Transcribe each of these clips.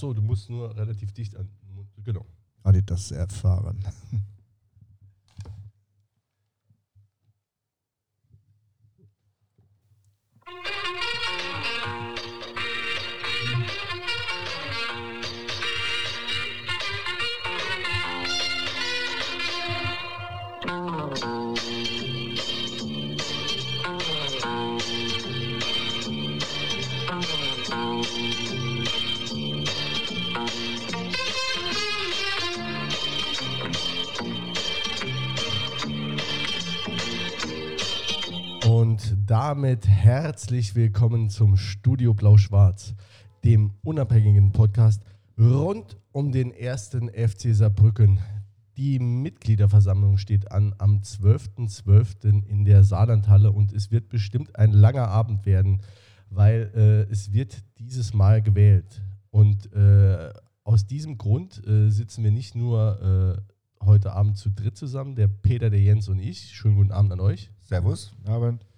so, du musst nur relativ dicht an. Genau. Adidas erfahren. damit herzlich willkommen zum Studio Blau-Schwarz, dem unabhängigen Podcast rund um den ersten FC Saarbrücken. Die Mitgliederversammlung steht an am 12.12. in der Saarlandhalle und es wird bestimmt ein langer Abend werden, weil äh, es wird dieses Mal gewählt. Und äh, aus diesem Grund äh, sitzen wir nicht nur äh, heute Abend zu dritt zusammen, der Peter, der Jens und ich. Schönen guten Abend an euch Servus. Abend.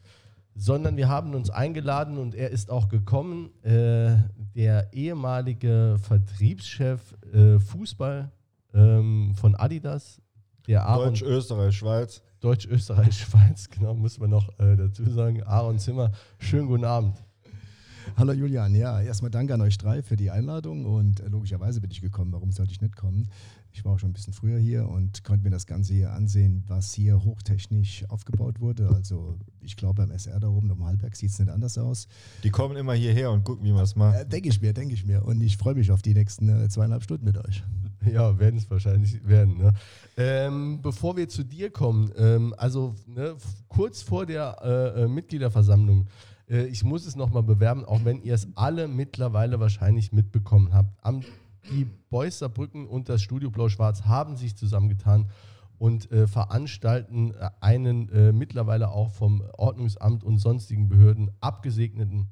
Sondern wir haben uns eingeladen und er ist auch gekommen, äh, der ehemalige Vertriebschef äh, Fußball ähm, von Adidas, der Aaron, Deutsch, Österreich, Schweiz. Deutsch, Österreich, Schweiz, genau, muss man noch äh, dazu sagen, Aaron Zimmer. Schönen guten Abend. Hallo Julian, ja, erstmal danke an euch drei für die Einladung und äh, logischerweise bin ich gekommen. Warum sollte ich nicht kommen? Ich war auch schon ein bisschen früher hier und konnte mir das Ganze hier ansehen, was hier hochtechnisch aufgebaut wurde. Also ich glaube, beim SR da oben am Halberg sieht es nicht anders aus. Die kommen immer hierher und gucken, wie man es macht. Äh, denke ich mir, denke ich mir. Und ich freue mich auf die nächsten äh, zweieinhalb Stunden mit euch. Ja, werden es wahrscheinlich werden. Ne? Ähm, bevor wir zu dir kommen, ähm, also ne, kurz vor der äh, äh, Mitgliederversammlung, äh, ich muss es nochmal bewerben, auch wenn ihr es alle mittlerweile wahrscheinlich mitbekommen habt. Am, die Boys Saarbrücken und das Studio Blau-Schwarz haben sich zusammengetan und äh, veranstalten äh, einen äh, mittlerweile auch vom Ordnungsamt und sonstigen Behörden abgesegneten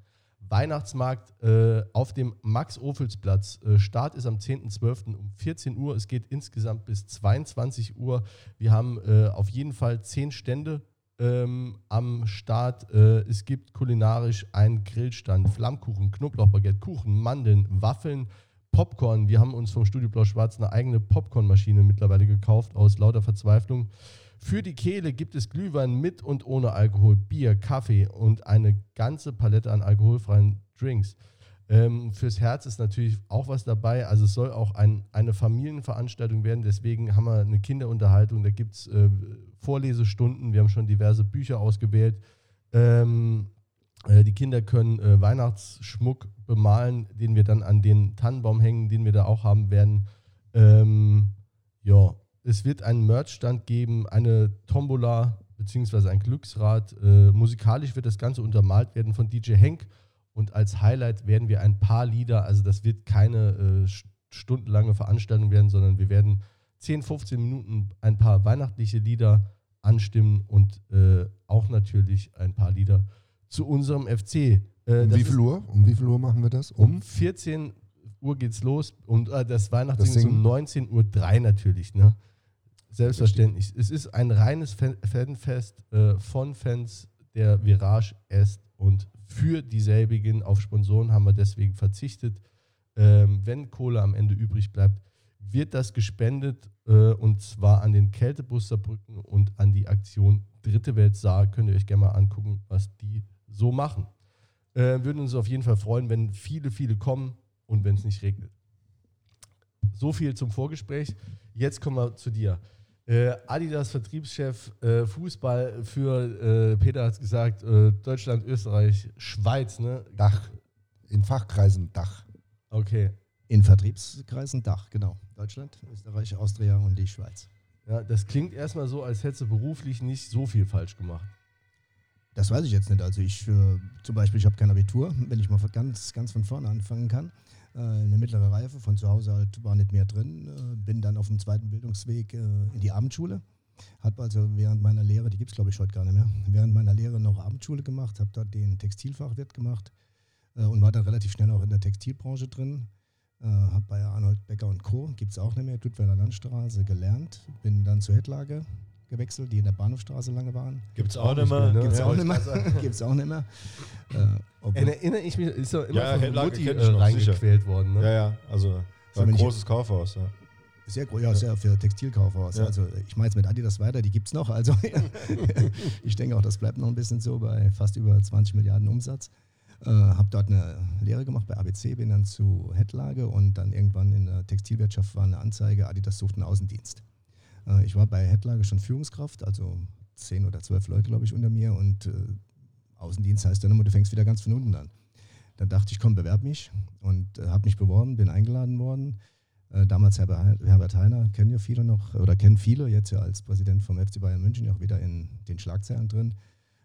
Weihnachtsmarkt äh, auf dem Max-Ophels-Platz. Äh, Start ist am 10.12. um 14 Uhr. Es geht insgesamt bis 22 Uhr. Wir haben äh, auf jeden Fall zehn Stände ähm, am Start. Es gibt kulinarisch einen Grillstand, Flammkuchen, Knoblauchbaguette, Kuchen, Mandeln, Waffeln, Popcorn. Wir haben uns vom Studio Blau-Schwarz eine eigene Popcornmaschine mittlerweile gekauft, aus lauter Verzweiflung. Für die Kehle gibt es Glühwein mit und ohne Alkohol, Bier, Kaffee und eine ganze Palette an alkoholfreien Drinks. Ähm, fürs Herz ist natürlich auch was dabei. Also es soll auch ein, eine Familienveranstaltung werden. Deswegen haben wir eine Kinderunterhaltung. Da gibt es äh, Vorlesestunden. Wir haben schon diverse Bücher ausgewählt. Ähm, äh, die Kinder können äh, Weihnachtsschmuck bemalen, den wir dann an den Tannenbaum hängen, den wir da auch haben werden. Ähm, ja, es wird einen Merchstand geben, eine Tombola beziehungsweise ein Glücksrad. Äh, musikalisch wird das Ganze untermalt werden von DJ Henk und als Highlight werden wir ein paar Lieder, also das wird keine äh, st- stundenlange Veranstaltung werden, sondern wir werden 10, 15 Minuten ein paar weihnachtliche Lieder anstimmen und äh, auch natürlich ein paar Lieder zu unserem FC. Äh, Um wie viel Uhr? Um wie viel Uhr machen wir das? um 14 Uhr geht's los und äh, das Weihnachtsding ist um Singen? 19 Uhr 3 natürlich, ne? Selbstverständlich. Es ist ein reines Fan Fanfest äh, von Fans der Virage est und für dieselbigen auf Sponsoren haben wir deswegen verzichtet. Ähm, wenn Kohle am Ende übrig bleibt, wird das gespendet äh, und zwar an den Kältebus Saarbrücken und an die Aktion Dritte Welt Saar. Könnt ihr euch gerne mal angucken, was die so machen. Äh, würden uns auf jeden Fall freuen, wenn viele, viele kommen und wenn es nicht regnet. So viel zum Vorgespräch. Jetzt kommen wir zu dir. Äh, Adidas Vertriebschef äh, Fußball für, äh, Peter hat es gesagt, äh, Deutschland, Österreich, Schweiz, ne? Dach. In Fachkreisen Dach. Okay. In Vertriebskreisen Dach, genau. Deutschland, Österreich, Austria und die Schweiz. Ja, das klingt erstmal so, als hättest du beruflich nicht so viel falsch gemacht. Das weiß ich jetzt nicht. Also ich äh, zum Beispiel, ich habe kein Abitur, wenn ich mal ganz, ganz von vorne anfangen kann. Äh, eine mittlere Reife, von zu Hause halt war nicht mehr drin. Äh, bin dann auf dem zweiten Bildungsweg äh, in die Abendschule. Habe also während meiner Lehre, die gibt es glaube ich heute gar nicht mehr, während meiner Lehre noch Abendschule gemacht, habe dort den Textilfachwirt gemacht und war dann relativ schnell auch in der Textilbranche drin. Habe bei Arnold Becker und Co., gibt es auch nicht mehr, Duttweiler Landstraße, gelernt. Bin dann zur Hettlage gewechselt, die in der Bahnhofstraße lange waren. Gibt's auch nicht mehr. ne? Auch ich nicht mehr. Gibt's auch nicht mehr. Äh, Erinnere ich mich, ist doch immer Ja, von Headlager Mutti äh, reingequält worden. Ne? Ja, ja, also war ein großes Kaufhaus. Ja. Sehr groß, ja, sehr für Textilkaufhaus. Ja. Also ich mache jetzt mit Adidas weiter, die gibt es noch. Also ich denke auch, das bleibt noch ein bisschen so bei fast über 20 Milliarden Umsatz. Äh, habe dort eine Lehre gemacht bei ABC, bin dann zu Headlage und dann irgendwann in der Textilwirtschaft war eine Anzeige, Adidas sucht einen Außendienst. Äh, ich war bei Headlage schon Führungskraft, also zehn oder zwölf Leute, glaube ich, unter mir und äh, Außendienst heißt dann immer, du fängst wieder ganz von unten an. Dann dachte ich, komm, bewerb mich und äh, habe mich beworben, bin eingeladen worden. Äh, damals Herbert, Heiner, kennen ja viele noch, oder kennen viele, jetzt ja als Präsident vom FC Bayern München, auch wieder in den Schlagzeilen drin.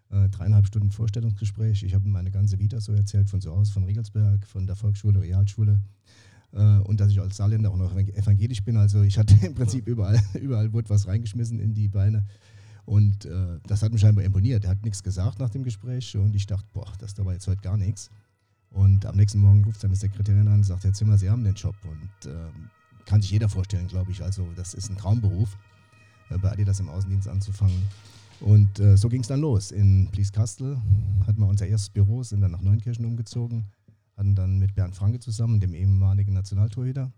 Äh, dreieinhalb Stunden Vorstellungsgespräch. Ich habe meine ganze Vita so erzählt, von zu Hause, von Regelsberg, von der Volksschule, Realschule. Äh, und dass ich als Saarländer auch noch evangelisch bin. Also ich hatte im Prinzip überall, überall wurde was reingeschmissen in die Beine. Und äh, das hat mich scheinbar imponiert. Er hat nichts gesagt nach dem Gespräch und ich dachte, boah, das ist jetzt heute gar nichts. Und am nächsten Morgen ruft seine Sekretärin an und sagt, Herr Zimmer, Sie haben den Job. Und ähm, kann sich jeder vorstellen, glaube ich. Also das ist ein Traumberuf, äh, bei Adidas im Außendienst anzufangen. Und äh, so ging es dann los. In Blieskastel hatten wir unser erstes Büro, sind dann nach Neunkirchen umgezogen, hatten dann mit Bernd Franke zusammen, dem ehemaligen Nationaltorhüter,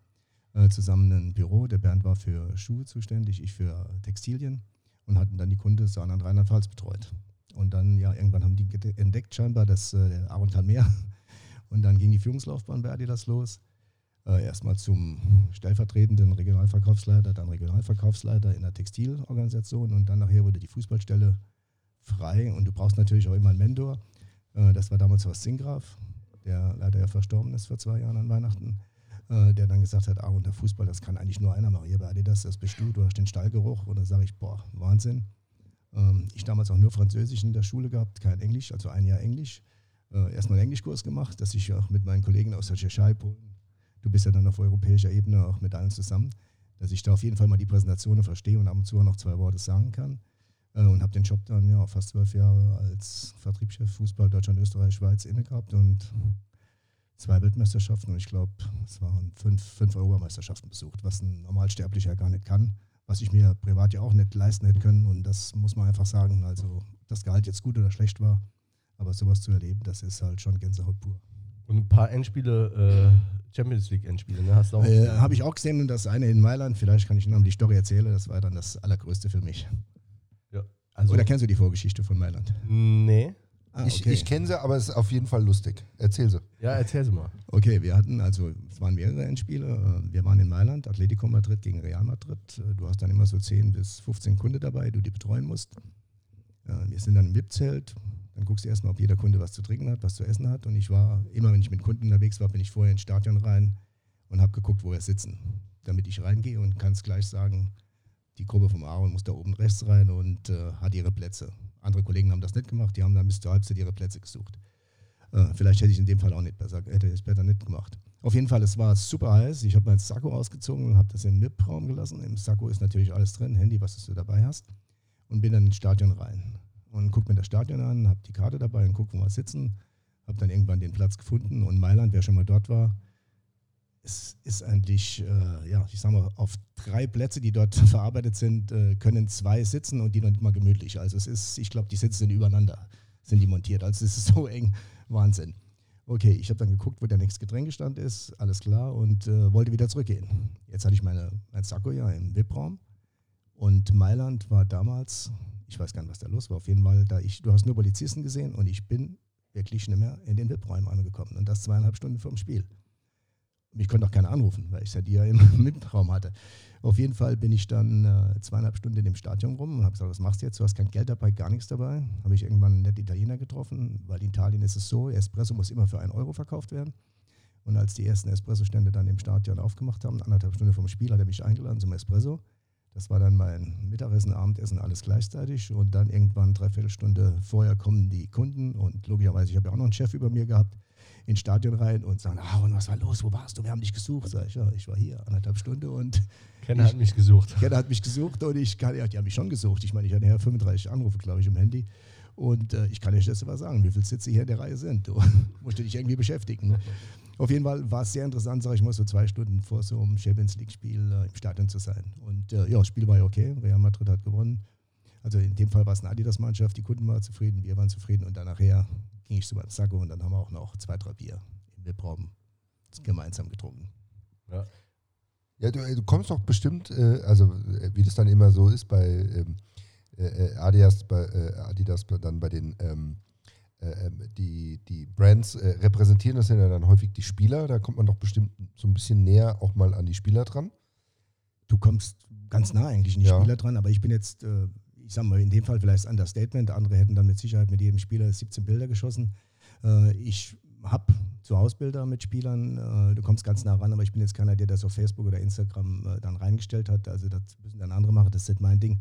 äh, zusammen ein Büro. Der Bernd war für Schuhe zuständig, ich für Textilien und hatten dann die Kunde Saarland und Rheinland-Pfalz betreut. Und dann, ja, irgendwann haben die entdeckt scheinbar, dass äh, der Aaron kann mehr. Und dann ging die Führungslaufbahn bei Adidas los. Äh, erstmal zum stellvertretenden Regionalverkaufsleiter, dann Regionalverkaufsleiter in der Textilorganisation und dann nachher wurde die Fußballstelle frei. Und du brauchst natürlich auch immer einen Mentor. Das war damals Horst Singraf, der leider ja verstorben ist vor zwei Jahren an Weihnachten, äh, der dann gesagt hat, ah, und der Fußball, das kann eigentlich nur einer machen. Hier bei Adidas, das bist du, du hast den Stallgeruch. Und dann sage ich, boah, Wahnsinn. Ähm, ich damals auch nur Französisch in der Schule gehabt, kein Englisch, also ein Jahr Englisch. Äh, erstmal einen Englischkurs gemacht, dass ich auch mit meinen Kollegen aus der Tschechei, Polen, du bist ja dann auf europäischer Ebene auch mit allen zusammen, dass ich da auf jeden Fall mal die Präsentationen verstehe und ab und zu auch noch zwei Worte sagen kann. Äh, und habe den Job dann ja fast zwölf Jahre als Vertriebschef Fußball Deutschland, Österreich, Schweiz inne gehabt und zwei Weltmeisterschaften und ich glaube, es waren fünf, fünf Europameisterschaften besucht, was ein Normalsterblicher gar nicht kann, was ich mir privat ja auch nicht leisten hätte können und das muss man einfach sagen. Also, das Gehalt jetzt gut oder schlecht war, aber sowas zu erleben, das ist halt schon Gänsehaut pur. Und ein paar Endspiele, äh, Champions League Endspiele, ne? Hast du auch. Äh, Habe ich auch gesehen und das eine in Mailand, vielleicht kann ich Ihnen die Story erzählen, das war dann das Allergrößte für mich. Also, Oder kennst du die Vorgeschichte von Mailand? nee. Ah, Ich, ich kenne sie, aber es ist auf jeden Fall lustig. Erzähl sie. Ja, erzähl sie mal. Okay, wir hatten also, es waren mehrere Endspiele. Äh, Wir waren in Mailand, Atletico Madrid gegen Real Madrid. Äh, Du hast dann immer so 10 bis 15 Kunden dabei, die du betreuen musst. Äh, Wir sind dann im VIP-Zelt. Dann guckst du erstmal, ob jeder Kunde was zu trinken hat, was zu essen hat. Und ich war, immer wenn ich mit Kunden unterwegs war, bin ich vorher ins Stadion rein und habe geguckt, wo wir sitzen. Damit ich reingehe und kann es gleich sagen, die Gruppe vom Aaron muss da oben rechts rein und äh, hat ihre Plätze. Andere Kollegen haben das nicht gemacht, die haben dann bis zur Halbzeit ihre Plätze gesucht. Äh, vielleicht hätte ich in dem Fall auch nicht besser, hätte ich es besser nicht gemacht. Auf jeden Fall, es war super heiß. Ich habe meinen Sakko ausgezogen und habe das im MIP-Raum gelassen. Im Sakko ist natürlich alles drin, Handy, was du dabei hast. Und bin dann ins Stadion rein. Und guck mir das Stadion an, habe die Karte dabei und guck, wo wir sitzen. Habe dann irgendwann den Platz gefunden. Und Mailand, wer schon mal dort war, es ist eigentlich, äh, ja, ich sag mal, auf drei Plätze, die dort verarbeitet sind, äh, können zwei sitzen und die noch nicht mal gemütlich. Also es ist, ich glaube, die Sitze sind übereinander, sind die montiert. Also es ist so eng, Wahnsinn. Okay, ich habe dann geguckt, wo der nächste Getränkestand ist, alles klar, und äh, wollte wieder zurückgehen. Jetzt hatte ich meine, mein Sakko ja im VIP-Raum und Mailand war damals, ich weiß gar nicht, was da los war, auf jeden Fall, da ich, du hast nur Polizisten gesehen und ich bin wirklich nicht mehr in den VIP-Räumen angekommen und das zweieinhalb Stunden vorm Spiel. Mich konnte auch keiner anrufen, weil ich ja die ja im MIP-Raum hatte. Auf jeden Fall bin ich dann äh, zweieinhalb Stunden in dem Stadion rum und habe gesagt, was machst du jetzt? Du hast kein Geld dabei, gar nichts dabei. Habe ich irgendwann einen netten Italiener getroffen, weil in Italien ist es so, Espresso muss immer für einen Euro verkauft werden. Und als die ersten Espresso-Stände dann im Stadion aufgemacht haben, anderthalb Stunden vom Spiel, hat er mich eingeladen zum Espresso. Das war dann mein Mittagessen, Abendessen, alles gleichzeitig. Und dann irgendwann dreiviertel Stunde vorher kommen die Kunden und logischerweise, ich habe ja auch noch einen Chef über mir gehabt, ins Stadion rein und sagen, ah, und was war los, wo warst du, wir haben dich gesucht. Sag ich, ja, ich war hier, anderthalb Stunden und Kenner hat mich gesucht. Kenner hat mich gesucht und ich kann, ja, die haben mich schon gesucht. Ich meine, ich hatte ja 35 Anrufe, glaube ich, im Handy. Und äh, ich kann euch das mal sagen, wie viele Sitze hier in der Reihe sind. Du musst dich irgendwie beschäftigen. Auf jeden Fall war es sehr interessant, sage ich mal, so zwei Stunden vor so einem Champions League-Spiel äh, im Stadion zu sein. Und äh, ja, das Spiel war ja okay. Real Madrid hat gewonnen. Also in dem Fall war es eine Adidas-Mannschaft, die Kunden waren zufrieden, wir waren zufrieden und dann nachher ging ich zu meinem Sacko und dann haben wir auch noch zwei, drei Bier im Webraum gemeinsam getrunken. Ja. Ja, du, du kommst doch bestimmt, äh, also äh, wie das dann immer so ist bei ähm, äh, äh, Adidas, bei, äh, Adidas dann bei den ähm, äh, ähm, die, die Brands äh, repräsentieren, das sind ja dann häufig die Spieler, da kommt man doch bestimmt so ein bisschen näher auch mal an die Spieler dran. Du kommst ganz nah eigentlich an die Ja. Spieler dran, aber ich bin jetzt, äh, ich sag mal, in dem Fall vielleicht das Understatement. Andere hätten dann mit Sicherheit mit jedem Spieler 17 Bilder geschossen. Äh, ich habe zu Hause Bilder mit Spielern, äh, du kommst ganz nah ran, aber ich bin jetzt keiner, der das auf Facebook oder Instagram äh, dann reingestellt hat. Also das müssen dann andere machen, das ist nicht mein Ding.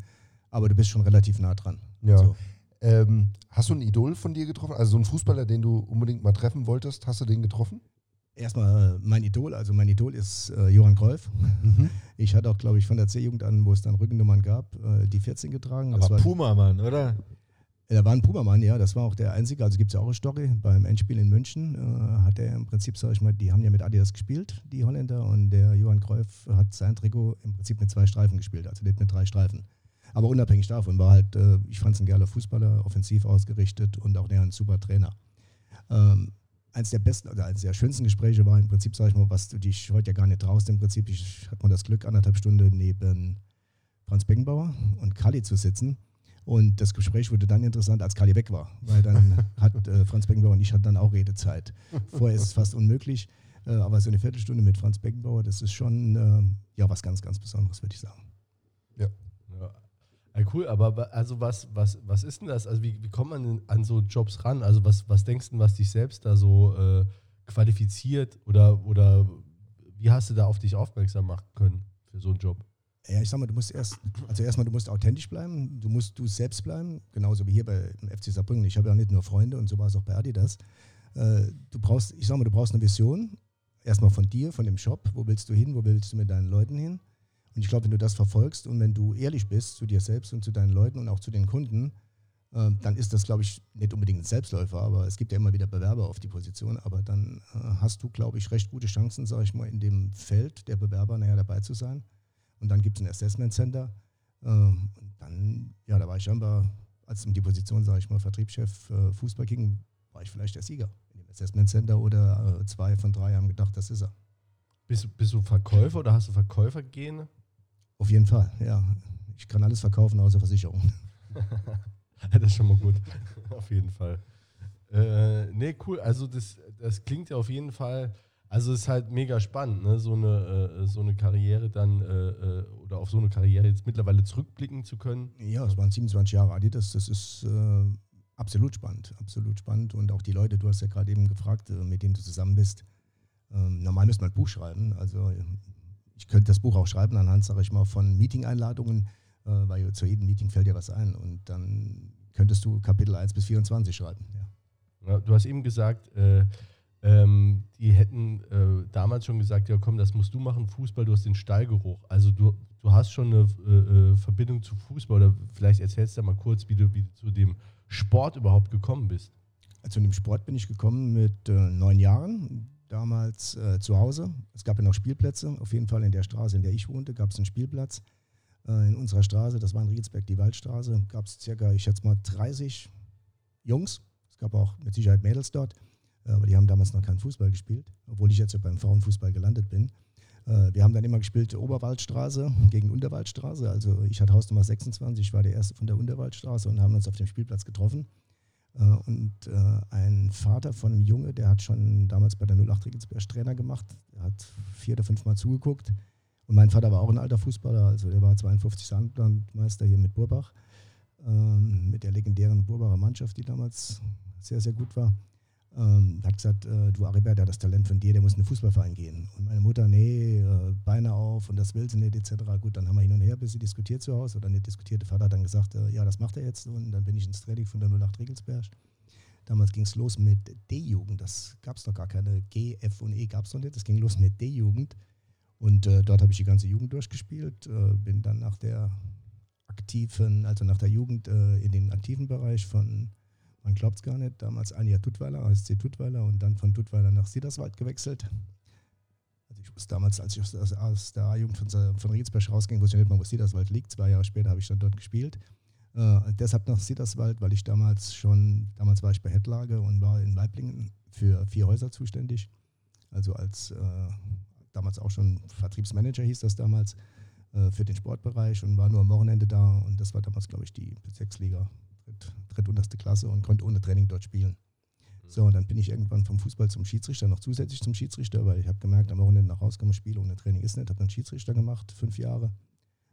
Aber du bist schon relativ nah dran. Ja. Also, Ähm, hast du ein Idol von dir getroffen? Also so einen Fußballer, den du unbedingt mal treffen wolltest, hast du den getroffen? Erstmal äh, mein Idol, also mein Idol ist äh, Johann Cruyff. Ich hatte auch, glaube ich, von der C-Jugend an, wo es dann Rückennummern gab, äh, die 14 getragen. Das Aber war, Puma, Mann, oder? Er war ein Pumamann, ja, das war auch der einzige. Also gibt es ja auch eine Story. Beim Endspiel in München äh, hat er im Prinzip, sag ich mal, die haben ja mit Adidas gespielt, die Holländer, und der Johann Cruyff hat sein Trikot im Prinzip mit zwei Streifen gespielt, also nicht mit drei Streifen. Aber unabhängig davon war halt, äh, ich fand es ein geiler Fußballer, offensiv ausgerichtet und auch der ein super Trainer. Ähm, eins der besten, oder eines der schönsten Gespräche war im Prinzip, sag ich mal, was du dich heute ja gar nicht traust. Im Prinzip, ich hatte mal das Glück, anderthalb Stunden neben Franz Beckenbauer und Kali zu sitzen. Und das Gespräch wurde dann interessant, als Kali weg war, weil dann hat äh, Franz Beckenbauer und ich hatten dann auch Redezeit. Vorher ist es fast unmöglich, äh, aber so eine Viertelstunde mit Franz Beckenbauer, das ist schon ähm, ja was ganz, ganz Besonderes, würde ich sagen. Ja. Ja, cool, aber also was, was, was ist denn das? Also wie, wie kommt man an so Jobs ran? Also was, was denkst du, was dich selbst da so äh, qualifiziert oder, oder wie hast du da auf dich aufmerksam machen können für so einen Job? Ja, ich sag mal, du musst erst, also erstmal, du musst authentisch bleiben, du musst du selbst bleiben, genauso wie hier bei FC Saarbrücken. Ich habe ja nicht nur Freunde und so war es auch bei Adidas. Äh, du brauchst, ich sag mal, du brauchst eine Vision, erstmal von dir, von dem Shop, wo willst du hin, wo willst du mit deinen Leuten hin? Und ich glaube, wenn du das verfolgst und wenn du ehrlich bist zu dir selbst und zu deinen Leuten und auch zu den Kunden, äh, dann ist das, glaube ich, nicht unbedingt ein Selbstläufer, aber es gibt ja immer wieder Bewerber auf die Position, aber dann äh, hast du, glaube ich, recht gute Chancen, sage ich mal, in dem Feld der Bewerber nachher dabei zu sein. Und dann gibt es ein Assessment Center. Ähm, und dann, ja, da war ich scheinbar, als um die Position, sage ich mal, Vertriebschef äh, Fußball ging, war ich vielleicht der Sieger in dem Assessment Center oder äh, zwei von drei haben gedacht, das ist er. Bist, du- bist du Verkäufer oder hast du Verkäufergene? Auf jeden Fall, ja. Ich kann alles verkaufen außer Versicherung. das ist schon mal gut. auf jeden Fall. Äh, nee, cool. Also das, das klingt ja auf jeden Fall, also es ist halt mega spannend, ne? so, eine, äh, so eine Karriere dann äh, äh, oder auf so eine Karriere jetzt mittlerweile zurückblicken zu können. Ja, es waren 27 Jahre Adidas, das ist äh, absolut spannend, absolut spannend. Und auch die Leute, du hast ja gerade eben gefragt, äh, mit denen du zusammen bist. Ähm, normal müsste man ein Buch schreiben. Also ich könnte das Buch auch schreiben anhand, sage ich mal, von Meeting-Einladungen, äh, weil zu jedem Meeting fällt dir was ein. Und dann könntest du Kapitel 1 bis 24 schreiben. Ja. Ja, du hast eben gesagt, äh, ähm, die hätten äh, damals schon gesagt, ja komm, das musst du machen, Fußball, du hast den Stallgeruch. Also du, du hast schon eine äh, äh, Verbindung zu Fußball oder vielleicht erzählst du mal kurz, wie du, wie du zu dem Sport überhaupt gekommen bist. Zu dem Sport bin ich gekommen mit äh, neun Jahren, damals äh, zu Hause. Es gab ja noch Spielplätze, auf jeden Fall in der Straße, in der ich wohnte, gab es einen Spielplatz. Äh, in unserer Straße, das war in Rietsberg, die Waldstraße, gab es circa, ich schätze mal, 30 Jungs. Es gab auch mit Sicherheit Mädels dort, äh, aber die haben damals noch keinen Fußball gespielt, obwohl ich jetzt ja beim Frauenfußball gelandet bin. Äh, wir haben dann immer gespielt Oberwaldstraße gegen Unterwaldstraße. Also ich hatte Hausnummer 26, ich war der Erste von der Unterwaldstraße und haben uns auf dem Spielplatz getroffen. Äh, Und äh, ein Vater von einem Junge, der hat schon damals bei der 08 Regensberg Trainer gemacht, der hat vier oder fünf Mal zugeguckt. Und mein Vater war auch ein alter Fußballer, also der war 52 Sandlandmeister hier mit Burbach, ähm, mit der legendären Burbacher Mannschaft, die damals sehr, sehr gut war. Ähm, hat gesagt, äh, du Aribert, der hat das Talent von dir, der muss in den Fußballverein gehen. Und meine Mutter, nee, äh, Beine auf und das will sie nicht, etc. Gut, dann haben wir hin und her ein bisschen diskutiert zu Hause oder nicht diskutiert. Der Vater hat dann gesagt, äh, ja, das macht er jetzt. Und dann bin ich ins Training von der 08 Regelsberg. Damals ging es los mit D-Jugend. Das gab es noch gar keine G, F und E gab es noch nicht. Das ging los mit D-Jugend. Und äh, dort habe ich die ganze Jugend durchgespielt. Äh, bin dann nach der aktiven, also nach der Jugend äh, in den aktiven Bereich von, man glaubt es gar nicht, damals ein Jahr Duttweiler, ASC Duttweiler und dann von Duttweiler nach Siederswald gewechselt. Also ich wusste damals, als ich aus, der A-Jugend von, von Rietsberg rausging, wusste ich nicht mal, wo Siederswald liegt. Zwei Jahre später habe ich dann dort gespielt. Äh, deshalb nach Sitterswald, weil ich damals schon, damals war ich bei Hettlage und war in Weiblingen für vier Häuser zuständig. Also als äh, damals auch schon Vertriebsmanager hieß das damals äh, für den Sportbereich und war nur am Wochenende da. Und das war damals, glaube ich, die Bezirksliga, drittunterste Klasse und konnte ohne Training dort spielen. So, und dann bin ich irgendwann vom Fußball zum Schiedsrichter, noch zusätzlich zum Schiedsrichter, weil ich habe gemerkt, am Wochenende nach rauskommen, Spiele ohne Training ist nicht. Habe dann Schiedsrichter gemacht, fünf Jahre.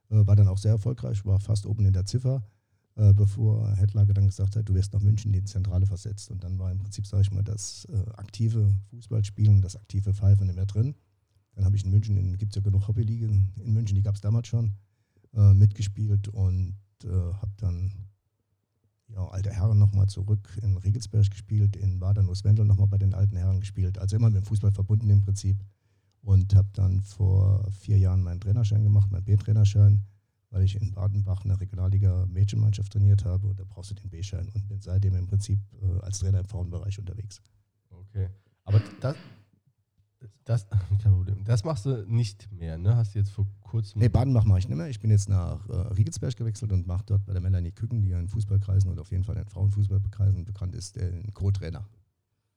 Äh, war dann auch sehr erfolgreich, war fast oben in der Ziffer, äh, bevor Hettlage dann gesagt hat, du wirst nach München in die Zentrale versetzt. Und dann war im Prinzip, sage ich mal, das äh, aktive Fußballspielen, das aktive Pfeifen nicht mehr drin. Dann habe ich in München, gibt es ja genug Hobbyligen in München, die gab es damals schon, äh, mitgespielt und äh, habe dann ja, alte Herren nochmal zurück in Regelsberg gespielt, in Wadernus-Wendel nochmal bei den alten Herren gespielt. Also immer mit dem Fußball verbunden im Prinzip. Und habe dann vor vier Jahren meinen Trainerschein gemacht, meinen B-Trainerschein, weil ich in Badenbach eine Regionalliga-Mädchenmannschaft trainiert habe. Und da brauchst du den B-Schein und bin seitdem im Prinzip äh, als Trainer im Frauenbereich unterwegs. Okay. Aber das, das, kein Problem. Das machst du nicht mehr, ne? Hast du jetzt vor kurzem. Nee, Badenbach mache ich nicht mehr. Ich bin jetzt nach äh, Riegelsberg gewechselt und mache dort bei der Melanie Küken, die ja in Fußballkreisen und auf jeden Fall in Frauenfußballkreisen bekannt ist, den Co-Trainer.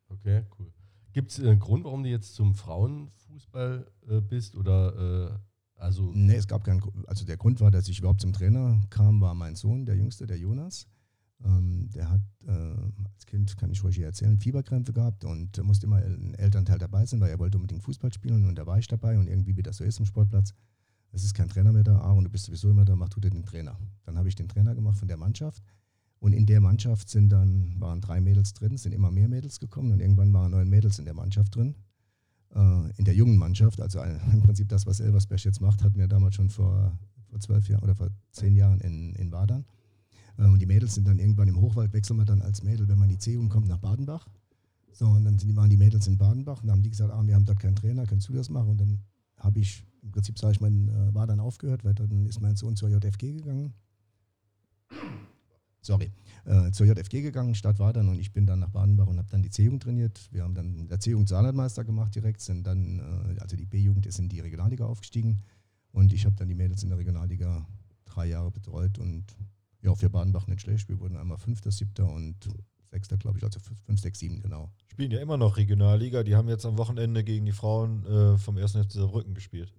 Okay, cool. Gibt es einen Grund, warum du jetzt zum Frauenfußball äh, bist? Oder äh, also. Nee, es gab keinen Grund. Also der Grund war, dass ich überhaupt zum Trainer kam, war mein Sohn, der Jüngste, der Jonas. Ähm, der hat äh, als Kind, kann ich ruhig hier erzählen, Fieberkrämpfe gehabt und musste immer ein Elternteil dabei sein, weil er wollte unbedingt Fußball spielen und da war ich dabei und irgendwie, wie das so ist im Sportplatz, es ist kein Trainer mehr da, Aaron, du bist sowieso immer da, mach du dir den Trainer. Dann habe ich den Trainer gemacht von der Mannschaft und in der Mannschaft sind dann, waren drei Mädels drin, sind immer mehr Mädels gekommen und irgendwann waren neun Mädels in der Mannschaft drin. Äh, in der jungen Mannschaft, also im Prinzip das, was Elversberg jetzt macht, hatten wir damals schon vor, vor zwölf Jahren oder vor zehn Jahren in, in Wadern. Äh, und die Mädels sind dann irgendwann im Hochwald, wechseln wir dann als Mädel, wenn man in die C kommt, nach Badenbach. So, und dann waren die Mädels in Badenbach und haben die gesagt, ah, wir haben dort keinen Trainer, kannst du das machen? Und dann habe ich, im Prinzip sage ich, mein, äh, war dann aufgehört, weil dann ist mein Sohn zur JFG gegangen. Sorry, äh, zur JFG gegangen, Stadt war dann und ich bin dann nach Badenbach und habe dann die C-Jugend trainiert. Wir haben dann der C-Jugend Saarlandmeister gemacht direkt, sind dann, äh, also die B-Jugend ist in die Regionalliga aufgestiegen und ich habe dann die Mädels in der Regionalliga drei Jahre betreut und ja, für Badenbach nicht schlecht. Wir wurden einmal Fünfter, Siebter und Sechster, glaube ich, also fünf, sechs, sieben, genau. Spielen ja immer noch Regionalliga. Die haben jetzt am Wochenende gegen die Frauen äh, vom 1. FC Saarbrücken gespielt.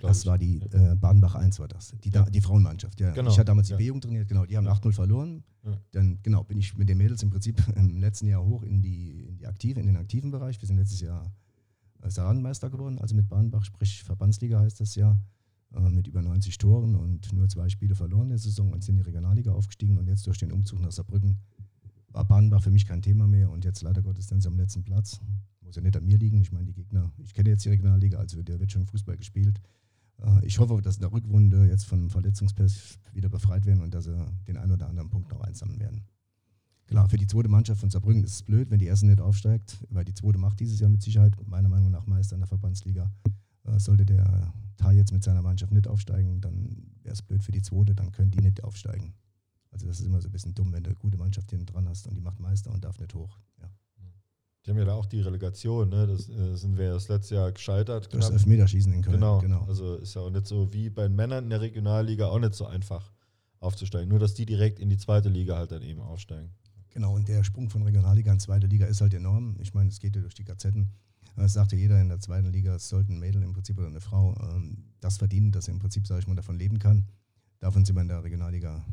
Das ich. war die äh, Badenbach 1 war das, die, ja. die Frauenmannschaft. Ja. Genau. Ich hatte damals die ja. B-Jugend trainiert, genau, die haben ja. 8-0 verloren. Ja. Dann genau, bin ich mit den Mädels im Prinzip im letzten Jahr hoch in die, in die aktive, in den aktiven Bereich. Wir sind letztes Jahr äh, Saarlandmeister geworden, also mit Badenbach, sprich Verbandsliga heißt das ja. Äh, mit über 90 Toren und nur zwei Spiele verloren in der Saison und sind in die Regionalliga aufgestiegen und jetzt durch den Umzug nach Saarbrücken war Bahnbach für mich kein Thema mehr und jetzt leider Gottes sind sie am letzten Platz. Muss ja nicht an mir liegen. Ich meine, die Gegner, ich kenne jetzt die Regionalliga, also der wird schon Fußball gespielt. Äh, ich hoffe, dass in der Rückrunde jetzt von Verletzungspest wieder befreit werden und dass sie den einen oder anderen Punkt noch einsammeln werden. Klar, für die zweite Mannschaft von Saarbrücken ist es blöd, wenn die erste nicht aufsteigt, weil die zweite macht dieses Jahr mit Sicherheit meiner Meinung nach Meister in der Verbandsliga. Äh, sollte der Thai jetzt mit seiner Mannschaft nicht aufsteigen, dann wäre es blöd für die zweite, dann können die nicht aufsteigen. Also das ist immer so ein bisschen dumm, wenn du eine gute Mannschaft hinten dran hast und die macht Meister und darf nicht hoch. Ja. Die haben ja da auch die Relegation, ne? Das äh, sind wir das letzte Jahr gescheitert. Durch das Elfmeterschießen in Köln. Genau, genau. Also ist ja auch nicht so wie bei den Männern in der Regionalliga auch nicht so einfach aufzusteigen. Nur dass die direkt in die zweite Liga halt dann eben aufsteigen. Genau, und der Sprung von Regionalliga in zweite Liga ist halt enorm. Ich meine, es geht ja durch die Gazetten. Das sagte jeder in der zweiten Liga, es sollten ein Mädel im Prinzip oder eine Frau ähm, das verdienen, dass sie im Prinzip, sage ich mal, davon leben kann. Davon sind wir in der Regionalliga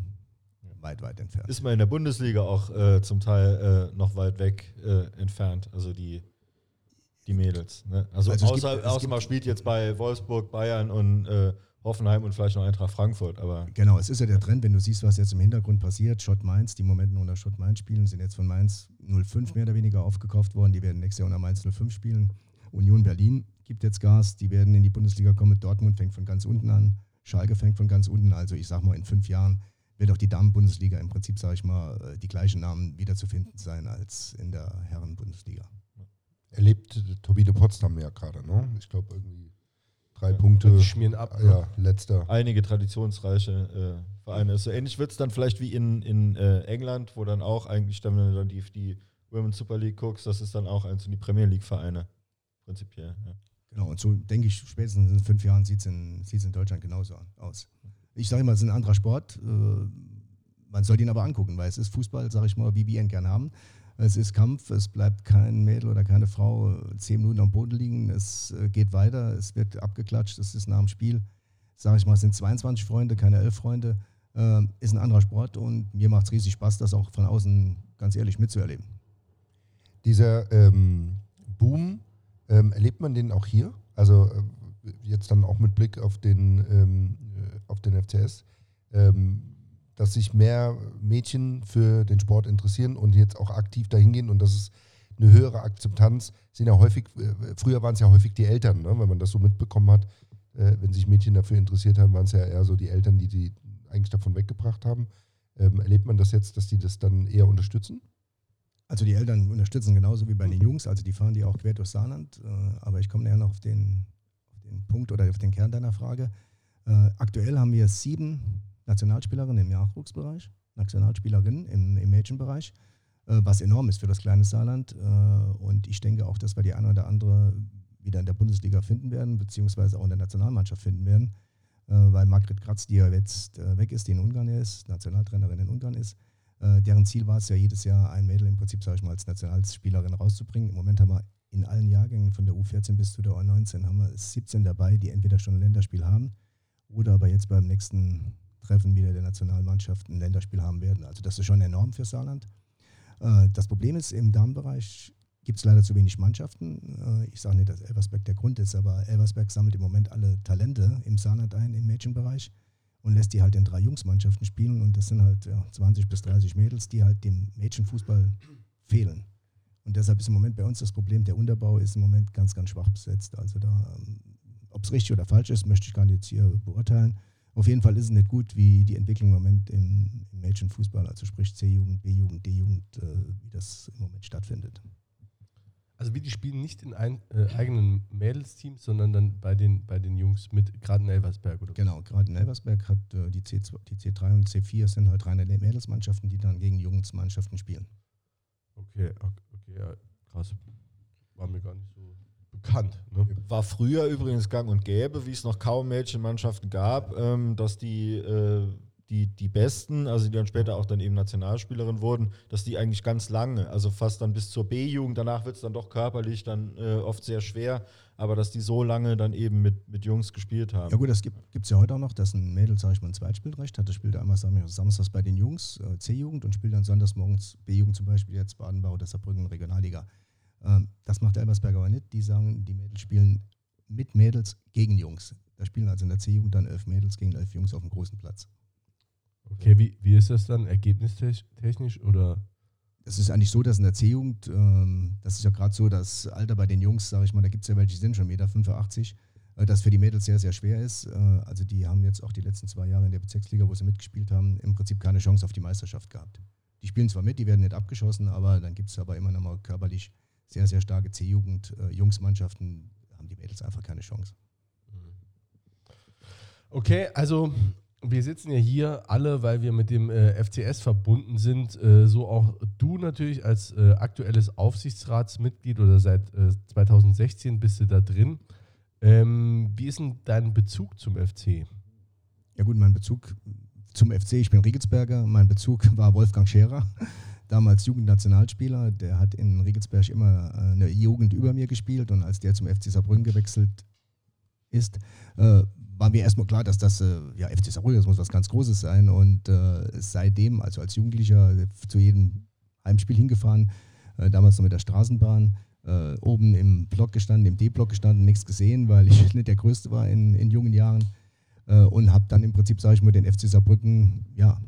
weit, weit entfernt. Ist man in der Bundesliga auch äh, zum Teil äh, noch weit weg äh, entfernt, also die, die Mädels. Ne? Also, also außer, gibt, außer man spielt jetzt bei Wolfsburg, Bayern und äh, Hoffenheim und vielleicht noch Eintracht Frankfurt. Aber genau, es ist ja der Trend, wenn du siehst, was jetzt im Hintergrund passiert. Schott Mainz, die im Moment unter Schott Mainz spielen, sind jetzt von Mainz 05 mehr oder weniger aufgekauft worden. Die werden nächstes Jahr unter Mainz 05 spielen. Union Berlin gibt jetzt Gas, die werden in die Bundesliga kommen. Dortmund fängt von ganz unten an. Schalke fängt von ganz unten. Also ich sag mal, in fünf Jahren wird auch die Damen-Bundesliga im Prinzip, sage ich mal, äh, die gleichen Namen wiederzufinden sein als in der Herren-Bundesliga. Erlebt Turbine Potsdam ja gerade, ne? Ich glaube irgendwie drei Punkte. Die schmieren ab. Ne? Ja, letzter. Einige traditionsreiche äh, Vereine. So ähnlich wird es dann vielleicht wie in, in äh, England, wo dann auch eigentlich, dann, wenn du dann die, die Women's Super League guckst, das ist dann auch eins von die Premier League-Vereine. Prinzipiell, ja. Genau, und so denke ich, spätestens in fünf Jahren sieht es in, in Deutschland genauso aus. Ich sage immer, es ist ein anderer Sport. Äh, man soll ihn aber angucken, weil es ist Fußball, sage ich mal, wie wir ihn gern haben. Es ist Kampf, es bleibt kein Mädel oder keine Frau zehn Minuten am Boden liegen, es äh, geht weiter, es wird abgeklatscht, es ist nach dem Spiel, sage ich mal, es sind 22 Freunde, keine elf Freunde, äh, ist ein anderer Sport und mir macht es riesig Spaß, das auch von außen ganz ehrlich mitzuerleben. Dieser ähm, Boom, ähm, erlebt man den auch hier? Also äh, jetzt dann auch mit Blick auf den, ähm, äh, auf den FCS, ähm, dass sich mehr Mädchen für den Sport interessieren und jetzt auch aktiv dahin gehen und das ist eine höhere Akzeptanz, sind ja häufig, äh, früher waren es ja häufig die Eltern, ne, wenn man das so mitbekommen hat, äh, wenn sich Mädchen dafür interessiert haben, waren es ja eher so die Eltern, die die eigentlich davon weggebracht haben. Ähm, erlebt man das jetzt, dass die das dann eher unterstützen? Also die Eltern unterstützen genauso wie bei den Jungs, also die fahren die auch quer durch Saarland. Äh, aber ich komme näher noch auf den, den Punkt oder auf den Kern deiner Frage. Äh, aktuell haben wir sieben Nationalspielerinnen im Nachwuchsbereich, Nationalspielerinnen im, im Mädchenbereich, äh, was enorm ist für das kleine Saarland. Und ich denke auch, dass wir die eine oder andere wieder in der Bundesliga finden werden, beziehungsweise auch in der Nationalmannschaft finden werden. Weil Margret Kratz, die ja jetzt weg ist, die in Ungarn ist, Nationaltrainerin in Ungarn ist, äh, deren Ziel war es ja jedes Jahr, ein Mädel im Prinzip, sage ich mal, als Nationalspielerin rauszubringen. Im Moment haben wir in allen Jahrgängen von der U14 bis zu der U19 haben wir 17 dabei, die entweder schon ein Länderspiel haben oder aber jetzt beim nächsten Treffen wieder der Nationalmannschaft ein Länderspiel haben werden. Also das ist schon enorm für Saarland. Äh, das Problem ist, im Damenbereich gibt es leider zu wenig Mannschaften. Äh, ich sage nicht, dass Elversberg der Grund ist, aber Elversberg sammelt im Moment alle Talente im Saarland ein, im Mädchenbereich und lässt die halt in drei Jungsmannschaften spielen und das sind halt ja, 20 bis 30 Mädels, die halt dem Mädchenfußball fehlen. Und deshalb ist im Moment bei uns das Problem, der Unterbau ist im Moment ganz, ganz schwach besetzt. Also da, ähm, ob es richtig oder falsch ist, möchte ich gar nicht jetzt hier beurteilen. Auf jeden Fall ist es nicht gut, wie die Entwicklung im Moment im, im Mädchenfußball, also sprich C-Jugend, B-Jugend, D-Jugend, äh, wie das im Moment stattfindet. Also wie die spielen nicht in ein, äh, eigenen Mädelsteams, sondern dann bei den, bei den Jungs mit, gerade in Elversberg, oder? Genau, gerade in Elversberg hat äh, die, C2, die C3 und C4 sind halt reine Mädelsmannschaften, die dann gegen Jungsmannschaften spielen. Okay, okay, ja, krass. War mir gar nicht so bekannt. Ne? War früher übrigens gang und gäbe, wie es noch kaum Mädchenmannschaften gab, ähm, dass die äh, die, die Besten, also die dann später auch dann eben Nationalspielerin wurden, dass die eigentlich ganz lange, also fast dann bis zur B-Jugend, danach wird es dann doch körperlich dann äh, oft sehr schwer, aber dass die so lange dann eben mit, mit Jungs gespielt haben. Ja gut, das gibt es ja heute auch noch, dass ein Mädel, sage ich mal, ein Zweitspielrecht hat. Das spielt einmal samstags bei den Jungs, äh, C-Jugend, und spielt dann sonntags morgens B-Jugend zum Beispiel, jetzt Badenbau oder Saarbrücken Regionalliga. Ähm, das macht Elversberg aber nicht. Die sagen, die Mädels spielen mit Mädels gegen Jungs. Da spielen also in der C-Jugend dann elf Mädels gegen elf Jungs auf dem großen Platz. Okay, wie, wie ist das dann ergebnistechnisch oder? Es ist eigentlich so, dass in der C-Jugend, ähm, das ist ja gerade so das Alter bei den Jungs, sage ich mal, da gibt es ja welche, die sind schon 1,85 Meter, äh, das für die Mädels sehr, sehr schwer ist. Äh, also die haben jetzt auch die letzten zwei Jahre in der Bezirksliga, wo sie mitgespielt haben, im Prinzip keine Chance auf die Meisterschaft gehabt. Die spielen zwar mit, die werden nicht abgeschossen, aber dann gibt es aber immer noch mal körperlich sehr, sehr starke C-Jugend, äh, Jungsmannschaften, haben die Mädels einfach keine Chance. Okay, also wir sitzen ja hier alle, weil wir mit dem äh, FCS verbunden sind. Äh, so auch du natürlich als äh, aktuelles Aufsichtsratsmitglied oder seit 2016 äh, bist du da drin. Ähm, wie ist denn dein Bezug zum FC? Ja gut, mein Bezug zum FC, ich bin Riegelsberger, mein Bezug war Wolfgang Scherer, damals Jugendnationalspieler. Der hat in Riegelsberg immer äh, eine Jugend über mir gespielt und als der zum FC Saarbrücken gewechselt ist, äh, war mir erstmal klar, dass das äh, ja, FC Saarbrücken, das muss was ganz Großes sein. Und äh, seitdem, also als Jugendlicher, zu jedem Heimspiel hingefahren, äh, damals noch mit der Straßenbahn, äh, oben im Block gestanden, im D-Block gestanden, nichts gesehen, weil ich nicht der Größte war in, in jungen Jahren. Und habe dann im Prinzip, sage ich mal, den FC Saarbrücken, ja,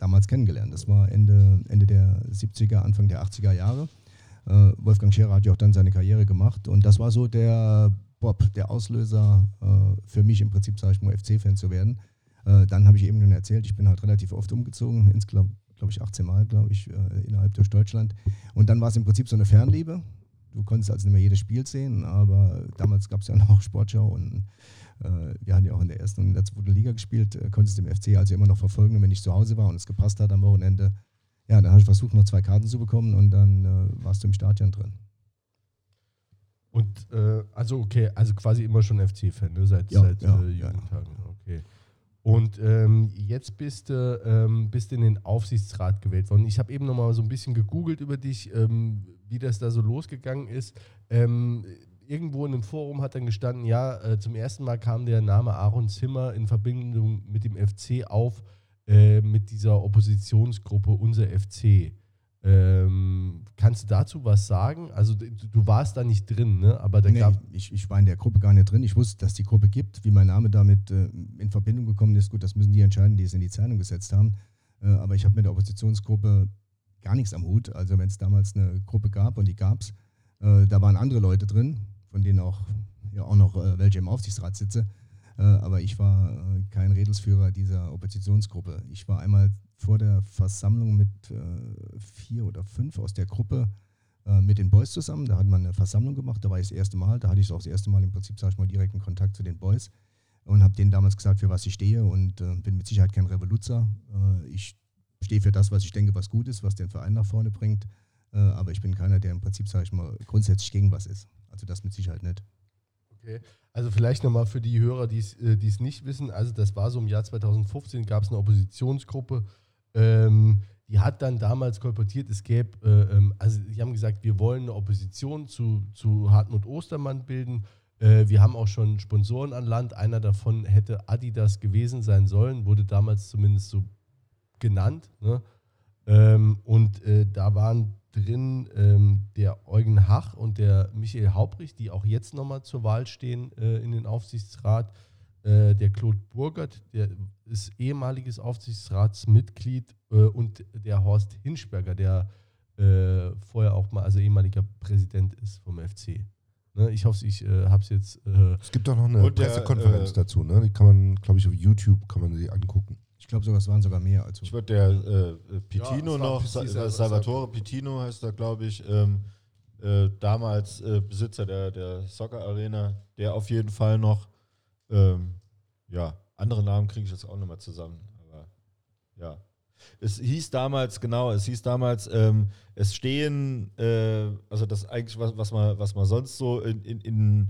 damals kennengelernt. Das war Ende, Ende der 70er, Anfang der 80er Jahre. Äh, Wolfgang Scherer hat ja auch dann seine Karriere gemacht. Und das war so der Bob, der Auslöser äh, für mich im Prinzip, sage ich mal, FC-Fan zu werden. Äh, dann habe ich eben schon erzählt, ich bin halt relativ oft umgezogen, insgesamt glaube ich 18 Mal, glaube ich, äh, innerhalb durch Deutschland. Und dann war es im Prinzip so eine Fernliebe. Du konntest also nicht mehr jedes Spiel sehen, aber damals gab es ja noch Sportschau und wir hatten ja auch in der ersten und in der zweiten Liga gespielt, äh, konntest du im FC also immer noch verfolgen. Und wenn ich zu Hause war und es gepasst hat am Wochenende, ja, dann habe ich versucht, noch zwei Karten zu bekommen und dann äh, warst du im Stadion drin. Und äh, also okay, also quasi immer schon FC-Fan, ne? Seit, ja, seit ja, äh, Jugendtagen. Ja. Okay. Und ähm, jetzt bist du ähm, bist in den Aufsichtsrat gewählt worden. Ich habe eben noch mal so ein bisschen gegoogelt über dich, ähm, wie das da so losgegangen ist. Irgendwo in einem Forum hat dann gestanden, ja, äh, zum ersten Mal kam der Name Aaron Zimmer in Verbindung mit dem FC auf, äh, mit dieser Oppositionsgruppe Unser FC. Ähm, kannst du dazu was sagen? Also du, du, warst da nicht drin, ne? Aber da nee, gab ich, ich war in der Gruppe gar nicht drin. Ich wusste, dass die Gruppe gibt. Wie mein Name damit äh, in Verbindung gekommen ist, gut, das müssen die entscheiden, die es in die Zeitung gesetzt haben. Äh, aber ich habe mit der Oppositionsgruppe gar nichts am Hut. Also wenn es damals eine Gruppe gab und die gab es, äh, da waren andere Leute drin, von denen auch, ja, auch noch äh, welche im Aufsichtsrat sitze. Äh, aber ich war äh, kein Redelsführer dieser Oppositionsgruppe. Ich war einmal vor der Versammlung mit äh, vier oder fünf aus der Gruppe äh, mit den Boys zusammen. Da hat man eine Versammlung gemacht, da war ich das erste Mal. Da hatte ich auch das erste Mal im Prinzip, sage ich mal, direkten Kontakt zu den Boys und habe denen damals gesagt, für was ich stehe und äh, bin mit Sicherheit kein Revoluzer. Ich stehe für das, was ich denke, was gut ist, was den Verein nach vorne bringt. Aber ich bin keiner, der im Prinzip, sage ich mal, grundsätzlich gegen was ist. Also das mit Sicherheit nicht. Okay. Also vielleicht nochmal für die Hörer, die äh, es nicht wissen. Also das war so im Jahr 2015, gab es eine Oppositionsgruppe, ähm, die hat dann damals kolportiert, es gäbe, äh, ähm, also die haben gesagt, wir wollen eine Opposition zu, zu Hartmut Ostermann bilden. Äh, wir haben auch schon Sponsoren an Land. Einer davon hätte Adidas gewesen sein sollen, wurde damals zumindest so genannt. Ne? Ähm, und äh, da waren drin ähm, der Eugen Hach und der Michael Haubrich, die auch jetzt nochmal zur Wahl stehen äh, in den Aufsichtsrat. Äh, der Claude Burgert, der ist ehemaliges Aufsichtsratsmitglied äh, und der Horst Hinschberger, der äh, vorher auch mal, also ehemaliger Präsident ist vom FC. Ne, ich hoffe, ich äh, habe es jetzt. Äh, es gibt doch noch eine Pressekonferenz dazu, ne? Die kann man, glaube ich, auf YouTube kann man sie angucken. Ich glaube sogar, es waren sogar mehr. Also ich würde der äh, Pitino ja, noch, Sa Salvatore Pitino heißt er, glaube ich, ähm, damals Besitzer der, der Soccer Arena, der auf jeden Fall noch ähm, ja, andere Namen kriege ich jetzt auch nochmal zusammen. Aber ja. Es hieß damals, genau, es hieß damals, ähm, es stehen, äh, also das eigentlich, was, was, man, was man sonst so in, in, in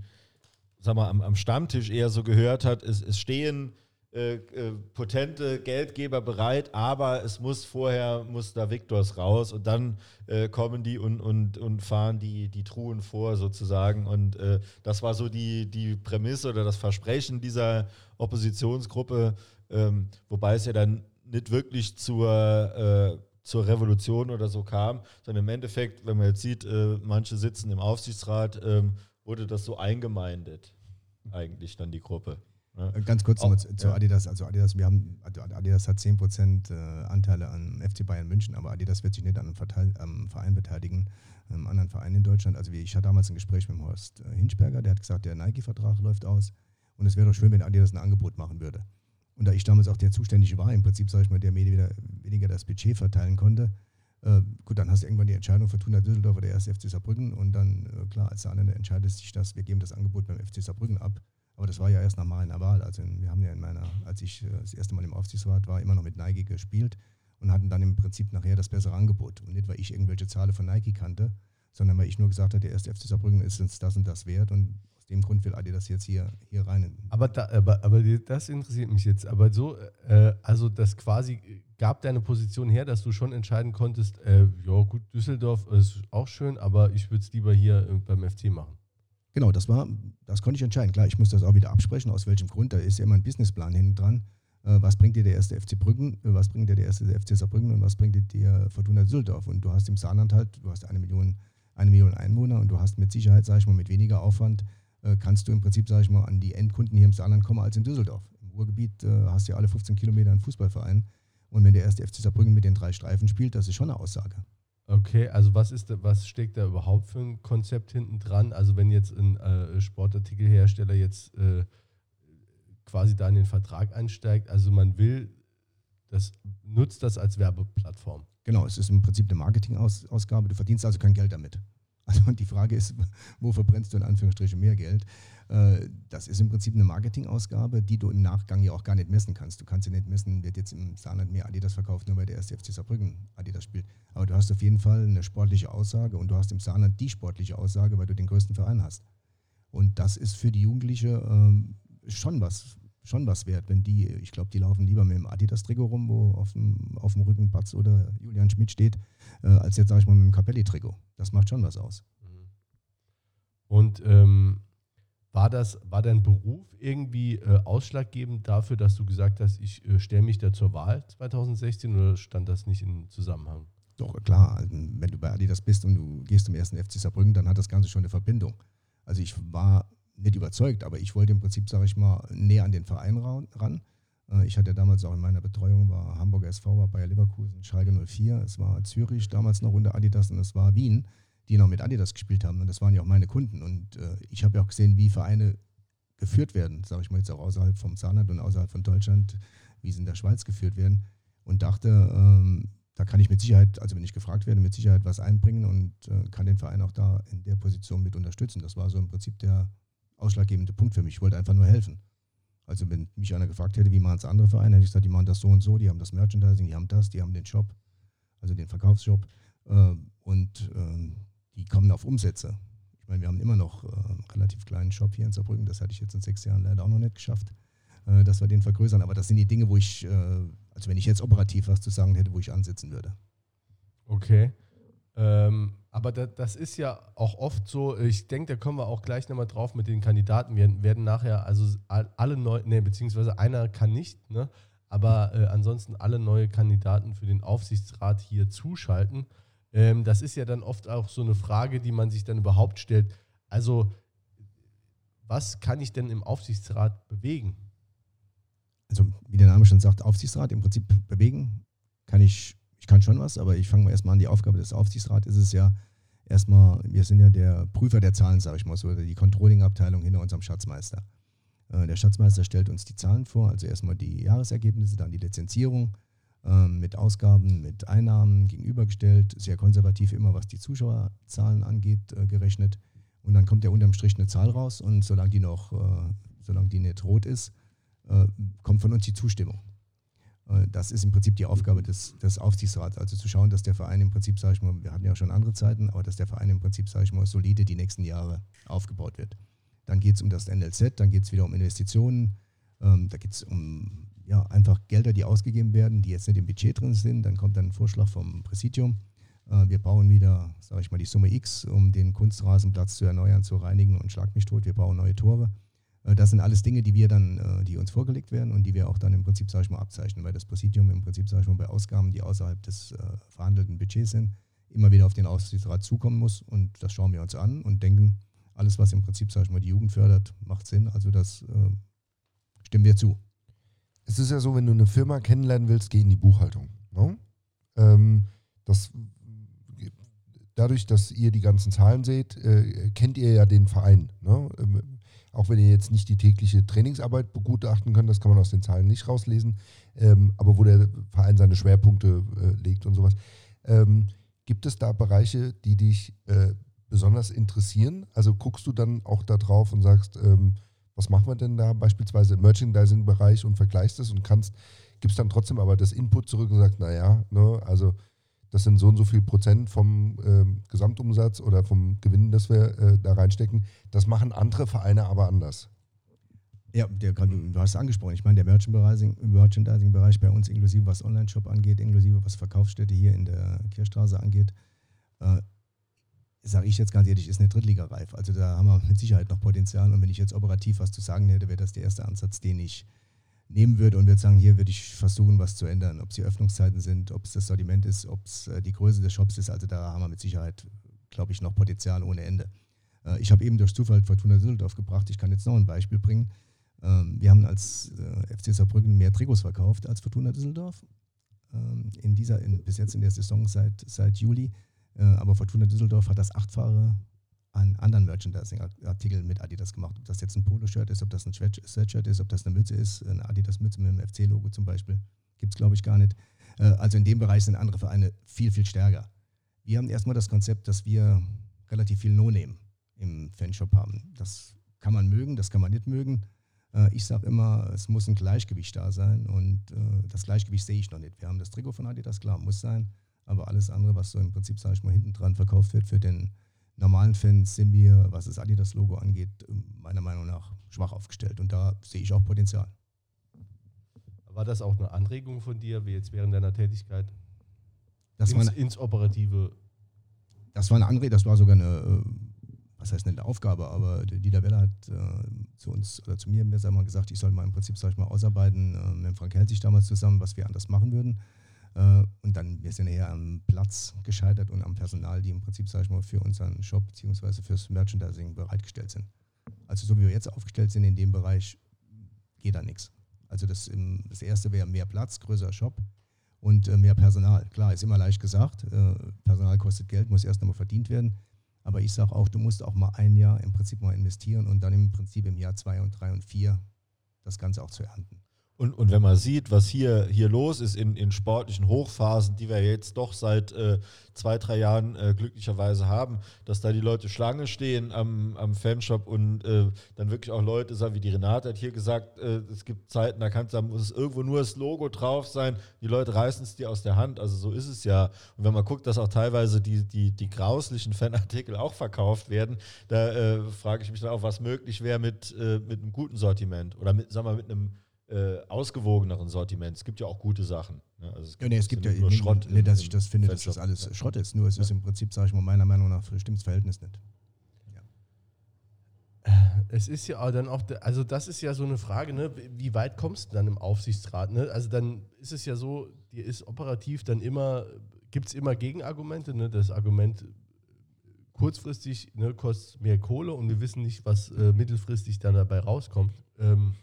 sag mal, am, am Stammtisch eher so gehört hat, ist, es stehen äh, äh, potente Geldgeber bereit, aber es muss vorher, muss da Victors raus und dann äh, kommen die und, und, und fahren die, die Truhen vor sozusagen. Und äh, das war so die, die Prämisse oder das Versprechen dieser Oppositionsgruppe, ähm, wobei es ja dann nicht wirklich zur, äh, zur Revolution oder so kam, sondern im Endeffekt, wenn man jetzt sieht, äh, manche sitzen im Aufsichtsrat, ähm, wurde das so eingemeindet, eigentlich dann die Gruppe. Ja. Äh, ganz kurz noch zu, zu ja. Adidas. Also Adidas, wir haben, also Adidas hat 10% äh, Anteile an FC Bayern München, aber Adidas wird sich nicht an einem Verein beteiligen, einem anderen Verein in Deutschland. Also ich hatte damals ein Gespräch mit Horst äh, Hinschberger, der hat gesagt, der Nike-Vertrag läuft aus und es wäre doch schön, wenn Adidas ein Angebot machen würde. Und da ich damals auch der Zuständige war, im Prinzip, sage ich mal, der mir wieder, weniger das Budget verteilen konnte, äh, gut, dann hast du irgendwann die Entscheidung Fortuna Düsseldorf oder der erste FC Saarbrücken und dann, äh, klar, als der andere entscheidet sich das, wir geben das Angebot beim FC Saarbrücken ab. Aber das war ja erst nach meiner Wahl. Also wir haben ja in meiner, als ich äh, das erste Mal im Aufsichtsrat war, immer noch mit Nike gespielt und hatten dann im Prinzip nachher das bessere Angebot. Und nicht, weil ich irgendwelche Zahlen von Nike kannte, sondern weil ich nur gesagt habe, der erste FC Saarbrücken ist uns das und das wert und aus dem Grund will Adi das jetzt hier, hier rein. Aber, da, aber, aber das interessiert mich jetzt. Aber so, äh, also das quasi gab deine Position her, dass du schon entscheiden konntest, äh, ja gut, Düsseldorf ist auch schön, aber ich würde es lieber hier äh, beim FC machen. Genau, das war, das konnte ich entscheiden. Klar, ich muss das auch wieder absprechen, aus welchem Grund. Da ist ja immer ein Businessplan hinten dran. Äh, was bringt dir der erste FC Brüggen, äh, was bringt dir der erste FC Saarbrücken und was bringt dir Fortuna Düsseldorf? Und du hast im Saarland halt, du hast eine Million, eine Million Einwohner und du hast mit Sicherheit, sage ich mal, mit weniger Aufwand, äh, kannst du im Prinzip, sage ich mal, an die Endkunden hier im Saarland kommen als in Düsseldorf. Im Ruhrgebiet hast du ja alle 15 Kilometer einen Fußballverein. Und wenn der erste FC Saarbrücken mit den drei Streifen spielt, das ist schon eine Aussage. Okay, also was ist was steckt da überhaupt für ein Konzept hinten dran? Also wenn jetzt ein äh, Sportartikelhersteller jetzt äh, quasi da in den Vertrag einsteigt, also man will, das nutzt das als Werbeplattform. Genau, es ist im Prinzip eine Marketingausgabe, du verdienst also kein Geld damit. Also die Frage ist, wo verbrennst du in Anführungsstrichen mehr Geld? Äh, das ist im Prinzip eine Marketingausgabe, die du im Nachgang ja auch gar nicht messen kannst. Du kannst ja nicht messen, wird jetzt im Saarland mehr Adidas verkauft, nur weil der erste FC Saarbrücken Adidas spielt. Aber du hast auf jeden Fall eine sportliche Aussage und du hast im Saarland die sportliche Aussage, weil du den größten Verein hast. Und das ist für die Jugendliche ähm, schon was, schon was wert, wenn die, ich glaube, die laufen lieber mit dem Adidas-Trikot rum, wo auf dem, auf dem Rücken Batz oder Julian Schmidt steht, äh, als jetzt, sage ich mal, mit dem Capelli-Trikot. Das macht schon was aus. Mhm. Und ähm, war das, war dein Beruf irgendwie äh, ausschlaggebend dafür, dass du gesagt hast, ich äh, stelle mich da zur Wahl 2016 oder stand das nicht im Zusammenhang? Doch, klar, also, wenn du bei Adidas bist und du gehst zum ersten FC Saarbrücken, dann hat das Ganze schon eine Verbindung. Also ich war nicht überzeugt, aber ich wollte im Prinzip, sage ich mal, näher an den Verein ran. Äh, ich hatte damals auch in meiner Betreuung, war Hamburger SV, war Bayer Leverkusen, Schalke 04, es war Zürich damals noch unter Adidas und es war Wien, die noch mit Adidas gespielt haben und das waren ja auch meine Kunden und äh, ich habe ja auch gesehen, wie Vereine geführt werden, sage ich mal jetzt auch außerhalb vom Saarland und außerhalb von Deutschland, wie sie in der Schweiz geführt werden und dachte, ähm, da kann ich mit Sicherheit, also wenn ich gefragt werde, mit Sicherheit was einbringen und äh, kann den Verein auch da in der Position mit unterstützen. Das war so im Prinzip der ausschlaggebende Punkt für mich. Ich wollte einfach nur helfen. Also wenn mich einer gefragt hätte, wie machen es andere Vereine, hätte ich gesagt, die machen das so und so, die haben das Merchandising, die haben das, die haben den Shop, also den Verkaufsshop äh, und äh, die kommen auf Umsätze. Ich meine, wir haben immer noch äh, einen relativ kleinen Shop hier in Saarbrücken, das hatte ich jetzt in sechs Jahren leider auch noch nicht geschafft, äh, dass wir den vergrößern, aber das sind die Dinge, wo ich, äh, also wenn ich jetzt operativ was zu sagen hätte, wo ich ansetzen würde. Okay. Ähm, aber da, das ist ja auch oft so, ich denke, da kommen wir auch gleich nochmal drauf mit den Kandidaten. Wir werden nachher, also alle neu, ne, beziehungsweise einer kann nicht, ne? aber äh, ansonsten alle neue Kandidaten für den Aufsichtsrat hier zuschalten. Ähm, das ist ja dann oft auch so eine Frage, die man sich dann überhaupt stellt. Also, was kann ich denn im Aufsichtsrat bewegen? Also, wie der Name schon sagt, Aufsichtsrat im Prinzip bewegen kann ich ich kann schon was, aber ich fange mal erstmal an. Die Aufgabe des Aufsichtsrats ist es ja erstmal, wir sind ja der Prüfer der Zahlen, sage ich mal so, oder die Controlling-Abteilung hinter unserem Schatzmeister. Äh, der Schatzmeister stellt uns die Zahlen vor, also erstmal die Jahresergebnisse, dann die Lizenzierung mit Ausgaben, mit Einnahmen gegenübergestellt, sehr konservativ immer, was die Zuschauerzahlen angeht, äh, gerechnet. Und dann kommt ja unterm Strich eine Zahl raus und solange die noch, äh, solange die nicht rot ist, kommt von uns die Zustimmung. Äh, das ist im Prinzip die Aufgabe des, des Aufsichtsrats, also zu schauen, dass der Verein im Prinzip, sage ich mal, wir hatten ja schon andere Zeiten, aber dass der Verein im Prinzip, sage ich mal, solide die nächsten Jahre aufgebaut wird. Dann geht es um das NLZ, dann geht es wieder um Investitionen, ähm, da geht es um ja, einfach Gelder, die ausgegeben werden, die jetzt nicht im Budget drin sind. Dann kommt dann ein Vorschlag vom Präsidium. Äh, wir bauen wieder, sage ich mal, die Summe X, um den Kunstrasenplatz zu erneuern, zu reinigen und schlag mich tot. Wir bauen neue Tore. Äh, das sind alles Dinge, die wir dann, äh, die uns vorgelegt werden und die wir auch dann im Prinzip, sage ich mal, abzeichnen, weil das Präsidium im Prinzip, sage ich mal, bei Ausgaben, die außerhalb des verhandelten Budgets sind, immer wieder auf den Aufsichtsrat zukommen muss und das schauen wir uns an und denken, alles, was im Prinzip, sage ich mal, die Jugend fördert, macht Sinn. Also das stimmen wir zu. Es ist ja so, wenn du eine Firma kennenlernen willst, geh in die Buchhaltung. Ne? Ähm, das, dadurch, dass ihr die ganzen Zahlen seht, äh, kennt ihr ja den Verein. Ne? Ähm, auch wenn ihr jetzt nicht die tägliche Trainingsarbeit begutachten könnt, das kann man aus den Zahlen nicht rauslesen, ähm, aber wo der Verein seine Schwerpunkte äh, legt und sowas. Ähm, gibt es da Bereiche, die dich äh, besonders interessieren? Also guckst du dann auch da drauf und sagst, ähm, was machen wir denn da beispielsweise im Merchandising-Bereich und vergleichst es und kannst, gibst dann trotzdem aber das Input zurück und sagst, naja, ne, also das sind so und so viel Prozent vom äh, Gesamtumsatz oder vom Gewinn, das wir äh, da reinstecken. Das machen andere Vereine aber anders. Ja, der, du hast es angesprochen. Ich meine, der Merchandising-Bereich bei uns, inklusive was Online-Shop angeht, inklusive was Verkaufsstätte hier in der Kirchstraße angeht, äh, sage ich jetzt ganz ehrlich, ist eine Drittligareif. Also da haben wir mit Sicherheit noch Potenzial. Und wenn ich jetzt operativ was zu sagen hätte, wäre das der erste Ansatz, den ich nehmen würde und würde sagen, hier würde ich versuchen, was zu ändern. Ob es die Öffnungszeiten sind, ob es das Sortiment ist, ob es äh, die Größe des Shops ist. Also da haben wir mit Sicherheit, glaube ich, noch Potenzial ohne Ende. Äh, ich habe eben durch Zufall Fortuna Düsseldorf gebracht. Ich kann jetzt noch ein Beispiel bringen. Ähm, wir haben als äh, FC Saarbrücken mehr Trikots verkauft als Fortuna Düsseldorf. Ähm, in dieser, in, bis jetzt in der Saison seit, seit Juli. Aber Fortuna Düsseldorf hat das achtfache an anderen Merchandising-Artikeln mit Adidas gemacht. Ob das jetzt ein Poloshirt ist, ob das ein Sweatshirt ist, ob das eine Mütze ist, eine Adidas-Mütze mit dem FC-Logo zum Beispiel. Gibt es, glaube ich, gar nicht. Äh, also in dem Bereich sind andere Vereine viel, viel stärker. Wir haben erstmal das Konzept, dass wir relativ viel No-Name im Fanshop haben. Das kann man mögen, das kann man nicht mögen. Äh, ich sage immer, es muss ein Gleichgewicht da sein und äh, das Gleichgewicht sehe ich noch nicht. Wir haben das Trikot von Adidas, klar, muss sein, aber alles andere, was so im Prinzip, sage ich mal, hinten dran verkauft wird für den normalen Fans sind wir, was das Adidas-Logo angeht, meiner Meinung nach schwach aufgestellt. Und da sehe ich auch Potenzial. War das auch eine Anregung von dir, wie jetzt während deiner Tätigkeit? Das ins, war eine, ins Operative. Das war eine Anregung, das war sogar eine, äh, was heißt eine Aufgabe, aber Dieter Weller hat äh, zu uns oder zu mir besser mal gesagt, ich soll mal im Prinzip, sag ich mal, ausarbeiten, äh, mit Frank Helzig damals zusammen, was wir anders machen würden. Äh, und dann, wir sind eher am Platz gescheitert und am Personal, die im Prinzip, sag ich mal, für unseren Shop bzw. fürs Merchandising bereitgestellt sind. Also so wie wir jetzt aufgestellt sind in dem Bereich, geht da nichts. Also das, im, das erste wäre mehr Platz, größerer Shop und äh, mehr Personal. Klar, ist immer leicht gesagt. Äh, Personal kostet Geld, muss erst einmal verdient werden. Aber ich sage auch, du musst auch mal ein Jahr im Prinzip mal investieren und dann im Prinzip im Jahr zwei und drei und vier das Ganze auch zu ernten. Und, und wenn man sieht, was hier, hier los ist in, in sportlichen Hochphasen, die wir jetzt doch seit äh, zwei, drei Jahren äh, glücklicherweise haben, dass da die Leute Schlange stehen am, am Fanshop und äh, dann wirklich auch Leute sagen, wie die Renate hat hier gesagt, äh, es gibt Zeiten, da kannst du, muss es irgendwo nur das Logo drauf sein, die Leute reißen es dir aus der Hand, also so ist es ja. Und wenn man guckt, dass auch teilweise die, die, die grauslichen Fanartikel auch verkauft werden, da äh, frage ich mich dann auch, was möglich wäre mit, äh, mit einem guten Sortiment oder mit, sagen wir, mit einem äh, ausgewogeneren Sortiment. Es gibt ja auch gute Sachen. Ne? Also es gibt, ja, nee, es gibt ja nur Schrott. Nicht, dass ich das finde, dass das alles ja. Schrott ist. Nur es ja. ist im Prinzip, sage ich mal, meiner Meinung nach stimmt das Verhältnis nicht. Es ist ja dann auch, also das ist ja so eine Frage, ne? wie weit kommst du dann im Aufsichtsrat? Ne? Also dann ist es ja so, dir ist operativ dann immer, gibt es immer Gegenargumente. Ne? Das Argument kurzfristig ne, kostet mehr Kohle und wir wissen nicht, was äh, mittelfristig dann dabei rauskommt. Ähm,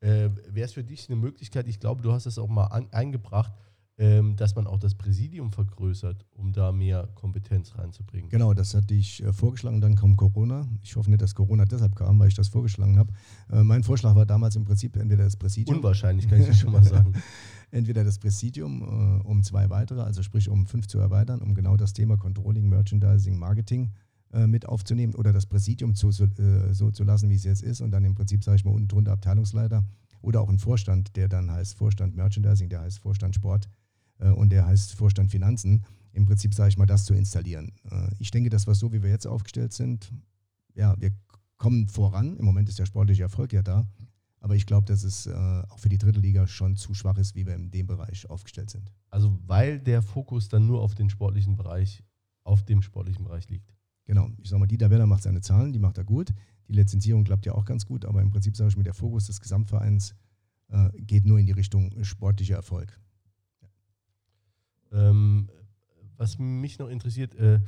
äh, Wäre es für dich eine Möglichkeit, ich glaube, du hast es auch mal an, eingebracht, ähm, dass man auch das Präsidium vergrößert, um da mehr Kompetenz reinzubringen. Genau, das hatte ich äh, vorgeschlagen, dann kam Corona. Ich hoffe nicht, dass Corona deshalb kam, weil ich das vorgeschlagen habe. Äh, mein Vorschlag war damals im Prinzip entweder das Präsidium. Unwahrscheinlich, kann ich schon mal sagen. entweder das Präsidium äh, um zwei weitere, also sprich um fünf zu erweitern, um genau das Thema Controlling, Merchandising, Marketing äh, mit aufzunehmen oder das Präsidium zu, so, äh, so zu lassen, wie es jetzt ist und dann im Prinzip, sage ich mal, unten drunter Abteilungsleiter oder auch ein Vorstand, der dann heißt Vorstand Merchandising, der heißt Vorstand Sport äh, und der heißt Vorstand Finanzen. Im Prinzip, sage ich mal, das zu installieren. Ich denke, das war so, wie wir jetzt aufgestellt sind. Ja, wir kommen voran. Im Moment ist der sportliche Erfolg ja da. Aber ich glaube, dass es äh, auch für die dritte Liga schon zu schwach ist, wie wir in dem Bereich aufgestellt sind. Also weil der Fokus dann nur auf den sportlichen Bereich, auf dem sportlichen Bereich liegt. Genau, ich sage mal, Dieter Weller macht seine Zahlen, die macht er gut. Die Lizenzierung klappt ja auch ganz gut, aber im Prinzip sage ich mir, der Fokus des Gesamtvereins äh, geht nur in die Richtung sportlicher Erfolg. Ja. Ähm, was mich noch interessiert, äh,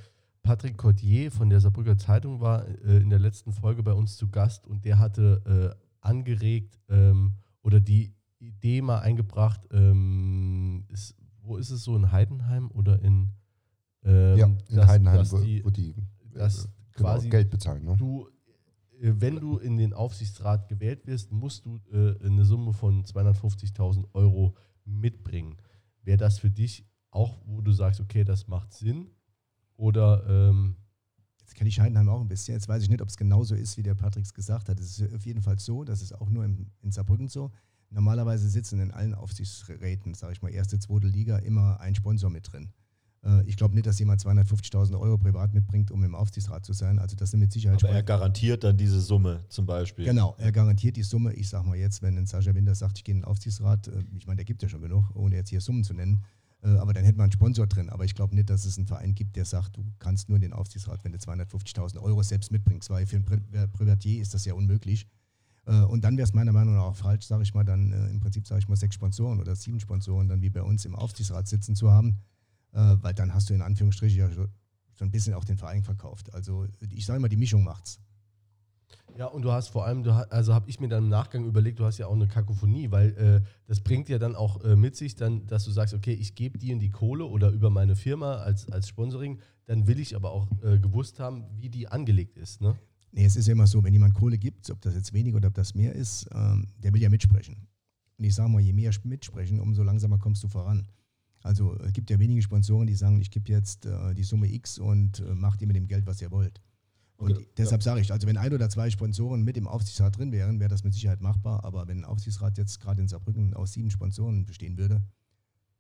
Patrick Cordier von der Saarbrücker Zeitung war äh, in der letzten Folge bei uns zu Gast und der hatte äh, angeregt ähm, oder die Idee mal eingebracht, ähm, ist, wo ist es so, in Heidenheim oder in ähm, ja, in dass, Heidenheim, dass die, wo die dass genau, quasi Geld bezahlen. Ne? Du, äh, wenn du in den Aufsichtsrat gewählt wirst, musst du äh, eine Summe von 250.000 Euro mitbringen. Wäre das für dich auch, wo du sagst, okay, das macht Sinn? Oder ähm Jetzt kenne ich Heidenheim auch ein bisschen. Jetzt weiß ich nicht, ob es genauso ist, wie der Patrick gesagt hat. Es ist auf jeden Fall so, das ist auch nur in, in Saarbrücken so. Normalerweise sitzen in allen Aufsichtsräten, sage ich mal, erste, zweite Liga, immer ein Sponsor mit drin. Äh, ich glaube nicht, dass jemand 250.000 Euro privat mitbringt, um im Aufsichtsrat zu sein. Also das sind mit Sicherheit. Aber er garantiert dann diese Summe zum Beispiel. Genau, er garantiert die Summe. Ich sage mal jetzt, wenn ein Sascha Winter sagt, ich gehe in den Aufsichtsrat, äh, ich meine, der gibt ja schon genug, ohne jetzt hier Summen zu nennen. Äh, aber dann hätte man einen Sponsor drin. Aber ich glaube nicht, dass es einen Verein gibt, der sagt, du kannst nur in den Aufsichtsrat, wenn du 250.000 Euro selbst mitbringst. Weil für einen Privatier ist das ja unmöglich. Und dann wäre es meiner Meinung nach auch falsch, sage ich mal, dann im Prinzip, sage ich mal, sechs Sponsoren oder sieben Sponsoren dann wie bei uns im Aufsichtsrat sitzen zu haben äh, weil dann hast du in Anführungsstrichen ja so ein bisschen auch den Verein verkauft. Also ich sage immer, die Mischung macht's. Ja, und du hast vor allem, du hast, also habe ich mir dann im Nachgang überlegt, du hast ja auch eine Kakophonie, weil äh, das bringt ja dann auch äh, mit sich, dann, dass du sagst, okay, ich gebe dir in die Kohle oder über meine Firma als, als Sponsoring, dann will ich aber auch äh, gewusst haben, wie die angelegt ist. Ne? Nee, es ist ja immer so, wenn jemand Kohle gibt, ob das jetzt wenig oder ob das mehr ist, ähm, der will ja mitsprechen. Und ich sage mal, je mehr mitsprechen, umso langsamer kommst du voran. Also es gibt ja wenige Sponsoren, die sagen, ich gebe jetzt äh, die Summe X und äh, macht ihr mit dem Geld, was ihr wollt. Und okay, deshalb ja. sage ich, also wenn ein oder zwei Sponsoren mit im Aufsichtsrat drin wären, wäre das mit Sicherheit machbar. Aber wenn ein Aufsichtsrat jetzt gerade in Saarbrücken aus sieben Sponsoren bestehen würde,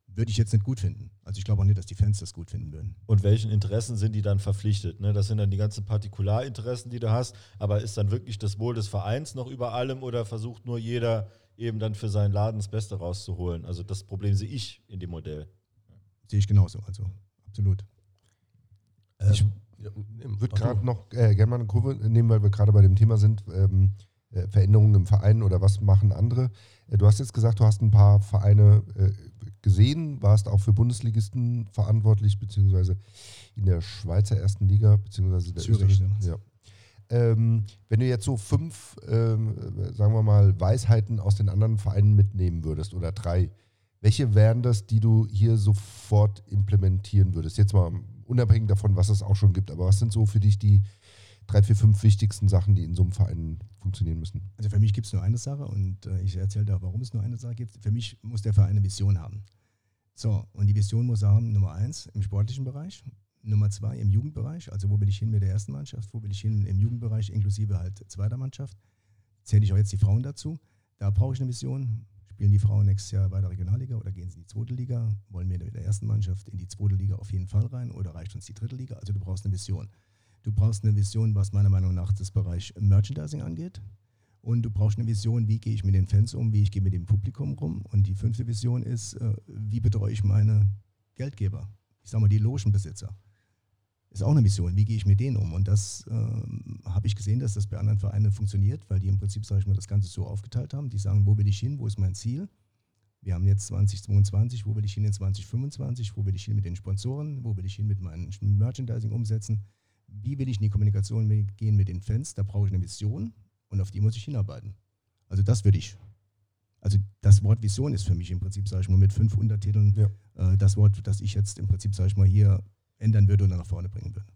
würde ich jetzt nicht gut finden. Also ich glaube auch nicht, dass die Fans das gut finden würden. Und welchen Interessen sind die dann verpflichtet? Ne? Das sind dann die ganzen Partikularinteressen, die du hast. Aber ist dann wirklich das Wohl des Vereins noch über allem oder versucht nur jeder eben dann für seinen Laden das Beste rauszuholen. Also das Problem sehe ich in dem Modell. Sehe ich genauso, also absolut. Ähm, ich ja, würde gerade noch äh, gerne mal eine Kurve nehmen, weil wir gerade bei dem Thema sind. Ähm, äh, Veränderungen im Verein oder was machen andere? Äh, du hast jetzt gesagt, du hast ein paar Vereine äh, gesehen, warst auch für Bundesligisten verantwortlich, beziehungsweise in der Schweizer ersten Liga, beziehungsweise der Zürich. Ja. Ähm, wenn du jetzt so fünf, ähm, sagen wir mal, Weisheiten aus den anderen Vereinen mitnehmen würdest oder drei, welche wären das, die du hier sofort implementieren würdest? Jetzt mal unabhängig davon, was es auch schon gibt, aber was sind so für dich die drei, vier, fünf wichtigsten Sachen, die in so einem Verein funktionieren müssen? Also für mich gibt es nur eine Sache und äh, ich erzähle da, warum es nur eine Sache gibt. Für mich muss der Verein eine Vision haben. So, und die Vision muss haben, Nummer eins, im sportlichen Bereich, Nummer zwei, im Jugendbereich, also wo will ich hin mit der ersten Mannschaft, wo will ich hin im Jugendbereich, inklusive halt zweiter Mannschaft. Zähle ich auch jetzt die Frauen dazu. Da brauche ich eine Vision. Spielen die Frauen nächstes Jahr weiter Regionalliga oder gehen sie in die zweite Liga? Wollen wir mit der ersten Mannschaft in die zweite Liga auf jeden Fall rein oder reicht uns die dritte Liga? Also du brauchst eine Vision. Du brauchst eine Vision, was meiner Meinung nach das Bereich Merchandising angeht. Und du brauchst eine Vision, wie gehe ich mit den Fans um, wie ich gehe mit dem Publikum rum. Und die fünfte Vision ist, äh, wie betreue ich meine Geldgeber? Ich sage mal, die Logenbesitzer. Ist auch eine Mission, wie gehe ich mit denen um? Und das äh, habe ich gesehen, dass das bei anderen Vereinen funktioniert, weil die im Prinzip, sage ich mal, das Ganze so aufgeteilt haben. Die sagen, wo will ich hin, wo ist mein Ziel? Wir haben jetzt 2022, wo will ich hin in 2025, wo will ich hin mit den Sponsoren, wo will ich hin mit meinen Merchandising umsetzen? wie will ich in die Kommunikation gehen mit den Fans, da brauche ich eine Vision und auf die muss ich hinarbeiten. Also das würde ich. Also das Wort Vision ist für mich im Prinzip, sage ich mal, mit fünf Untertiteln ja. äh, das Wort, das ich jetzt im Prinzip, sage ich mal, hier ändern würde und dann nach vorne bringen würde.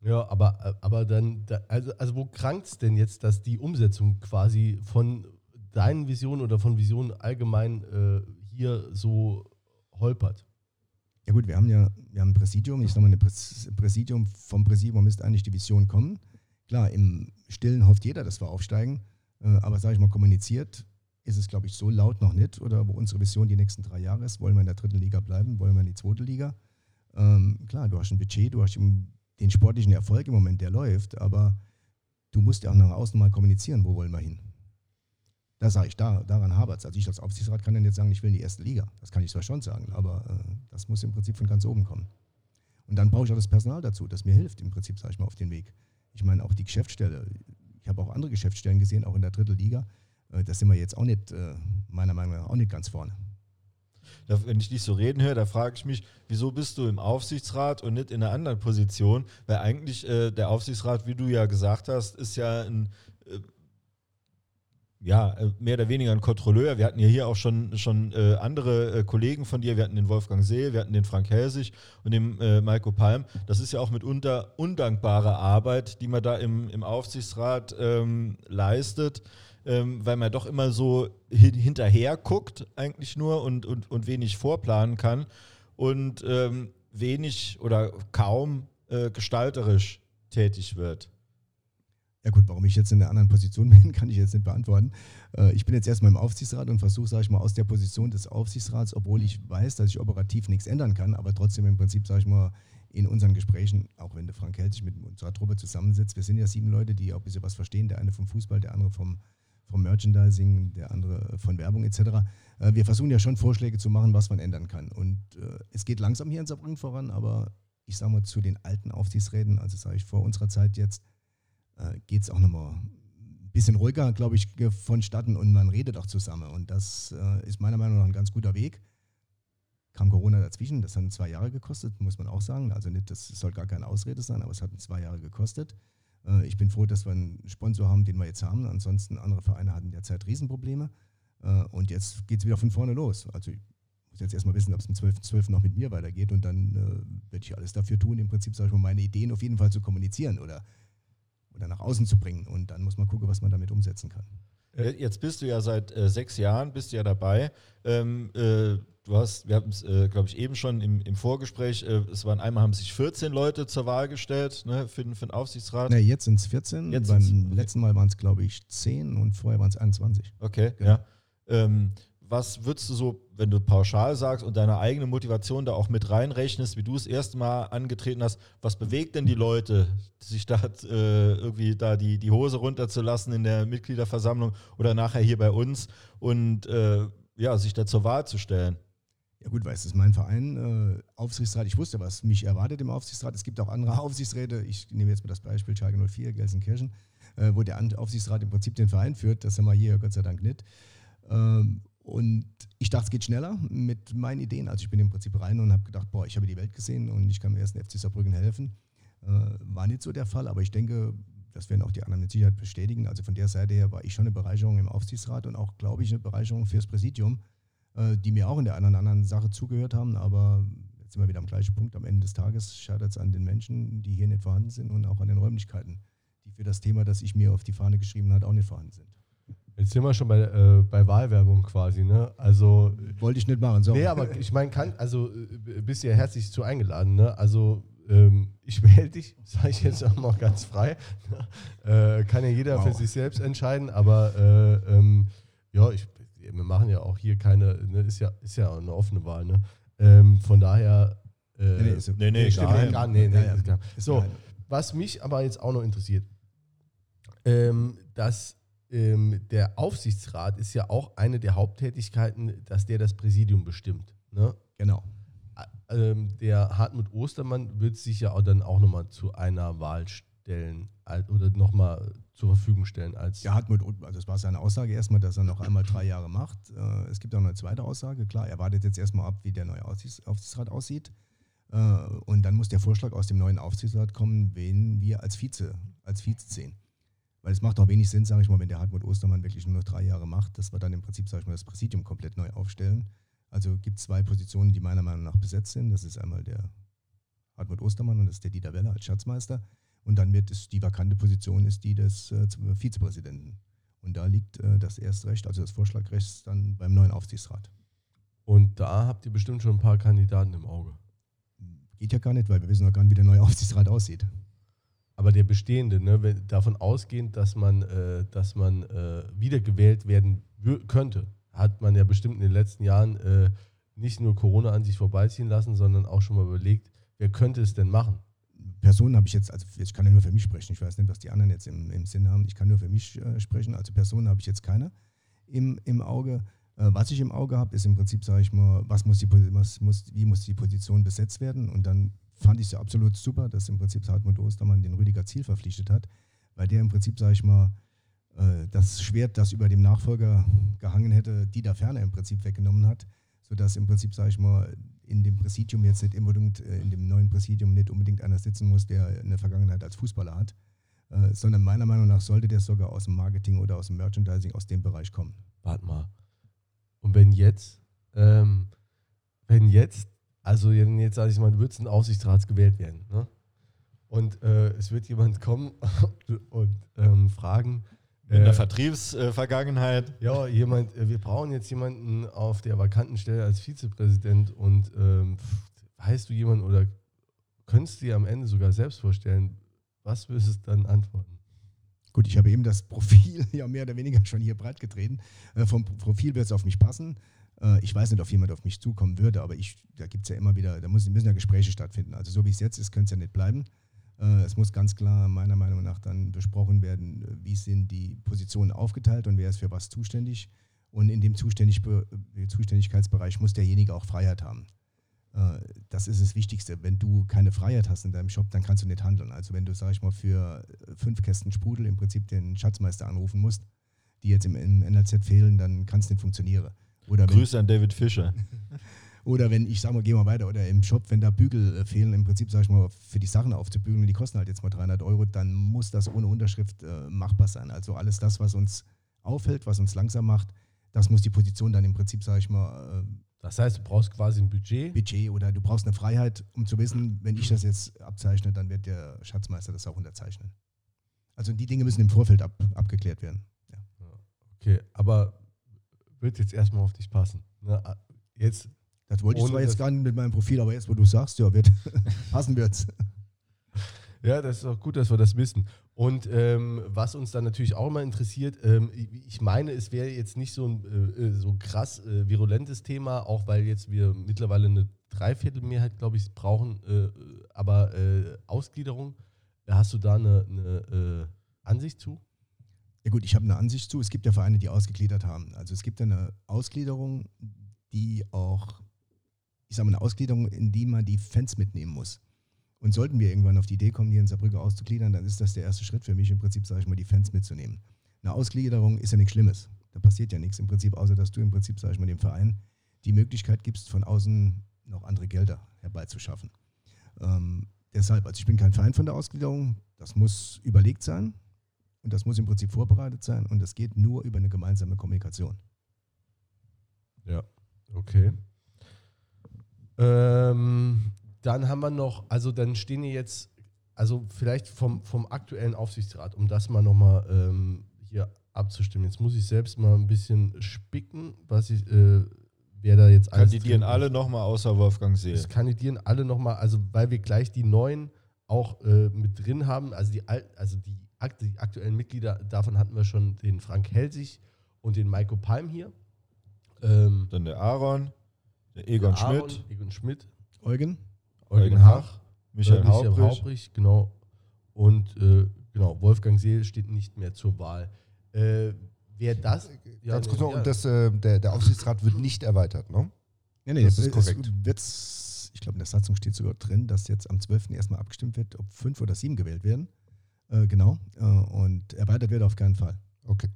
Ja, aber, aber dann, also, also wo krankt es denn jetzt, dass die Umsetzung quasi von deinen Visionen oder von Visionen allgemein äh, hier so holpert? Ja gut, wir haben ja wir haben ein Präsidium. Ich sage mal, ein Präsidium, vom Präsidium müsste eigentlich die Vision kommen. Klar, im Stillen hofft jeder, dass wir aufsteigen. Äh, aber sage ich mal, kommuniziert ist es, glaube ich, so laut noch nicht. Oder wo unsere Vision die nächsten drei Jahre ist. Wollen wir in der dritten Liga bleiben? Wollen wir in die zweite Liga? Ähm, klar, du hast ein Budget, du hast den sportlichen Erfolg im Moment, der läuft. Aber du musst ja auch nach außen mal kommunizieren, wo wollen wir hin. Da sage ich, da, daran habert es. Also ich als Aufsichtsrat kann dann jetzt sagen, ich will in die erste Liga. Das kann ich zwar schon sagen, aber äh, das muss im Prinzip von ganz oben kommen. Und dann brauche ich auch das Personal dazu, das mir hilft, im Prinzip, sage ich mal, auf den Weg. Ich meine, auch die Geschäftsstelle. Ich habe auch andere Geschäftsstellen gesehen, auch in der dritten Liga. Äh, da sind wir jetzt auch nicht, äh, meiner Meinung nach, auch nicht ganz vorne. Wenn ich dich so reden höre, da frage ich mich, wieso bist du im Aufsichtsrat und nicht in einer anderen Position? Weil eigentlich äh, der Aufsichtsrat, wie du ja gesagt hast, ist ja ein äh, ja, äh, mehr oder weniger ein Kontrolleur. Wir hatten ja hier auch schon, schon äh, andere äh, Kollegen von dir. Wir hatten den Wolfgang See, wir hatten den Frank Helsig und den äh, Maiko Palm. Das ist ja auch mitunter undankbare Arbeit, die man da im, im Aufsichtsrat ähm, leistet, ähm, weil man doch immer so hin, hinterher guckt, eigentlich nur und, und, und wenig vorplanen kann und ähm, wenig oder kaum äh, gestalterisch tätig wird. Ja gut, warum ich jetzt in einer anderen Position bin, kann ich jetzt nicht beantworten. Äh, ich bin jetzt erstmal im Aufsichtsrat und versuche, sage ich mal, aus der Position des Aufsichtsrats, obwohl ich weiß, dass ich operativ nichts ändern kann, aber trotzdem im Prinzip, sage ich mal, in unseren Gesprächen, auch wenn der Frank Held sich mit unserer Truppe zusammensitzt, wir sind ja sieben Leute, die auch ein bisschen was verstehen, der eine vom Fußball, der andere vom, vom Merchandising, der andere von Werbung etc. Äh, wir versuchen ja schon Vorschläge zu machen, was man ändern kann. Und äh, es geht langsam hier in Saarbrücken voran, aber ich sage mal zu den alten Aufsichtsräten, also sage ich vor unserer Zeit jetzt, äh, geht es auch nochmal ein bisschen ruhiger, glaube ich, vonstatten und man redet auch zusammen. Und das ist meiner Meinung nach ein ganz guter Weg. Kam Corona dazwischen, das hat zwei Jahre gekostet, muss man auch sagen. Also nicht, das soll gar keine Ausrede sein, aber es hat zwei Jahre gekostet. Äh, ich bin froh, dass wir einen Sponsor haben, den wir jetzt haben. Ansonsten andere Vereine hatten derzeit Riesenprobleme. Äh, und jetzt geht es wieder von vorne los. Also ich muss jetzt erstmal wissen, ob es am 12.12. 12. noch mit mir weitergeht und dann äh, werde ich alles dafür tun, im Prinzip, sage ich mal, meine Ideen auf jeden Fall zu kommunizieren oder oder nach außen zu bringen. Und dann muss man gucken, was man damit umsetzen kann. Äh, jetzt bist du ja seit äh, sechs Jahren, bist du ja dabei. Ähm, äh, du hast, wir haben es, äh, glaube ich, eben schon im, im Vorgespräch, äh, es waren einmal haben sich 14 Leute zur Wahl gestellt ne, für, für den Aufsichtsrat. Nee, jetzt sind es 14. Jetzt Beim okay. letzten Mal waren es, glaube ich, 10 und vorher waren es 21. Okay, genau. ja. Ähm, was würdest du so, wenn du pauschal sagst und deine eigene Motivation da auch mit reinrechnest, wie du es erst mal angetreten hast, was bewegt denn die Leute, sich da äh, irgendwie da die, die Hose runterzulassen in der Mitgliederversammlung oder nachher hier bei uns und äh, ja, sich da zur Wahl zu stellen? Ja gut, weil es ist mein Verein, äh, Aufsichtsrat. Ich wusste, was mich erwartet im Aufsichtsrat. Es gibt auch andere Aufsichtsräte. Ich nehme jetzt mal das Beispiel Schalke 04, Gelsenkirchen, äh, wo der Aufsichtsrat im Prinzip den Verein führt. Das haben wir hier Gott sei Dank nicht. Ähm, und ich dachte, es geht schneller mit meinen Ideen. Also ich bin im Prinzip rein und habe gedacht, boah, ich habe die Welt gesehen und ich kann mir erst in FC Saarbrücken helfen. Äh, war nicht so der Fall, aber ich denke, das werden auch die anderen mit Sicherheit bestätigen. Also von der Seite her war ich schon eine Bereicherung im Aufsichtsrat und auch, glaube ich, eine Bereicherung fürs Präsidium äh, die mir auch in der einen oder anderen Sache zugehört haben, aber jetzt sind wir wieder am gleichen Punkt. Am Ende des Tages scheitert es an den Menschen, die hier nicht vorhanden sind und auch an den Räumlichkeiten, die für das Thema, das ich mir auf die Fahne geschrieben habe, auch nicht vorhanden sind. Jetzt sind wir schon bei, äh, bei Wahlwerbung quasi, ne? Also wollte ich nicht machen. So. Nee, aber ich meine, kann, also äh, bist ja herzlich zu eingeladen, ne? Also ähm, ich wähle dich, sage ich jetzt auch mal ganz frei. Ne? äh, kann ja jeder wow. für sich selbst entscheiden, aber äh, ähm, ja, ich wir machen ja auch hier keine, ne, ist ja, ist ja eine offene Wahl, ne? Ähm, von daher. Äh, nee, nee, ist, nee, nee, stimmt gar, nee, nee, ja, ja. So, was mich aber jetzt auch noch interessiert, ähm, dass ähm, der Aufsichtsrat ist ja auch eine der Haupttätigkeiten, dass der das Präsidium bestimmt. Ne? Genau. Ähm, der Hartmut Ostermann wird sich ja auch dann auch nochmal zu einer Wahl stellen oder nochmal zur Verfügung stellen. Als ja, Hartmut, also das war seine Aussage erstmal, dass er noch einmal drei Jahre macht. Äh, es gibt auch eine zweite Aussage. Klar, er wartet jetzt erstmal ab, wie der neue Aufsichtsrat aussieht. Äh, und dann muss der Vorschlag aus dem neuen Aufsichtsrat kommen, wen wir als Vize, als Vize sehen. Weil es macht auch wenig Sinn, sage ich mal, wenn der Hartmut Ostermann wirklich nur noch drei Jahre macht, dass wir dann im Prinzip, sage ich mal, das Präsidium komplett neu aufstellen. Also gibt es zwei Positionen, die meiner Meinung nach besetzt sind. Das ist einmal der Hartmut Ostermann und das ist der Dieter Weller als Schatzmeister. Und dann wird es die vakante Position ist die des äh, Vizepräsidenten. Und da liegt äh, das Erstrecht, also das Vorschlagrecht, dann beim neuen Aufsichtsrat. Und da habt ihr bestimmt schon ein paar Kandidaten im Auge. Geht ja gar nicht, weil wir wissen noch gar nicht, wie der neue Aufsichtsrat aussieht. Aber der bestehende, ne, davon ausgehend, dass man, äh, dass man äh, wiedergewählt werden könnte, hat man ja bestimmt in den letzten Jahren äh, nicht nur Corona an sich vorbeiziehen lassen, sondern auch schon mal überlegt, wer könnte es denn machen? Personen habe ich jetzt, also ich kann ja nur für mich sprechen, ich weiß nicht, was die anderen jetzt im, im Sinn haben, ich kann nur für mich äh, sprechen, also Personen habe ich jetzt keine im, im Auge. Äh, was ich im Auge habe, ist im Prinzip, sage ich mal, was muss die, was muss, wie muss die Position besetzt werden und dann fand ich es absolut super, dass im Prinzip Hartmut Ostermann den Rüdiger Ziel verpflichtet hat, weil der im Prinzip, sage ich mal, äh, das Schwert, das über dem Nachfolger gehangen hätte, Dieter Ferner im Prinzip weggenommen hat, sodass im Prinzip, sage ich mal, in dem Präsidium jetzt nicht unbedingt, äh, in dem neuen Präsidium nicht unbedingt einer sitzen muss, der eine Vergangenheit als Fußballer hat, äh, sondern meiner Meinung nach sollte der sogar aus dem Marketing oder aus dem Merchandising, aus dem Bereich kommen. Warte mal. Und wenn jetzt, ähm, wenn jetzt, also jetzt sage ich mal, du würdest ein Aufsichtsrat gewählt werden, ne? Und äh, es wird jemand kommen und ähm, fragen, in der äh, Vertriebsvergangenheit. ja, jemand, äh, wir brauchen jetzt jemanden auf der vakanten Stelle als Vizepräsident und ähm, weißt du jemanden oder könntest du dir am Ende sogar selbst vorstellen, was würdest du dann antworten? Gut, ich habe eben das Profil ja mehr oder weniger schon hier breit getreten. Äh, vom Profil wird es auf mich passen. Äh, ich weiß nicht, ob jemand auf mich zukommen würde, aber ich, da gibt es ja immer wieder, da müssen, ja Gespräche stattfinden. Also so wie es jetzt ist, könnte es ja nicht bleiben. Äh, es muss ganz klar meiner Meinung nach dann besprochen werden, äh, wie sind die Positionen aufgeteilt und wer ist für was zuständig. Und in dem Zuständig äh, Zuständigkeitsbereich muss derjenige auch Freiheit haben. Das ist das Wichtigste. Wenn du keine Freiheit hast in deinem Shop, dann kannst du nicht handeln. Also wenn du, sag ich mal, für fünf Kästen Sprudel im Prinzip den Schatzmeister anrufen musst, die jetzt im NLZ fehlen, dann kann es nicht funktionieren. Oder Grüße an David Fischer. Oder wenn ich sage mal, geh mal weiter, oder im Shop, wenn da Bügel äh, fehlen, im Prinzip sage ich mal, für die Sachen aufzubügeln, die kosten halt jetzt mal 300 Euro, dann muss das ohne Unterschrift äh, machbar sein. Also alles das, was uns aufhält, was uns langsam macht, das muss die Position dann im Prinzip, sage ich mal. Äh, das heißt, du brauchst quasi ein Budget? Budget oder du brauchst eine Freiheit, um zu wissen, wenn ich das jetzt abzeichne, dann wird der Schatzmeister das auch unterzeichnen. Also die Dinge müssen im Vorfeld ab, abgeklärt werden. Ja. Okay, aber wird jetzt erstmal auf dich passen. Ne? Jetzt das wollte ich zwar jetzt gar nicht mit meinem Profil, aber jetzt, wo du sagst, ja, wird, passen wird's. Ja, das ist auch gut, dass wir das wissen. Und ähm, was uns dann natürlich auch immer interessiert, ähm, ich meine, es wäre jetzt nicht so ein äh, so krass äh, virulentes Thema, auch weil jetzt wir mittlerweile eine Dreiviertelmehrheit, glaube ich, brauchen, äh, aber äh, Ausgliederung, hast du da eine, eine äh, Ansicht zu? Ja gut, ich habe eine Ansicht zu. Es gibt ja Vereine, die ausgegliedert haben. Also es gibt eine Ausgliederung, die auch, ich sage mal, eine Ausgliederung, in die man die Fans mitnehmen muss. Und sollten wir irgendwann auf die Idee kommen, hier in Saarbrücke auszugliedern, dann ist das der erste Schritt für mich im Prinzip, sage ich mal, die Fans mitzunehmen. Eine Ausgliederung ist ja nichts Schlimmes. Da passiert ja nichts im Prinzip, außer dass du im Prinzip, sage ich mal, dem Verein die Möglichkeit gibst, von außen noch andere Gelder herbeizuschaffen. Ähm, deshalb, also ich bin kein Feind von der Ausgliederung. Das muss überlegt sein und das muss im Prinzip vorbereitet sein und das geht nur über eine gemeinsame Kommunikation. Ja, okay. Ähm, dann haben wir noch, also dann stehen hier jetzt, also vielleicht vom, vom aktuellen Aufsichtsrat, um das mal nochmal ähm, hier abzustimmen. Jetzt muss ich selbst mal ein bisschen spicken, was ich, äh, wer da jetzt Kandidieren alle nochmal außer Wolfgang See. Es kandidieren alle nochmal, also weil wir gleich die neuen auch äh, mit drin haben, also die, also die, die, aktuellen Mitglieder, davon hatten wir schon den Frank Helsig und den Maiko Palm hier. Ähm, Dann der Aaron, der Egon der Aaron, Schmidt. Egon Schmidt. Eugen. Eugen Hach. Michael, äh, Michael Haubrich. Haubrich. genau. Und äh, genau, Wolfgang Seel steht nicht mehr zur Wahl. Äh, wer das. Ja, Ganz kurz noch, ja. und das, äh, der, der Aufsichtsrat wird nicht erweitert, ne? Nee, nee, das ist korrekt. Wird's, ich glaube, in der Satzung steht sogar drin, dass jetzt am 12. erstmal abgestimmt wird, ob fünf oder sieben gewählt werden. Äh, genau. Äh, und erweitert wird auf keinen Fall. Okay.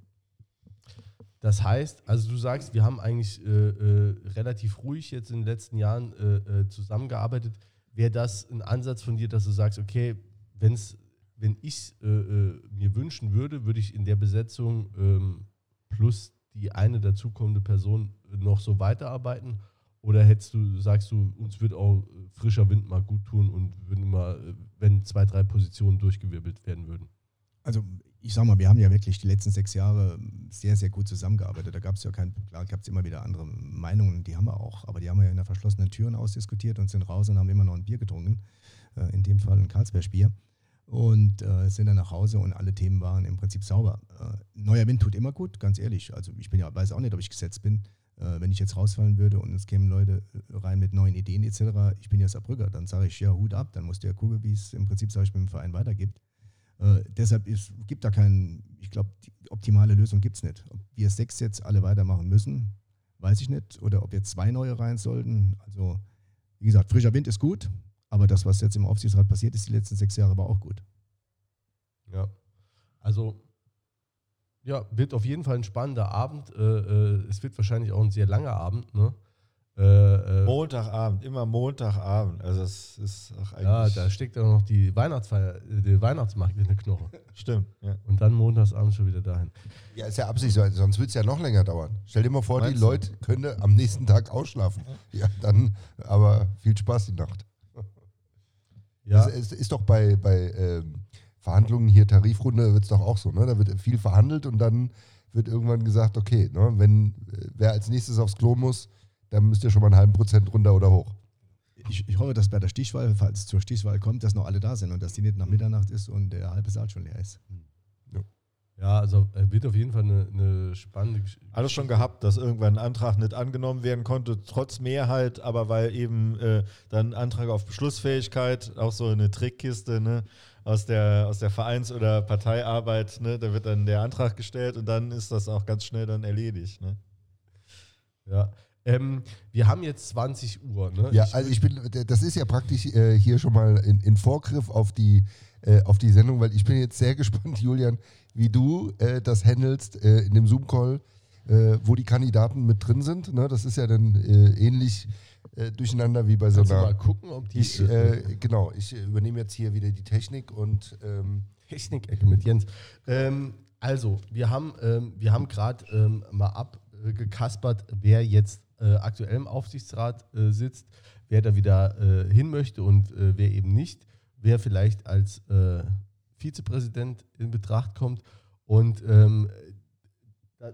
Das heißt, also du sagst, wir haben eigentlich äh, äh, relativ ruhig jetzt in den letzten Jahren äh, zusammengearbeitet. Wäre das ein Ansatz von dir, dass du sagst, okay, wenn's, wenn ich mir wünschen würde, würde ich in der Besetzung ähm, plus die eine dazukommende Person noch so weiterarbeiten? Oder hättest du, sagst du, uns wird auch frischer Wind mal gut tun und würden mal, wenn zwei, drei Positionen durchgewirbelt werden würden? Also ich sag mal, wir haben ja wirklich die letzten sechs Jahre sehr, sehr gut zusammengearbeitet. Da gab es ja kein, klar gab es immer wieder andere Meinungen, die haben wir auch, aber die haben wir ja in der verschlossenen Türen ausdiskutiert und sind raus und haben immer noch ein Bier getrunken. Äh, in dem Fall ein Karlsbergbier. Und äh, sind dann nach Hause und alle Themen waren im Prinzip sauber. Äh, neuer Wind tut immer gut, ganz ehrlich. Also ich bin ja, weiß auch nicht, ob ich gesetzt bin. Äh, wenn ich jetzt rausfallen würde und es kämen Leute rein mit neuen Ideen etc., ich bin ja Saarbrücker, dann sage ich ja Hut ab, dann musst du ja gucken, wie es im Prinzip, sage ich, mit dem Verein weitergibt. Äh, deshalb ist, gibt da keinen, ich glaube, die optimale Lösung gibt es nicht. Ob wir sechs jetzt alle weitermachen müssen, weiß ich nicht. Oder ob jetzt zwei neue rein sollten. Also, wie gesagt, frischer Wind ist gut, aber das, was jetzt im Aufsichtsrat passiert ist, die letzten sechs Jahre, war auch gut. Ja, also ja, wird auf jeden Fall ein spannender Abend. Äh, äh, es wird wahrscheinlich auch ein sehr langer Abend. Ne? Äh, äh, Montagabend, immer Montagabend. Also es ist auch eigentlich. Ja, da steckt ja noch die Weihnachtsfeier, die Weihnachtsmarkt in der Knoche. Stimmt. Ja. Und dann montagsabends schon wieder dahin. Ja, ist ja Absicht, sonst wird es ja noch länger dauern. Stell dir mal vor, Meinst die Leute können am nächsten Tag ausschlafen. Ja, dann, aber viel Spaß die Nacht. Ja. Es ist, ist, doch bei, bei ähm, Verhandlungen hier, Tarifrunde, wird es doch auch so. Ne? Da wird viel verhandelt und dann wird irgendwann gesagt, okay, ne, wenn äh, wer als nächstes aufs Klo muss, dann müsst ihr schon mal einen halben Prozent runter oder hoch. Ich, ich, hoffe, dass bei der Stichwahl, falls es zur Stichwahl kommt, dass noch alle da sind und dass die nicht nach Mitternacht ist und der halbe Saal schon leer ist. Ja, ja also äh, wird auf jeden Fall eine, eine spannende Geschichte. Alles schon gehabt, dass irgendwann ein Antrag nicht angenommen werden konnte, trotz Mehrheit, aber weil eben äh, dann Antrag auf Beschlussfähigkeit, auch so eine Trickkiste, ne? Aus der, aus der Vereins- oder Parteiarbeit, ne, da wird dann der Antrag gestellt und dann ist das auch ganz schnell dann erledigt. Ne? Ja, ähm, wir haben jetzt 20 Uhr. Ne? Ja, ich also ich bin, das ist ja praktisch äh, hier schon mal in, in Vorgriff auf die, äh, auf die Sendung, weil ich bin jetzt sehr gespannt, Julian, wie du äh, das handelst äh, in dem Zoom-Call, äh, wo die Kandidaten mit drin sind. Ne? Das ist ja dann äh, durcheinander wie bei so einer. mal gucken, ob die. Ich, genau, ich übernehme jetzt hier wieder die Technik und. Ähm, Technik-Ecke mit Jens. Ähm, also, wir haben, ähm, haben gerade ähm, mal abgekaspert, wer jetzt äh, aktuell im Aufsichtsrat äh, sitzt, wer da wieder äh, hin möchte und äh, wer eben nicht, wer vielleicht als äh, Vizepräsident in Betracht kommt. Und ähm, da,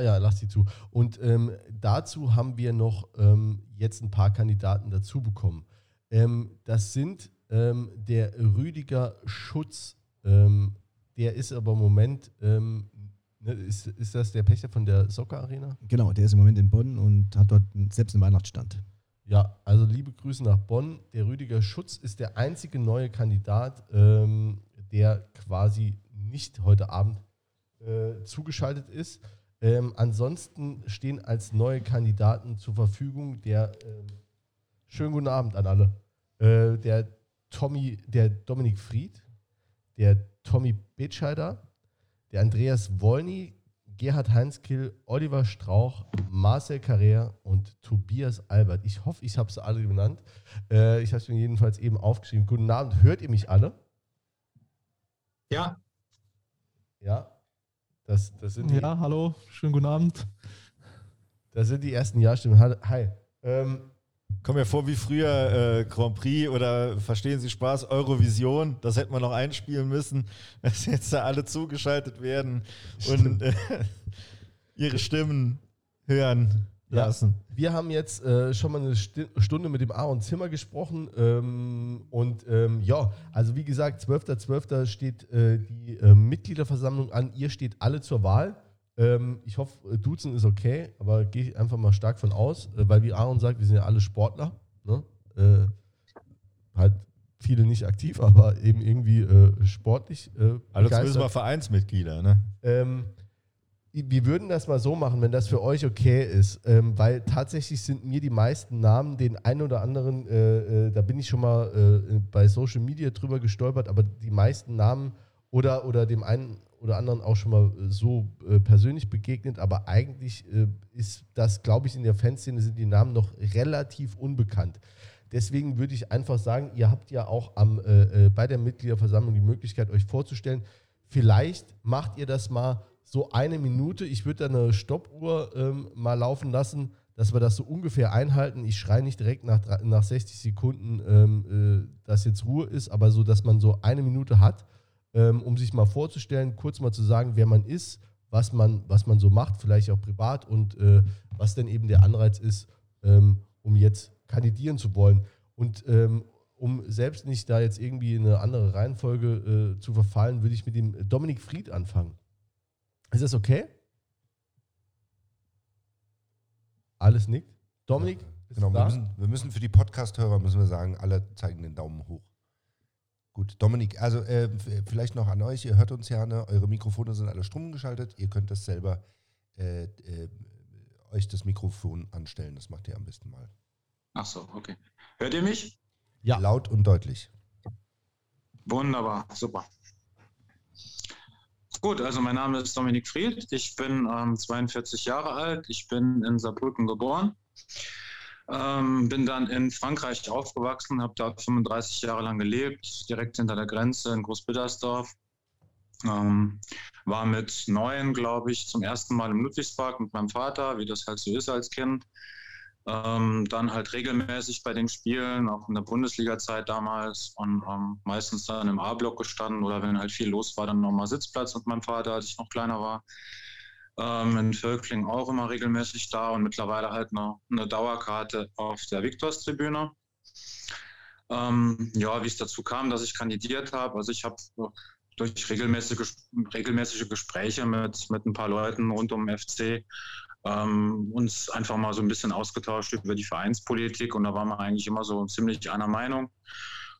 ja, ja, lass sie zu. Und ähm, dazu haben wir noch ähm, jetzt ein paar Kandidaten dazu bekommen. Ähm, das sind ähm, der Rüdiger Schutz. Ähm, der ist aber im Moment, ähm, ne, ist, ist das der Pächter von der Soccer Arena? Genau, der ist im Moment in Bonn und hat dort selbst einen Weihnachtsstand. Ja, also liebe Grüße nach Bonn. Der Rüdiger Schutz ist der einzige neue Kandidat, der quasi nicht heute Abend äh, zugeschaltet ist. Ähm, ansonsten stehen als neue Kandidaten zur Verfügung der äh, schönen guten Abend an alle. Äh, der Tommy, der Dominik Fried, der Tommy Betscheider, der Andreas Wolny, Gerhard Heinzkill, Oliver Strauch, Marcel Carrère und Tobias Albert. Ich hoffe, ich habe sie alle genannt. Äh, ich habe es mir jedenfalls eben aufgeschrieben. Guten Abend, hört ihr mich alle? Ja. Ja. Das, das sind die, Ja, hallo, schönen guten Abend. das sind die ersten Ja-Stimmen. Hi. Ähm, Kommt mir vor wie früher äh, Grand Prix oder verstehen Sie Spaß, Eurovision, das hätte man noch einspielen müssen, dass jetzt da alle zugeschaltet werden und äh, ihre Stimmen hören Ja. lassen. Wir haben jetzt äh, schon mal eine Stunde mit dem Aaron Zimmer gesprochen. Ähm, und ähm, ja, also wie gesagt, 12.12. steht äh, die äh, Mitgliederversammlung an. Ihr steht alle zur Wahl. Ähm, ich hoffe, Duzen ist okay, aber gehe ich einfach mal stark von aus, äh, weil wie Aaron sagt, wir sind ja alle Sportler. Ne? Äh, halt viele nicht aktiv, aber eben irgendwie äh, sportlich. Äh, Also zumindest mal Vereinsmitglieder, ne? Wir würden das mal so machen, wenn das für euch okay ist, ähm, weil tatsächlich sind mir die meisten Namen, den einen oder anderen, äh, äh, da bin ich schon mal äh, bei Social Media drüber gestolpert, aber die meisten Namen oder, oder dem einen oder anderen auch schon mal äh, so äh, persönlich begegnet, aber eigentlich äh, ist das, glaube ich, in der Fanszene sind die Namen noch relativ unbekannt. Deswegen würde ich einfach sagen, ihr habt ja auch am, bei der Mitgliederversammlung die Möglichkeit, euch vorzustellen. Vielleicht macht ihr das mal so eine Minute. Ich würde da eine Stoppuhr ähm, mal laufen lassen, dass wir das so ungefähr einhalten. Ich schreie nicht direkt nach, nach 60 Sekunden, ähm, äh, dass jetzt Ruhe ist, aber so, dass man so eine Minute hat, ähm, um sich mal vorzustellen, kurz mal zu sagen, wer man ist, was man, was man so macht, vielleicht auch privat und äh, was denn eben der Anreiz ist, ähm, um jetzt kandidieren zu wollen. Und ähm, um selbst nicht da jetzt irgendwie in eine andere Reihenfolge äh, zu verfallen, würde ich mit dem Dominik Fried anfangen. Ist das okay? Alles nickt. Dominik, bist Genau, du wir da? müssen, wir müssen für die Podcast-Hörer müssen wir sagen, alle zeigen den Daumen hoch. Gut, Dominik, also äh, f- vielleicht noch an euch, ihr hört uns ja, ne? eure Mikrofone sind alle stumm geschaltet, ihr könnt das selber äh, äh, euch das Mikrofon anstellen, das macht ihr am besten mal. Ach so, okay. Hört ihr mich? Ja. Laut und deutlich. Wunderbar, super. Gut, also mein Name ist Dominik Fried. Ich bin ähm, 42 Jahre alt. Ich bin in Saarbrücken geboren. Ähm, bin dann in Frankreich aufgewachsen, habe dort 35 Jahre lang gelebt, direkt hinter der Grenze in Großbittersdorf. Ähm, war mit neun, glaube ich, zum ersten Mal im Ludwigspark mit meinem Vater, wie das halt so ist als Kind. Ähm, dann halt regelmäßig bei den Spielen, auch in der Bundesliga-Zeit damals und ähm, meistens dann im A-Block gestanden oder wenn halt viel los war, dann nochmal Sitzplatz mit meinem Vater, als ich noch kleiner war. Ähm, in Völkling auch immer regelmäßig da und mittlerweile halt eine, eine Dauerkarte auf der Viktorstribüne. Ähm, ja, wie es dazu kam, dass ich kandidiert habe. Also ich habe durch regelmäßige, regelmäßige Gespräche mit, mit ein paar Leuten rund um FC ähm, uns einfach mal so ein bisschen ausgetauscht über die Vereinspolitik und da waren wir eigentlich immer so ziemlich einer Meinung.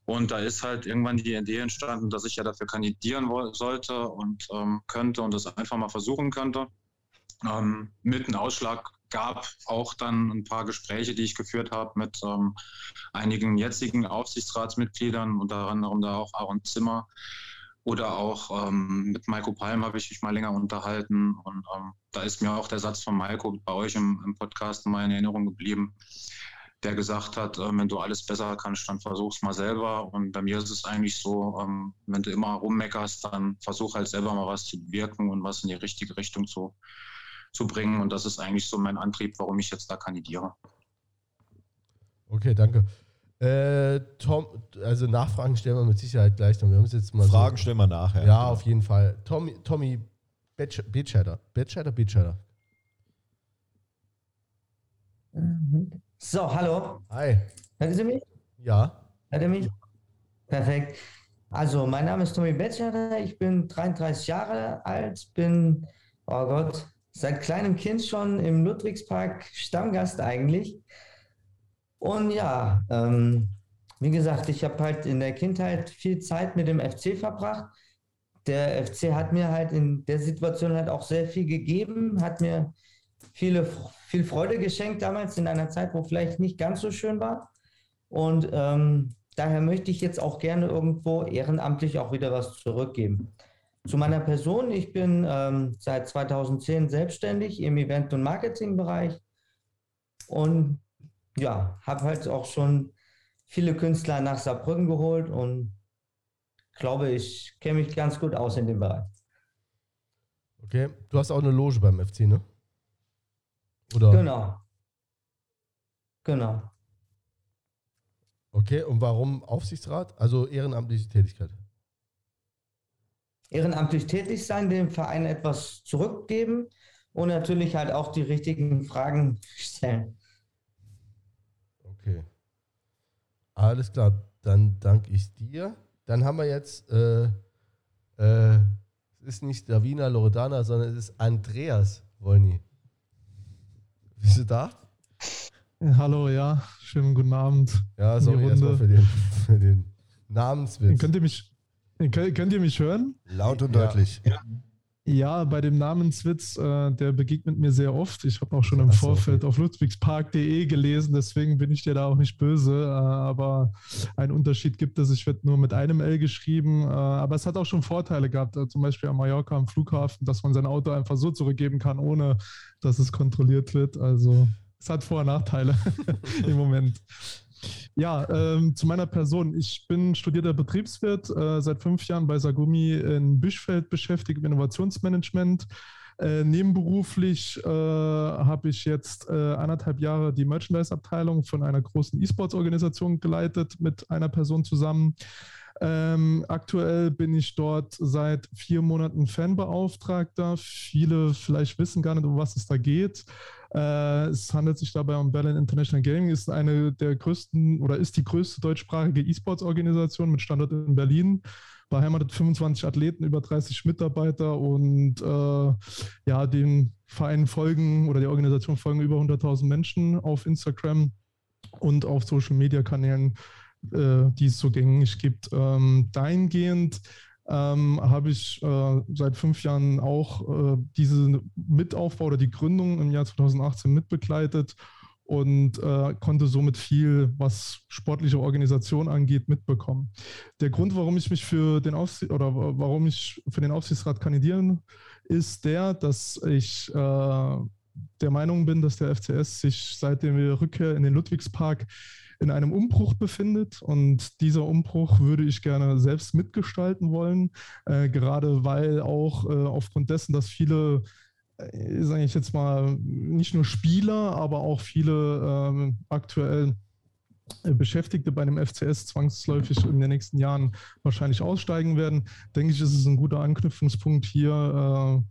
Und da ist halt irgendwann die Idee entstanden, dass ich ja dafür kandidieren sollte und ähm, könnte und das einfach mal versuchen könnte. Ähm, mit einem Ausschlag gab auch dann ein paar Gespräche, die ich geführt habe mit ähm, einigen jetzigen Aufsichtsratsmitgliedern, unter anderem da auch Aaron Zimmer, oder auch ähm, mit Maiko Palm habe ich mich mal länger unterhalten. Und ähm, da ist mir auch der Satz von Maiko bei euch im, im Podcast mal in Erinnerung geblieben, der gesagt hat, ähm, wenn du alles besser kannst, dann versuch's mal selber. Und bei mir ist es eigentlich so, ähm, wenn du immer rummeckerst, dann versuch halt selber mal was zu bewirken und was in die richtige Richtung zu, zu bringen. Und das ist eigentlich so mein Antrieb, warum ich jetzt da kandidiere. Okay, danke. Äh, Tom, also Nachfragen stellen wir mit Sicherheit gleich noch. Wir haben es jetzt mal Fragen so, stellen wir nachher. Ja, auf jeden Fall. Tommy, Tommy Betscheider. Betscheider, Betscheider. So, hallo. Hi. Hören Sie mich? Ja. Hört ihr mich? Perfekt. Also, mein Name ist Tommy Betscherer, ich bin 33 Jahre alt, bin, oh Gott, seit kleinem Kind schon im Ludwigspark Stammgast eigentlich. Und ja, ähm, wie gesagt, ich habe halt in der Kindheit viel Zeit mit dem FC verbracht. Der FC hat mir halt in der Situation halt auch sehr viel gegeben, hat mir viele, viel Freude geschenkt damals in einer Zeit, wo vielleicht nicht ganz so schön war. Und ähm, daher möchte ich jetzt auch gerne irgendwo ehrenamtlich auch wieder was zurückgeben. Zu meiner Person, ich bin ähm, seit 2010 selbstständig im Event- und Marketingbereich und ja, habe halt auch schon viele Künstler nach Saarbrücken geholt und glaube, ich kenne mich ganz gut aus in dem Bereich. Okay, du hast auch eine Loge beim FC, ne? Oder? Genau. Genau. Okay, und warum Aufsichtsrat? Also ehrenamtliche Tätigkeit? Ehrenamtlich tätig sein, dem Verein etwas zurückgeben und natürlich halt auch die richtigen Fragen stellen. Okay. Alles klar, dann danke ich dir. Dann haben wir jetzt, äh, äh, es ist nicht Davina Loredana, sondern es ist Andreas Wolny. Bist du da? Hallo, ja, schönen guten Abend. Ja, sorry erstmal für den, für den Namenswitz. Könnt ihr mich, könnt, könnt ihr mich hören? Laut und deutlich. Ja. Ja, bei dem Namenswitz, äh, der begegnet mir sehr oft. Ich habe auch schon im Ach, Vorfeld okay. auf ludwigspark.de gelesen, deswegen bin ich dir da auch nicht böse. Äh, aber ein Unterschied gibt es, ich werde nur mit einem L geschrieben. Äh, aber es hat auch schon Vorteile gehabt, äh, zum Beispiel am Mallorca am Flughafen, dass man sein Auto einfach so zurückgeben kann, ohne dass es kontrolliert wird. Also es hat Vor- und Nachteile im Moment. Ja, ähm, zu meiner Person. Ich bin studierter Betriebswirt, äh, seit fünf Jahren bei Sagumi in Bischfeld beschäftigt im Innovationsmanagement. Äh, nebenberuflich äh, habe ich jetzt äh, anderthalb Jahre die Merchandise-Abteilung von einer großen E-Sports-Organisation geleitet mit einer Person zusammen. Ähm, aktuell bin ich dort seit vier Monaten Fanbeauftragter. Viele vielleicht wissen gar nicht, um was es da geht. Äh, es handelt sich dabei um Berlin International Gaming, ist eine der größten oder ist die größte deutschsprachige E-Sports-Organisation mit Standort in Berlin beheimatet 25 Athleten, über 30 Mitarbeiter und äh, ja, den Verein folgen oder der Organisation folgen über 100.000 Menschen auf Instagram und auf Social Media Kanälen, äh, die es so gängig gibt. Ähm, dahingehend ähm, habe ich äh, seit fünf Jahren auch äh, diese Mitaufbau oder die Gründung im Jahr 2018 mitbegleitet und äh, konnte somit viel, was sportliche Organisation angeht, mitbekommen. Der Grund, warum ich mich für den Aufsicht oder warum ich für den Aufsichtsrat kandidieren, ist der, dass ich äh, der Meinung bin, dass der FCS sich seit der Rückkehr in den Ludwigspark in einem Umbruch befindet. Und dieser Umbruch würde ich gerne selbst mitgestalten wollen, äh, gerade weil auch äh, aufgrund dessen, dass viele äh, sage ich jetzt mal, nicht nur Spieler, aber auch viele ähm, aktuell äh, Beschäftigte bei dem FCS zwangsläufig in den nächsten Jahren wahrscheinlich aussteigen werden, denke ich, ist es ein guter Anknüpfungspunkt hier,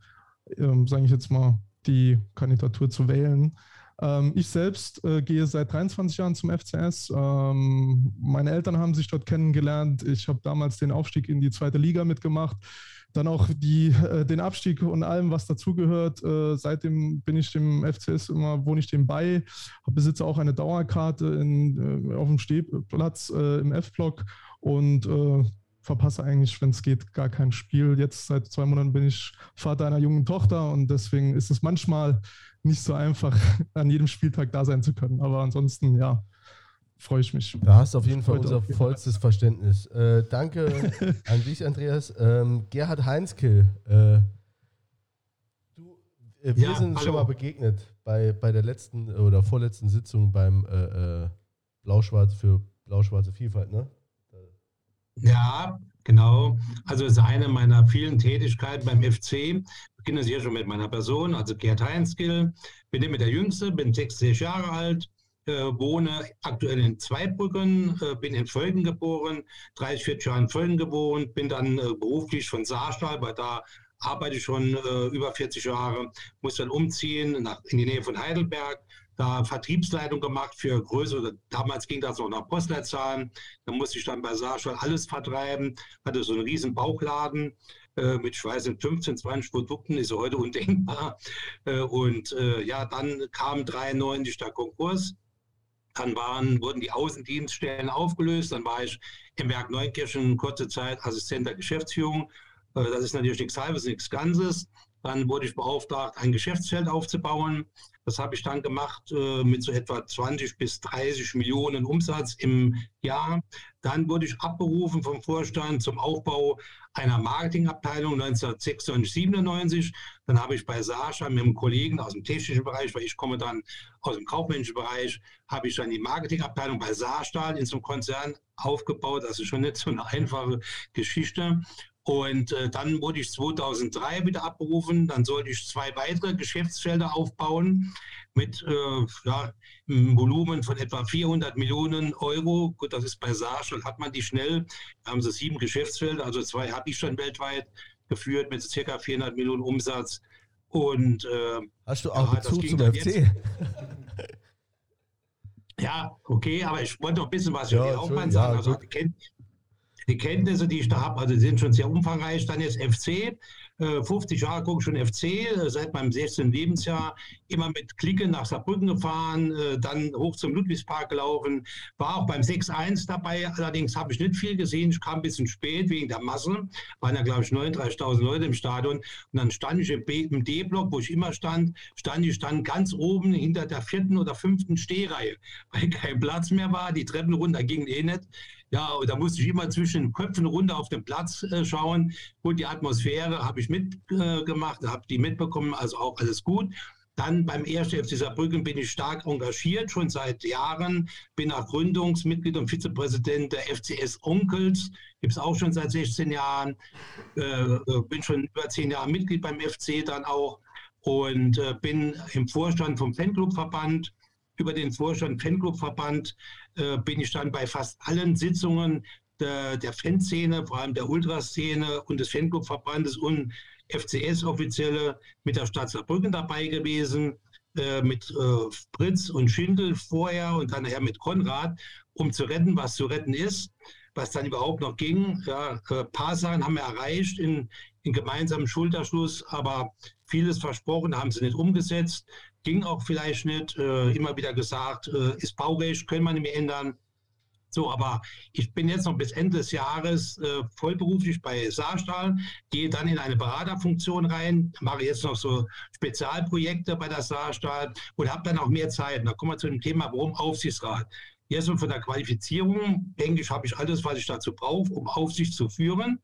äh, äh, sage ich jetzt mal, die Kandidatur zu wählen. Ähm, ich selbst äh, gehe seit 23 Jahren zum FCS. Ähm, meine Eltern haben sich dort kennengelernt. Ich habe damals den Aufstieg in die zweite Liga mitgemacht. Dann auch die, äh, den Abstieg und allem, was dazugehört. Äh, seitdem bin ich dem FCS immer, wohne ich dem bei. Besitze auch eine Dauerkarte in, äh, auf dem Stehplatz äh, im F-Block und äh, verpasse eigentlich, wenn es geht, gar kein Spiel. Jetzt seit zwei Monaten bin ich Vater einer jungen Tochter und deswegen ist es manchmal nicht so einfach, an jedem Spieltag da sein zu können. Aber ansonsten, ja, freue ich mich. Da hast du auf jeden Fall unser vollstes Verständnis. Äh, danke an dich, Andreas. Ähm, Gerhard Heinzkill, äh, du, äh, wir ja, sind hallo. schon mal begegnet bei, bei der letzten oder vorletzten Sitzung beim äh, äh, Blau-Schwarz für Blau-Schwarze Vielfalt, ne? Ja, genau. Also es ist eine meiner vielen Tätigkeiten beim FC. Ich beginne sicher schon mit meiner Person, also Gerd Heinzkill. Bin immer der Jüngste, bin 60 Jahre alt, äh, wohne aktuell in Zweibrücken, äh, bin in Völgen geboren, 30, 40 Jahre in Völgen gewohnt, bin dann äh, beruflich von Saarstahl bei da arbeite schon äh, über 40 Jahre, muss dann umziehen nach, in die Nähe von Heidelberg, da Vertriebsleitung gemacht für größere, damals ging das noch nach Postleitzahlen, da musste ich dann bei Saarschwall alles vertreiben, hatte so einen riesen Bauchladen mit, ich weiß nicht, 15, 20 Produkten, ist heute undenkbar. Äh, und äh, ja, dann kam 93 der Konkurs. Dann waren, wurden die Außendienststellen aufgelöst. Dann war ich im Werk Neunkirchen kurze Zeit Assistent der Geschäftsführung. Äh, das ist natürlich nichts Halbes, nichts Ganzes. Dann wurde ich beauftragt, ein Geschäftsfeld aufzubauen. Das habe ich dann gemacht äh, mit so etwa 20 bis 30 Millionen Umsatz im Jahr. Dann wurde ich abberufen vom Vorstand zum Aufbau einer Marketingabteilung 1996, 97. Dann habe ich bei Sascha mit einem Kollegen aus dem technischen Bereich, weil ich komme dann aus dem kaufmännischen Bereich, habe ich dann die Marketingabteilung bei Saarstahl in so einem Konzern aufgebaut. Ist schon nicht so eine einfache Geschichte. Und äh, dann wurde ich 2003 wieder abberufen. Dann sollte ich zwei weitere Geschäftsfelder aufbauen mit äh, ja, einem Volumen von etwa 400 Millionen Euro. Gut, das ist bei schon, hat man die schnell. Da haben sie sieben Geschäftsfelder, also zwei habe ich schon weltweit geführt mit ca. 400 Millionen Umsatz. Und äh, hast du auch ja, Bezug zum FC? ja, okay, aber ich wollte noch ein bisschen was ja, die Hauptmann sagen. Ja, also, die Kenntnisse, die ich da habe, also sind schon sehr umfangreich. Dann jetzt FC, 50 äh, Jahre gucke ich schon FC, äh, seit meinem 16. Lebensjahr, immer mit Clique nach Saarbrücken gefahren, äh, dann hoch zum Ludwigspark gelaufen, war auch beim 6-1 dabei, allerdings habe ich nicht viel gesehen, ich kam ein bisschen spät wegen der Masse, waren ja glaube ich 39.000 Leute im Stadion und dann stand ich im D-Block, wo ich immer stand, stand ich dann ganz oben hinter der vierten oder fünften Stehreihe, weil kein Platz mehr war, die Treppen runter gingen eh nicht. Ja, da musste ich immer zwischen den Köpfen runter auf den Platz äh, schauen. Gut, die Atmosphäre habe ich mitgemacht, äh, habe die mitbekommen, also auch alles gut. Dann beim 1. FC Saarbrücken bin ich stark engagiert, schon seit Jahren. Bin auch Gründungsmitglied und Vizepräsident der FCS Onkels, gibt es auch schon seit 16 Jahren. Äh, äh, bin schon über 10 Jahre Mitglied beim FC dann auch und äh, bin im Vorstand vom Fanclubverband über den Vorstand Fanclubverband äh, bin ich dann bei fast allen Sitzungen der, der Fanszene, vor allem der Ultraszene und des Fanclubverbandes und FCS-Offizielle mit der Stadt Saarbrücken dabei gewesen, äh, mit äh, Fritz und Schindel vorher und dann nachher mit Konrad, um zu retten, was zu retten ist, was dann überhaupt noch ging. Ja, ein paar Sachen haben wir erreicht in, in gemeinsamen Schulterschluss, aber vieles versprochen haben sie nicht umgesetzt ging auch vielleicht nicht, äh, immer wieder gesagt, äh, ist Baurecht, können wir nicht mehr ändern. So, aber ich bin jetzt noch bis Ende des Jahres äh, vollberuflich bei Saarstahl, gehe dann in eine Beraterfunktion rein, mache jetzt noch so Spezialprojekte bei der Saarstahl und habe dann auch mehr Zeit. Und da kommen wir zu dem Thema, warum Aufsichtsrat. Jetzt von der Qualifizierung, denke ich, habe ich alles, was ich dazu brauche, um Aufsicht zu führen.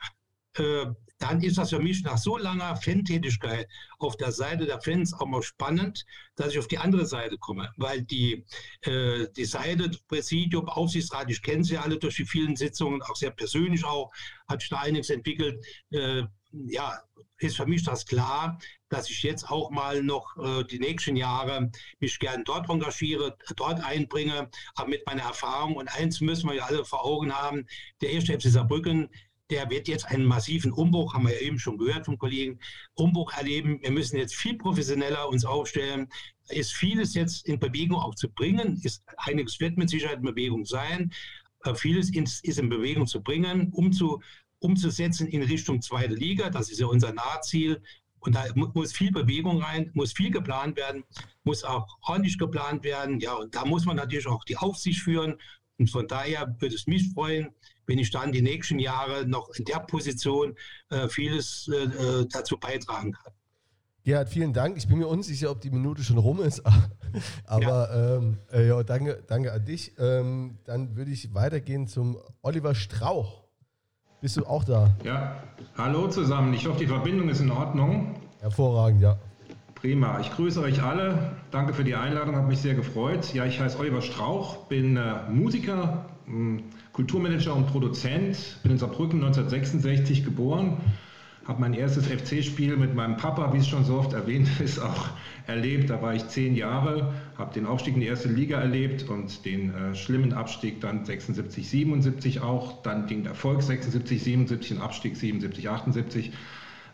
Äh, dann ist das für mich nach so langer Fan-Tätigkeit auf der Seite der Fans auch mal spannend, dass ich auf die andere Seite komme. Weil die, äh, die Seite Präsidium, Aufsichtsrat, ich kenne sie alle durch die vielen Sitzungen, auch sehr persönlich auch, hat sich da einiges entwickelt. Äh, ja, ist für mich das klar, dass ich jetzt auch mal noch äh, die nächsten Jahre mich gern dort engagiere, dort einbringe, aber mit meiner Erfahrung. Und eins müssen wir ja alle vor Augen haben, der erste FC Saarbrücken der wird jetzt einen massiven Umbruch, haben wir ja eben schon gehört vom Kollegen, Umbruch erleben. Wir müssen jetzt viel professioneller uns aufstellen. Ist vieles jetzt in Bewegung auch zu bringen, ist einiges wird mit Sicherheit in Bewegung sein. Äh, vieles ist in Bewegung zu bringen, um zu, umzusetzen in Richtung zweite Liga. Das ist ja unser Nahziel. Und da muss viel Bewegung rein, muss viel geplant werden, muss auch ordentlich geplant werden. Ja, und da muss man natürlich auch die Aufsicht führen. Und von daher würde es mich freuen, wenn ich dann die nächsten Jahre noch in der Position äh, vieles äh, äh, dazu beitragen kann. Gerhard, vielen Dank. Ich bin mir unsicher, ob die Minute schon rum ist, aber ja. Ähm, äh, ja, danke, danke an dich. Ähm, dann würde ich weitergehen zum Oliver Strauch. Bist du auch da? Ja, hallo zusammen. Ich hoffe, die Verbindung ist in Ordnung. Hervorragend, ja. Prima. Ich grüße euch alle. Danke für die Einladung, hat mich sehr gefreut. Ja, ich heiße Oliver Strauch, bin äh, Musiker, Kulturmanager und Produzent, bin in Saarbrücken 1966 geboren, habe mein erstes FC-Spiel mit meinem Papa, wie es schon so oft erwähnt ist, auch erlebt. Da war ich zehn Jahre, habe den Aufstieg in die erste Liga erlebt und den äh, schlimmen Abstieg dann 76, 77 auch, dann den Erfolg 76, 77 und Abstieg 77, 78.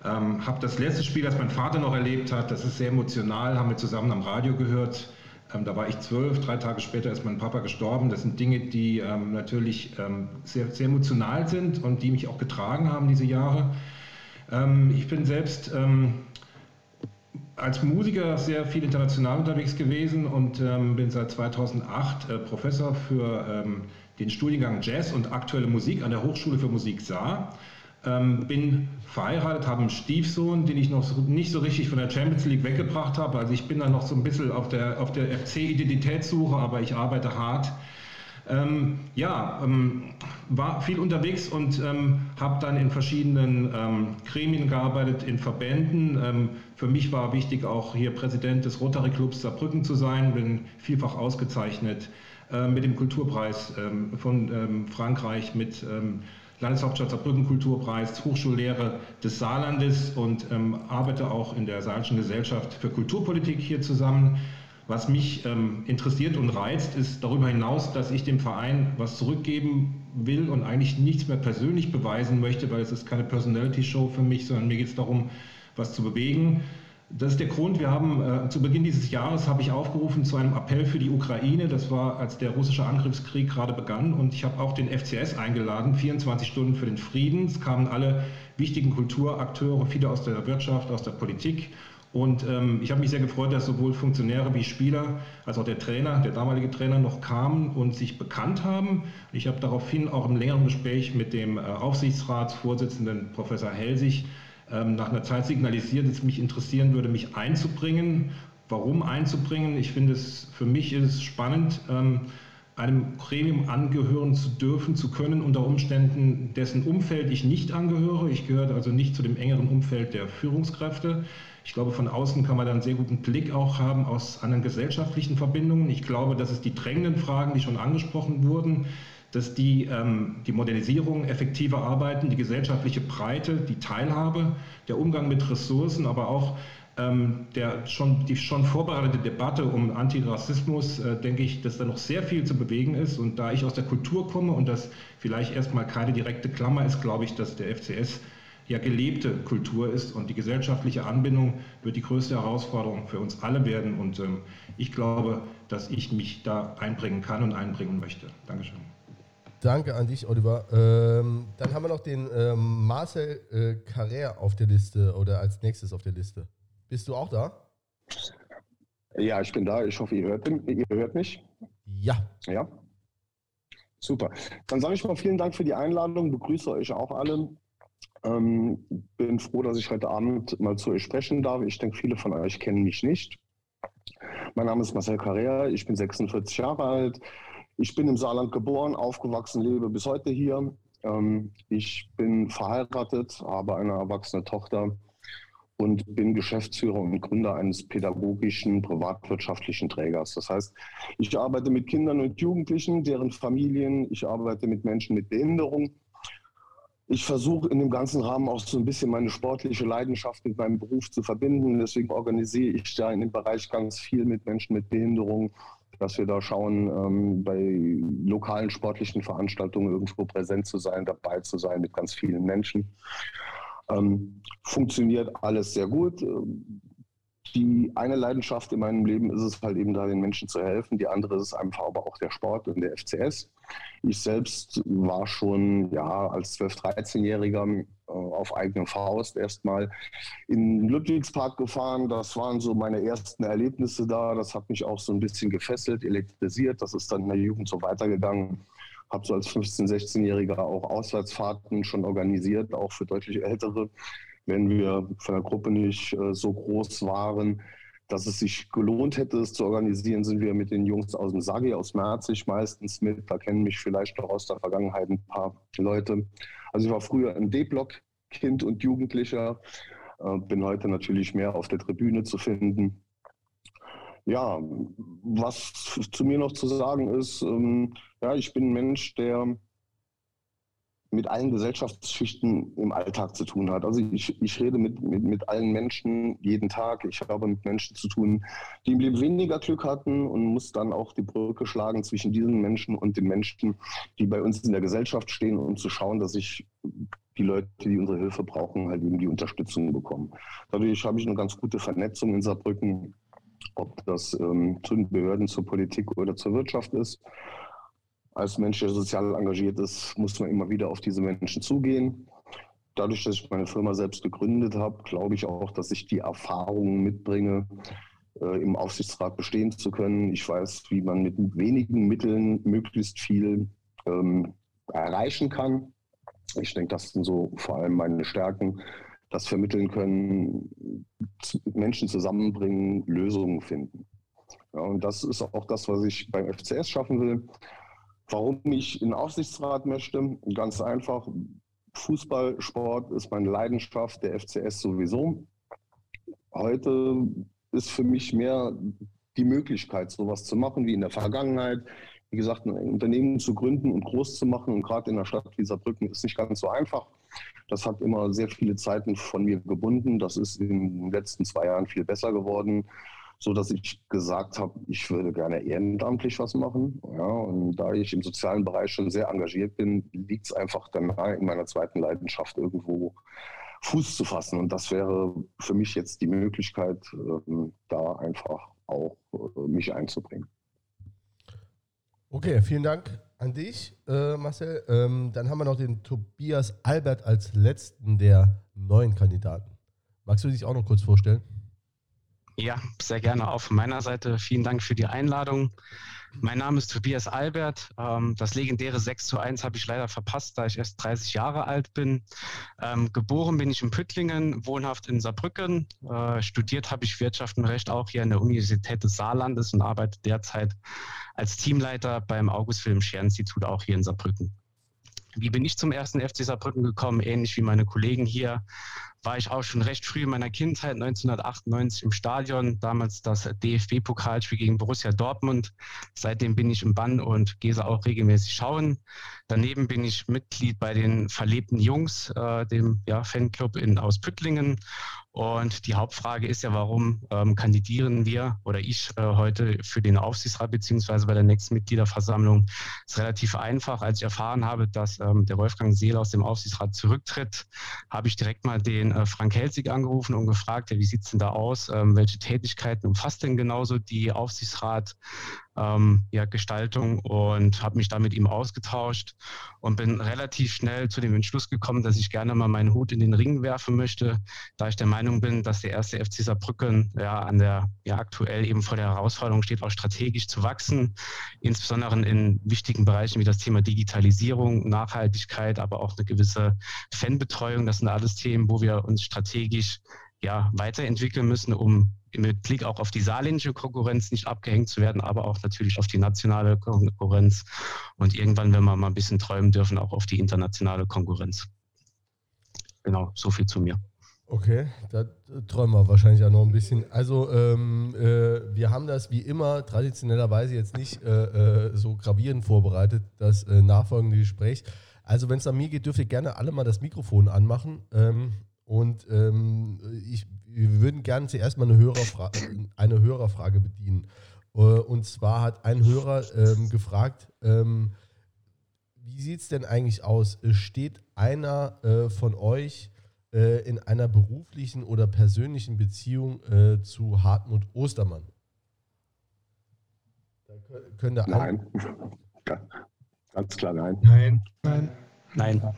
Ähm, habe das letzte Spiel, das mein Vater noch erlebt hat, das ist sehr emotional, haben wir zusammen am Radio gehört. Ähm, da war ich zwölf, drei Tage später ist mein Papa gestorben. Das sind Dinge, die ähm, natürlich ähm, sehr, sehr emotional sind und die mich auch getragen haben diese Jahre. Ähm, ich bin selbst ähm, als Musiker sehr viel international unterwegs gewesen und ähm, bin seit 2008 äh, Professor für den Studiengang Jazz und aktuelle Musik an der Hochschule für Musik Saar. Ähm, bin verheiratet, habe einen Stiefsohn, den ich noch so, nicht so richtig von der Champions League weggebracht habe. Also ich bin da noch so ein bisschen auf der, auf der FC-Identitätssuche, aber ich arbeite hart. Ähm, ja, ähm, war viel unterwegs und ähm, habe dann in verschiedenen ähm, Gremien gearbeitet, in Verbänden. Ähm, für mich war wichtig, auch hier Präsident des Rotary Clubs Saarbrücken zu sein, bin vielfach ausgezeichnet äh, mit dem Kulturpreis von Frankreich, mit Landeshauptstadt Saarbrücken Kulturpreis, Hochschullehre des Saarlandes und ähm, arbeite auch in der Saarischen Gesellschaft für Kulturpolitik hier zusammen. Was mich ähm, interessiert und reizt, ist darüber hinaus, dass ich dem Verein was zurückgeben will und eigentlich nichts mehr persönlich beweisen möchte, weil es ist keine Personality-Show für mich, sondern mir geht es darum, was zu bewegen. Das ist der Grund. Wir haben äh, zu Beginn dieses Jahres habe ich aufgerufen zu einem Appell für die Ukraine. Das war, als der russische Angriffskrieg gerade begann. Und ich habe auch den FCS eingeladen, 24 Stunden für den Frieden. Es kamen alle wichtigen Kulturakteure, viele aus der Wirtschaft, aus der Politik. Und ähm, ich habe mich sehr gefreut, dass sowohl Funktionäre wie Spieler als auch der Trainer, der damalige Trainer, noch kamen und sich bekannt haben. Ich habe daraufhin auch im längeren Gespräch mit dem äh, Aufsichtsratsvorsitzenden Professor Helsig nach einer Zeit signalisiert, dass es mich interessieren würde, mich einzubringen. Warum einzubringen? Ich finde es, für mich ist es spannend, ähm, einem Gremium angehören zu dürfen, zu können, unter Umständen, dessen Umfeld ich nicht angehöre. Ich gehöre also nicht zu dem engeren Umfeld der Führungskräfte. Ich glaube, von außen kann man da einen sehr guten Blick auch haben aus anderen gesellschaftlichen Verbindungen. Ich glaube, dass es die drängenden Fragen, die schon angesprochen wurden, dass die, ähm, die Modernisierung, effektive Arbeiten, die gesellschaftliche Breite, die Teilhabe, der Umgang mit Ressourcen, aber auch ähm, der schon, die schon vorbereitete Debatte um Antirassismus, äh, denke ich, dass da noch sehr viel zu bewegen ist. Und da ich aus der Kultur komme und das vielleicht erstmal keine direkte Klammer ist, glaube ich, dass der FCS ja gelebte Kultur ist und die gesellschaftliche Anbindung wird die größte Herausforderung für uns alle werden. Und ähm, ich glaube, dass ich mich da einbringen kann und einbringen möchte. Dankeschön. Danke an dich, Oliver. Ähm, dann haben wir noch den ähm, Marcel äh, Carrère auf der Liste oder als nächstes auf der Liste. Bist du auch da? Ja, ich bin da. Ich hoffe, ihr hört, ihr hört mich. Ja. Ja. Super. Dann sage ich mal vielen Dank für die Einladung. Begrüße euch auch alle. Ähm, bin froh, dass ich heute Abend mal zu euch sprechen darf. Ich denke, viele von euch kennen mich nicht. Mein Name ist Marcel Carrère. Ich bin 46 Jahre alt ich bin im Saarland geboren, aufgewachsen, lebe bis heute hier. Ähm, ich bin verheiratet, habe eine erwachsene Tochter und bin Geschäftsführer und Gründer eines pädagogischen privatwirtschaftlichen Trägers. Das heißt, ich arbeite mit Kindern und Jugendlichen, deren Familien, ich arbeite mit Menschen mit Behinderung. Ich versuche in dem ganzen Rahmen auch so ein bisschen meine sportliche Leidenschaft mit meinem Beruf zu verbinden. Deswegen organisiere ich da in dem Bereich ganz viel mit Menschen mit Behinderung dass wir da schauen, ähm, bei lokalen sportlichen Veranstaltungen irgendwo präsent zu sein, dabei zu sein mit ganz vielen Menschen. Ähm, funktioniert alles sehr gut. Die eine Leidenschaft in meinem Leben ist es halt eben da, den Menschen zu helfen. Die andere ist einfach aber auch der Sport und der FCS. Ich selbst war schon ja, als 12-, 13-Jähriger äh, auf eigene Faust erstmal in Ludwigspark gefahren. Das waren so meine ersten Erlebnisse da. Das hat mich auch so ein bisschen gefesselt, elektrisiert. Das ist dann in der Jugend so weitergegangen. Habe so als 15-, 16-Jähriger auch Auswärtsfahrten schon organisiert, auch für deutlich Ältere. Wenn wir von der Gruppe nicht äh, so groß waren, dass es sich gelohnt hätte, es zu organisieren, sind wir mit den Jungs aus dem Sagi, aus Merzig meistens mit. Da kennen mich vielleicht noch aus der Vergangenheit ein paar Leute. Also ich war früher im D-Block Kind und Jugendlicher, äh, bin heute natürlich mehr auf der Tribüne zu finden. Ja, was zu mir noch zu sagen ist, ähm, ja, ich bin ein Mensch, der mit allen Gesellschaftsschichten im Alltag zu tun hat. Also ich, ich rede mit, mit, mit allen Menschen jeden Tag. Ich habe mit Menschen zu tun, die im Leben weniger Glück hatten und muss dann auch die Brücke schlagen zwischen diesen Menschen und den Menschen, die bei uns in der Gesellschaft stehen, um zu schauen, dass ich die Leute, die unsere Hilfe brauchen, halt eben die Unterstützung bekommen. Dadurch habe ich eine ganz gute Vernetzung in Saarbrücken, ob das ähm, zu den Behörden, zur Politik oder zur Wirtschaft ist. Als Mensch, der sozial engagiert ist, muss man immer wieder auf diese Menschen zugehen. Dadurch, dass ich meine Firma selbst gegründet habe, glaube ich auch, dass ich die Erfahrungen mitbringe, äh, im Aufsichtsrat bestehen zu können. Ich weiß, wie man mit wenigen Mitteln möglichst viel ähm, erreichen kann. Ich denke, das sind so vor allem meine Stärken, das vermitteln können, Menschen zusammenbringen, Lösungen finden. Ja, und das ist auch das, was ich beim FCS schaffen will. Warum ich in den Aufsichtsrat möchte? Ganz einfach. Fußballsport ist meine Leidenschaft, der FCS sowieso. Heute ist für mich mehr die Möglichkeit, sowas zu machen wie in der Vergangenheit. Wie gesagt, ein Unternehmen zu gründen und groß zu machen und gerade in einer Stadt wie Saarbrücken ist nicht ganz so einfach. Das hat immer sehr viele Zeiten von mir gebunden. Das ist in den letzten zwei Jahren viel besser geworden, so dass ich gesagt habe, ich würde gerne ehrenamtlich was machen. Ja, und da ich im sozialen Bereich schon sehr engagiert bin, liegt es einfach dann in meiner zweiten Leidenschaft irgendwo Fuß zu fassen. Und das wäre für mich jetzt die Möglichkeit, ähm, da einfach auch äh, mich einzubringen. Okay, vielen Dank an dich, äh, Marcel. Ähm, dann haben wir noch den Tobias Albert als letzten der neuen Kandidaten. Magst du dich auch noch kurz vorstellen? Ja, sehr gerne. Auch von meiner Seite vielen Dank für die Einladung. Mein Name ist Tobias Albert. Ähm, das legendäre 6 zu 1 habe ich leider verpasst, da ich erst 30 Jahre alt bin. Ähm, geboren bin ich in Püttlingen, wohnhaft in Saarbrücken. Äh, studiert habe ich Wirtschaft und Recht auch hier an der Universität des Saarlandes und arbeite derzeit als Teamleiter beim August Wilhelm Scher Institut auch hier in Saarbrücken. Wie bin ich zum ersten FC Saarbrücken gekommen? Ähnlich wie meine Kollegen hier war ich auch schon recht früh in meiner Kindheit, 1998 im Stadion, damals das DFB-Pokalspiel gegen Borussia Dortmund. Seitdem bin ich im Bann und gehe auch regelmäßig schauen. Daneben bin ich Mitglied bei den Verlebten Jungs, äh, dem ja, Fanclub in, aus Püttlingen. Und die Hauptfrage ist ja, warum ähm, kandidieren wir oder ich äh, heute für den Aufsichtsrat beziehungsweise bei der nächsten Mitgliederversammlung? ist relativ einfach. Als ich erfahren habe, dass ähm, der Wolfgang Seel aus dem Aufsichtsrat zurücktritt, habe ich direkt mal den äh, Frank Helsig angerufen und gefragt, ja, wie sieht es denn da aus? Ähm, welche Tätigkeiten umfasst denn genauso die Aufsichtsrat? Ähm, ja, Gestaltung und habe mich da mit ihm ausgetauscht und bin relativ schnell zu dem Entschluss gekommen, dass ich gerne mal meinen Hut in den Ring werfen möchte, da ich der Meinung bin, dass der erste FC Saarbrücken ja an der ja aktuell eben vor der Herausforderung steht, auch strategisch zu wachsen, insbesondere in wichtigen Bereichen wie das Thema Digitalisierung, Nachhaltigkeit, aber auch eine gewisse Fanbetreuung. Das sind alles Themen, wo wir uns strategisch ja, weiterentwickeln müssen, um mit Blick auch auf die saarländische Konkurrenz nicht abgehängt zu werden, aber auch natürlich auf die nationale Konkurrenz und irgendwann, wenn wir mal ein bisschen träumen dürfen, auch auf die internationale Konkurrenz. Genau, so viel zu mir. Okay, da träumen wir wahrscheinlich auch noch ein bisschen. Also ähm, äh, wir haben das wie immer traditionellerweise jetzt nicht äh, äh so gravierend vorbereitet, das äh, nachfolgende Gespräch. Also wenn es an mir geht, dürft ihr gerne alle mal das Mikrofon anmachen. Ähm, und ähm, ich, wir würden gerne zuerst mal eine Hörerfrage, eine Hörerfrage bedienen. Äh, und zwar hat ein Hörer ähm, gefragt, ähm, wie sieht es denn eigentlich aus? Steht einer äh, von euch äh, in einer beruflichen oder persönlichen Beziehung äh, zu Hartmut Ostermann? Da können nein. Ganz klar nein. Nein. Nein. Nein.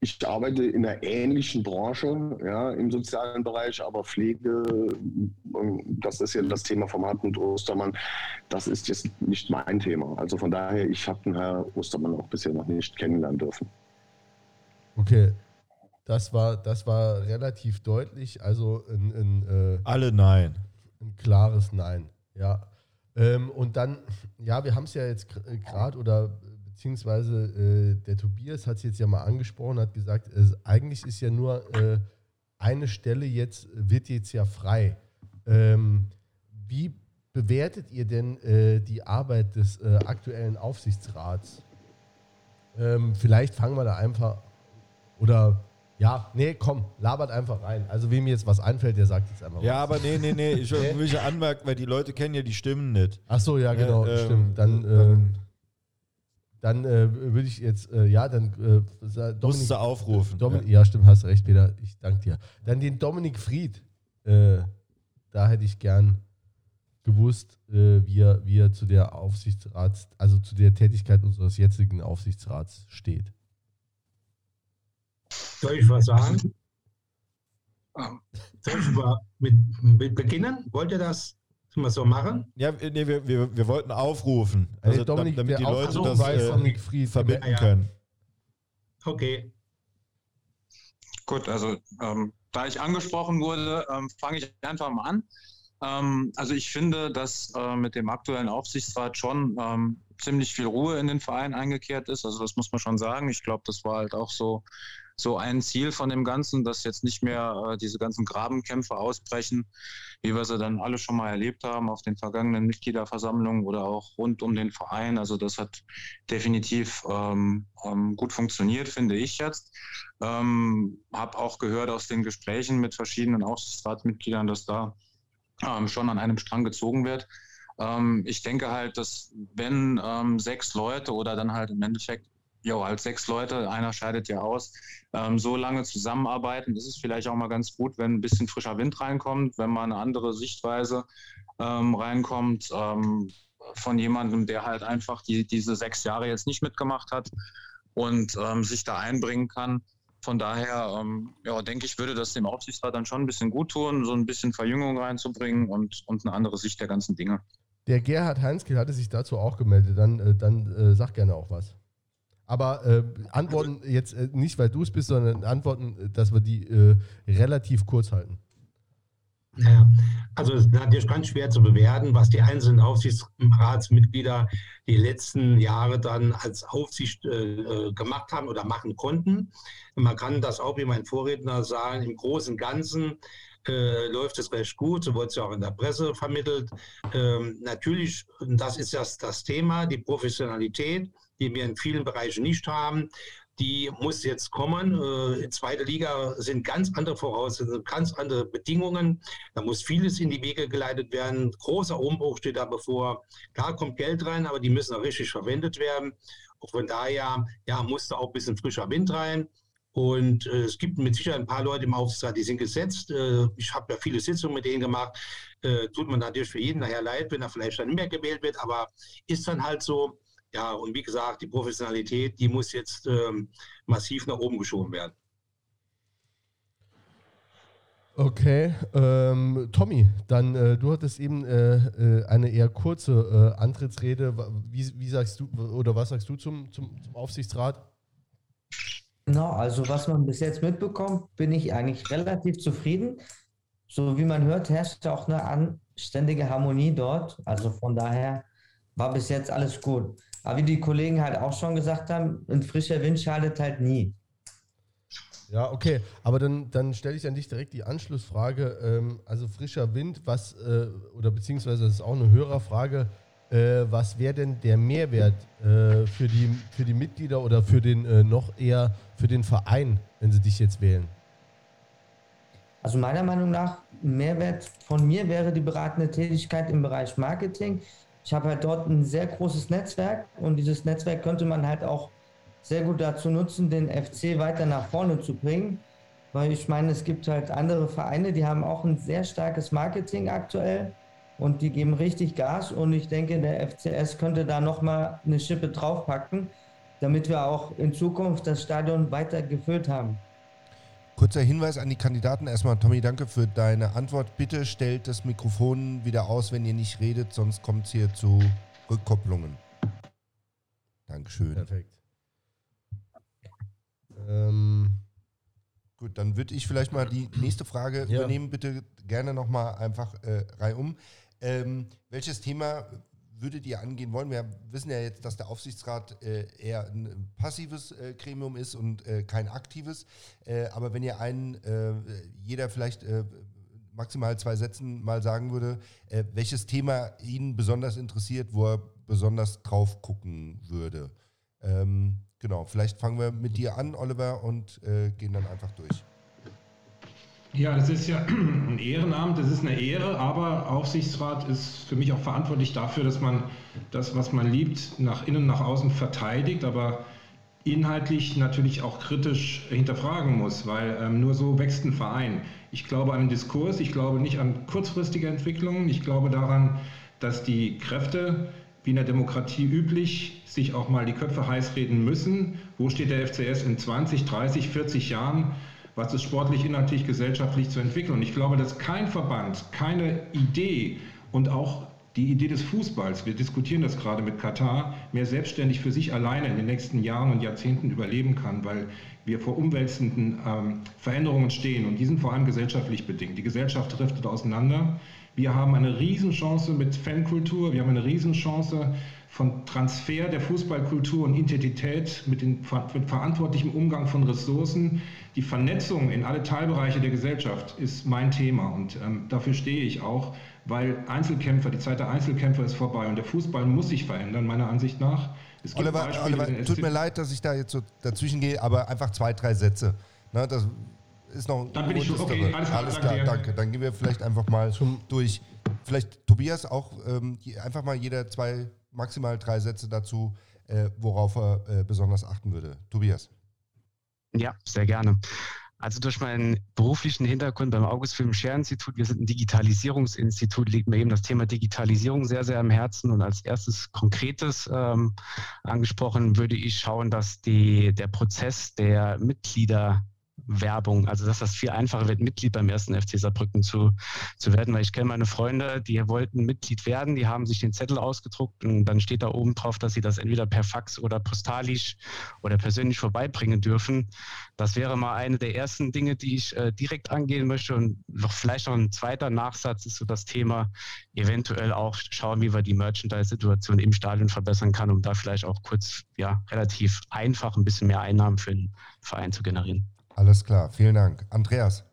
Ich arbeite in einer ähnlichen Branche, ja, im sozialen Bereich, aber Pflege, das ist ja das Thema vom Hartmut Ostermann, das ist jetzt nicht mein Thema. Also von daher, ich habe den Herrn Ostermann auch bisher noch nicht kennenlernen dürfen. Okay, das war, das war relativ deutlich. Also ein, ein äh, alle Nein. Ein klares Nein, ja. Ähm, und dann, ja, wir haben es ja jetzt gerade oder beziehungsweise äh, der Tobias hat es jetzt ja mal angesprochen, hat gesagt, äh, eigentlich ist ja nur äh, eine Stelle jetzt, wird jetzt ja frei. Ähm, wie bewertet ihr denn äh, die Arbeit des äh, aktuellen Aufsichtsrats? Ähm, vielleicht fangen wir da einfach, oder ja, nee, komm, labert einfach rein. Also wem jetzt was einfällt, der sagt jetzt einfach Ja, was. aber nee, nee, nee, ich will ja anmerken, weil die Leute kennen ja die Stimmen nicht. Ach so, ja, genau, äh, stimmt. Dann, dann dann äh, würde ich jetzt, äh, ja, dann äh, Dominik, Musst du aufrufen. Dominik, ja. ja. stimmt, hast recht, Peter. Ich danke dir. Dann den Dominik Fried. Äh, da hätte ich gern gewusst, äh, wie, er, wie er zu der Aufsichtsrats, also zu der Tätigkeit unseres jetzigen Aufsichtsrats steht. Soll ich was sagen? Soll ich mal mit, mit beginnen? Wollt ihr das mal so machen? Ja, nee, wir, wir, wir wollten aufrufen, also Dominik, damit die Leute das äh, verbinden ja, können. Okay. Gut, also ähm, da ich angesprochen wurde, ähm, fange ich einfach mal an. Ähm, also ich finde, dass äh, mit dem aktuellen Aufsichtsrat schon ähm, ziemlich viel Ruhe in den Verein eingekehrt ist. Also das muss man schon sagen. Ich glaube, das war halt auch so so ein Ziel von dem Ganzen, dass jetzt nicht mehr äh, diese ganzen Grabenkämpfe ausbrechen, wie wir sie dann alle schon mal erlebt haben auf den vergangenen Mitgliederversammlungen oder auch rund um den Verein. Also das hat definitiv ähm, ähm, gut funktioniert, finde ich jetzt. Ähm, habe auch gehört aus den Gesprächen mit verschiedenen Aufsichtsratsmitgliedern, dass da ähm, schon an einem Strang gezogen wird. Ähm, ich denke halt, dass wenn ähm, sechs Leute oder dann halt im Endeffekt jo, als sechs Leute, einer scheidet ja aus, ähm, so lange zusammenarbeiten, ist es vielleicht auch mal ganz gut, wenn ein bisschen frischer Wind reinkommt, wenn mal eine andere Sichtweise ähm, reinkommt ähm, von jemandem, der halt einfach die, diese sechs Jahre jetzt nicht mitgemacht hat und ähm, sich da einbringen kann. Von daher, ähm, ja, denke ich, würde das dem Aufsichtsrat dann schon ein bisschen gut tun, so ein bisschen Verjüngung reinzubringen und, und eine andere Sicht der ganzen Dinge. Der Gerhard Heinzkill hatte sich dazu auch gemeldet. Dann, äh, dann äh, sag gerne auch was. Aber äh, Antworten jetzt äh, nicht, weil du es bist, sondern Antworten, äh, dass wir die äh, relativ kurz halten. Ja, also es ist natürlich ganz schwer zu bewerten, was die einzelnen Aufsichtsratsmitglieder die letzten Jahre dann als Aufsicht äh, äh, gemacht haben oder machen konnten. Man kann das auch wie mein Vorredner sagen, im Großen und Ganzen äh, läuft es recht gut, so wurde es ja auch in der Presse vermittelt. Ähm, natürlich, das ist das, das Thema, die Professionalität die wir in vielen Bereichen nicht haben. Die muss jetzt kommen. Äh, in zweiter Liga sind ganz andere Voraussetzungen, ganz andere Bedingungen. Da muss vieles in die Wege geleitet werden. Großer Umbruch steht da bevor. Da kommt Geld rein, aber die müssen auch richtig verwendet werden. Und von daher ja, muss da auch ein bisschen frischer Wind rein. Und äh, es gibt mit Sicherheit ein paar Leute im Aufsichtsrat, die sind gesetzt. Äh, ich habe ja viele Sitzungen mit denen gemacht. Äh, tut man natürlich für jeden nachher leid, wenn er vielleicht dann nicht mehr gewählt wird. Aber ist dann halt so, ja, und wie gesagt, die Professionalität, die muss jetzt ähm, massiv nach oben geschoben werden. Okay, ähm, Tommy, dann äh, du hattest eben äh, äh, eine eher kurze äh, Antrittsrede. Wie, wie, sagst du oder was sagst du zum, zum, zum Aufsichtsrat? No, also was man bis jetzt mitbekommt, bin ich eigentlich relativ zufrieden. So wie man hört, herrscht auch eine anständige Harmonie dort. Also von daher war bis jetzt alles gut. Aber wie die Kollegen halt auch schon gesagt haben, ein frischer Wind schadet halt nie. Ja, okay. Aber dann, dann stelle ich an dich direkt die Anschlussfrage. Ähm, also frischer Wind, was, äh, oder beziehungsweise das ist auch eine Hörerfrage, äh, was wäre denn der Mehrwert äh, für, die, für die Mitglieder oder für den äh, noch eher für den Verein, wenn sie dich jetzt wählen? Also meiner Meinung nach, Mehrwert von mir wäre die beratende Tätigkeit im Bereich Marketing, ich habe halt dort ein sehr großes Netzwerk und dieses Netzwerk könnte man halt auch sehr gut dazu nutzen, den FC weiter nach vorne zu bringen. Weil ich meine, es gibt halt andere Vereine, die haben auch ein sehr starkes Marketing aktuell und die geben richtig Gas und ich denke, der FCS könnte da nochmal eine Schippe draufpacken, damit wir auch in Zukunft das Stadion weiter gefüllt haben. Kurzer Hinweis an die Kandidaten. Erstmal, Tommy, danke für deine Antwort. Bitte stellt das Mikrofon wieder aus, wenn ihr nicht redet, sonst kommt es hier zu Rückkopplungen. Dankeschön. Perfekt. Ähm, Gut, dann würde ich vielleicht mal die nächste Frage ja. übernehmen. Bitte gerne nochmal einfach äh, reihum. Ähm, welches Thema würdet ihr angehen wollen? Wir wissen ja jetzt, dass der Aufsichtsrat äh, eher ein passives äh, Gremium ist und äh, kein aktives. Äh, aber wenn ihr einen, äh, jeder vielleicht äh, maximal zwei Sätzen mal sagen würde, welches Thema ihn besonders interessiert, wo er besonders drauf gucken würde. Ähm, genau, vielleicht fangen wir mit dir an, Oliver, und gehen dann einfach durch. Ja, das ist ja ein Ehrenamt, das ist eine Ehre, aber Aufsichtsrat ist für mich auch verantwortlich dafür, dass man das, was man liebt, nach innen, nach außen verteidigt, aber inhaltlich natürlich auch kritisch hinterfragen muss, weil ähm, nur so wächst ein Verein. Ich glaube an den Diskurs, ich glaube nicht an kurzfristige Entwicklungen, ich glaube daran, dass die Kräfte, wie in der Demokratie üblich, sich auch mal die Köpfe heiß reden müssen. Wo steht der FCS in 20, 30, 40 Jahren? Was ist sportlich, inhaltlich, gesellschaftlich zu entwickeln. Und ich glaube, dass kein Verband, keine Idee und auch die Idee des Fußballs, wir diskutieren das gerade mit Katar, mehr selbstständig für sich alleine in den nächsten Jahren und Jahrzehnten überleben kann, weil wir vor umwälzenden ähm, Veränderungen stehen und die sind vor allem gesellschaftlich bedingt. Die Gesellschaft driftet auseinander. Wir haben eine Riesenchance mit Fankultur, wir haben eine Riesenchance von Transfer der Fußballkultur und Identität mit, den, mit verantwortlichem Umgang von Ressourcen. Die Vernetzung in alle Teilbereiche der Gesellschaft ist mein Thema und ähm, dafür stehe ich auch, weil Einzelkämpfer, die Zeit der Einzelkämpfer ist vorbei und der Fußball muss sich verändern, meiner Ansicht nach. Oliver, Oliver tut mir leid, dass ich da jetzt so dazwischen gehe, aber einfach zwei, drei Sätze. Ne, das ist noch Dann bin ich schon, okay, alles, alles klar, danke. Dann gehen wir vielleicht einfach mal durch. Vielleicht Tobias auch ähm, einfach mal jeder zwei maximal drei Sätze dazu, äh, worauf er äh, besonders achten würde. Tobias. Ja, sehr gerne. Also durch meinen beruflichen Hintergrund beim August Film Share Institut, wir sind ein Digitalisierungsinstitut, liegt mir eben das Thema Digitalisierung sehr, sehr am Herzen. Und als erstes Konkretes ähm, angesprochen würde ich schauen, dass die, der Prozess der Mitglieder Werbung. Also dass das viel einfacher wird, Mitglied beim ersten FC Saarbrücken zu, zu werden, weil ich kenne meine Freunde, die wollten Mitglied werden, die haben sich den Zettel ausgedruckt und dann steht da oben drauf, dass sie das entweder per Fax oder postalisch oder persönlich vorbeibringen dürfen. Das wäre mal eine der ersten Dinge, die ich äh, direkt angehen möchte und noch vielleicht noch ein zweiter Nachsatz ist so das Thema, eventuell auch schauen, wie wir die Merchandise-Situation im Stadion verbessern kann, um da vielleicht auch kurz ja relativ einfach ein bisschen mehr Einnahmen für den Verein zu generieren. Alles klar, vielen Dank. Andreas.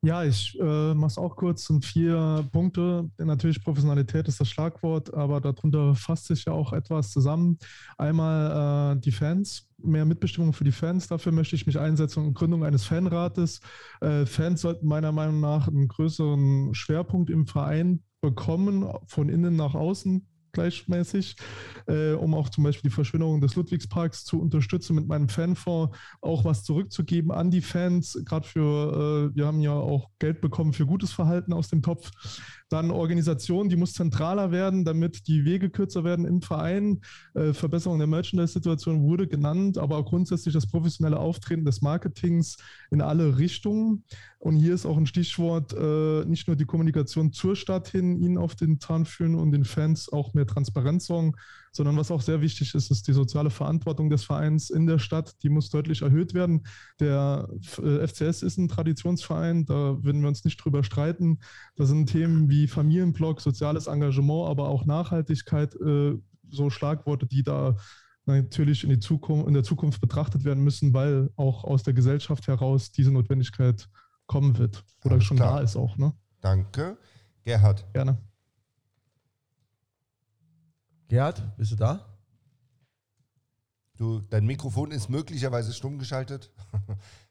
Ja, ich äh, mache es auch kurz. Sind vier Punkte. Natürlich Professionalität ist das Schlagwort, aber darunter fasst sich ja auch etwas zusammen. Einmal äh, die Fans, mehr Mitbestimmung für die Fans. Dafür möchte ich mich einsetzen und Gründung eines Fanrates. Äh, Fans sollten meiner Meinung nach einen größeren Schwerpunkt im Verein bekommen, von innen nach außen gleichmäßig, äh, um auch zum Beispiel die Verschwinderung des Ludwigsparks zu unterstützen, mit meinem Fanfonds auch was zurückzugeben an die Fans. Gerade für, äh, wir haben ja auch Geld bekommen für gutes Verhalten aus dem Topf. Dann Organisation, die muss zentraler werden, damit die Wege kürzer werden im Verein. Äh, Verbesserung der Merchandise-Situation wurde genannt, aber auch grundsätzlich das professionelle Auftreten des Marketings in alle Richtungen. Und hier ist auch ein Stichwort, äh, nicht nur die Kommunikation zur Stadt hin, ihnen auf den Zahn führen und den Fans auch mehr Transparenz sorgen, sondern was auch sehr wichtig ist, ist die soziale Verantwortung des Vereins in der Stadt. Die muss deutlich erhöht werden. Der FCS äh, ist ein Traditionsverein, da würden wir uns nicht drüber streiten. Da sind Themen wie Familienblock, soziales Engagement, aber auch Nachhaltigkeit äh, so Schlagworte, die da natürlich in, Zukunft, in der Zukunft betrachtet werden müssen, weil auch aus der Gesellschaft heraus diese Notwendigkeit kommen wird oder Alles schon klar. da ist auch. Ne? Danke. Gerhard. Gerne. Gerd, bist du da? Du, dein Mikrofon ist möglicherweise stumm geschaltet.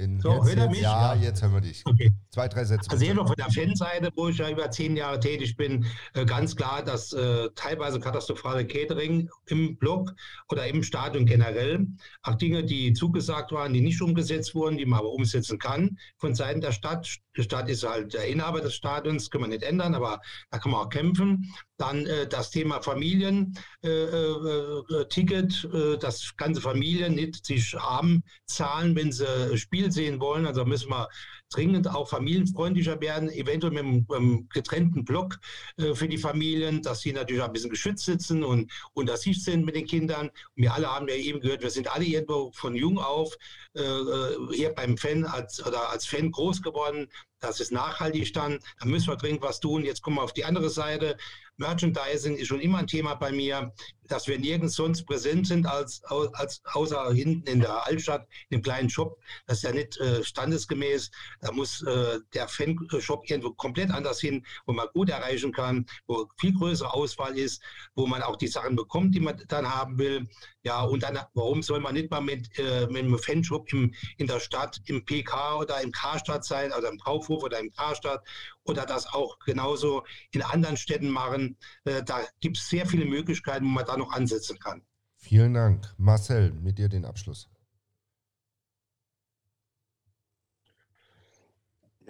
Den so, jetzt, jetzt, ja, jetzt hören wir dich. Okay. Zwei, drei Sätze. Also eben von der Fanseite, wo ich ja über zehn Jahre tätig bin, äh, ganz klar, dass äh, teilweise katastrophale Catering im Block oder im Stadion generell, auch Dinge, die zugesagt waren, die nicht umgesetzt wurden, die man aber umsetzen kann von Seiten der Stadt. Die Stadt ist halt der Inhaber des Stadions, können wir nicht ändern, aber da kann man auch kämpfen. Dann äh, das Thema Familien-Ticket, äh, äh, äh, dass ganze Familien nicht sich arm zahlen, wenn sie Spiel sehen wollen. Also müssen wir dringend auch familienfreundlicher werden, eventuell mit einem, getrennten Block äh, für die Familien, dass sie natürlich ein bisschen geschützt sitzen und unter sich sind mit den Kindern. Und wir alle haben ja eben gehört, wir sind alle irgendwo von jung auf äh, äh, hier beim Fan als, oder als Fan groß geworden. Das ist nachhaltig dann. Da müssen wir dringend was tun. Jetzt kommen wir auf die andere Seite. Merchandising ist schon immer ein Thema bei mir, dass wir nirgends sonst präsent sind als, als außer hinten in der Altstadt, in dem kleinen Shop. Das ist ja nicht äh, standesgemäß. Da muss äh, der Fanshop irgendwo komplett anders hin, wo man gut erreichen kann, wo viel größere Auswahl ist, wo man auch die Sachen bekommt, die man dann haben will. Ja, und dann, warum soll man nicht mal mit, äh, mit einem Fanshop im, in der Stadt, im PK oder im Karstadt sein, also im Kaufhof oder im Karstadt oder das auch genauso in anderen Städten machen. Äh, da gibt es sehr viele Möglichkeiten, wo man da noch ansetzen kann. Vielen Dank. Marcel, mit dir den Abschluss.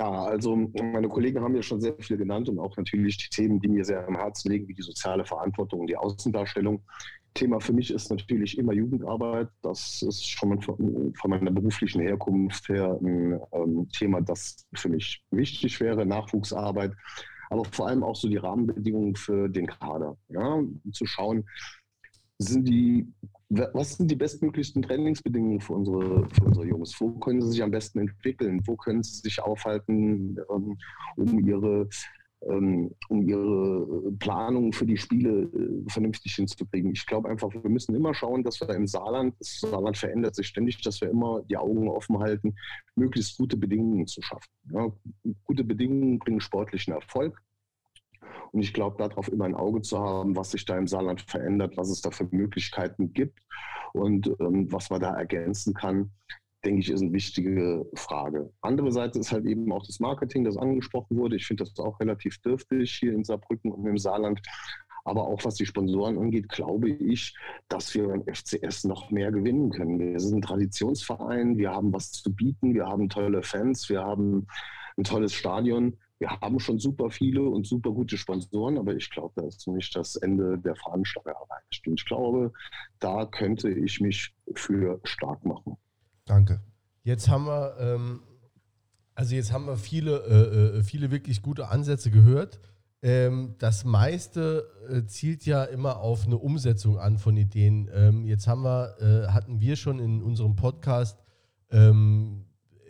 Ja, also meine Kollegen haben ja schon sehr viel genannt und auch natürlich die Themen, die mir sehr am Herzen liegen, wie die soziale Verantwortung und die Außendarstellung. Thema für mich ist natürlich immer Jugendarbeit. Das ist schon von, von meiner beruflichen Herkunft her ein ähm, Thema, das für mich wichtig wäre, Nachwuchsarbeit, aber vor allem auch so die Rahmenbedingungen für den Kader. Ja, zu schauen, sind die, was sind die bestmöglichsten Trainingsbedingungen für unsere, für unsere Jungs? Wo können sie sich am besten entwickeln? Wo können sie sich aufhalten, ähm, um ihre ähm, um ihre Planung für die Spiele äh, vernünftig hinzukriegen. Ich glaube einfach, wir müssen immer schauen, dass wir im Saarland, das Saarland verändert sich ständig, dass wir immer die Augen offen halten, möglichst gute Bedingungen zu schaffen. Ja, gute Bedingungen bringen sportlichen Erfolg. Und ich glaube, darauf immer ein Auge zu haben, was sich da im Saarland verändert, was es da für Möglichkeiten gibt und ähm, was man da ergänzen kann denke ich, ist eine wichtige Frage. Andere Seite ist halt eben auch das Marketing, das angesprochen wurde. Ich finde das auch relativ dürftig hier in Saarbrücken und im Saarland. Aber auch was die Sponsoren angeht, glaube ich, dass wir beim FCS noch mehr gewinnen können. Wir sind ein Traditionsverein, wir haben was zu bieten, wir haben tolle Fans, wir haben ein tolles Stadion. Wir haben schon super viele und super gute Sponsoren, aber ich glaube, da ist nicht das Ende der Fahnenstange erreicht. Und ich glaube, da könnte ich mich für stark machen. Danke. Jetzt haben wir, ähm, also jetzt haben wir viele, äh, äh, viele wirklich gute Ansätze gehört. Ähm, das meiste äh, zielt ja immer auf eine Umsetzung an von Ideen. Ähm, jetzt haben wir, äh, hatten wir schon in unserem Podcast ähm,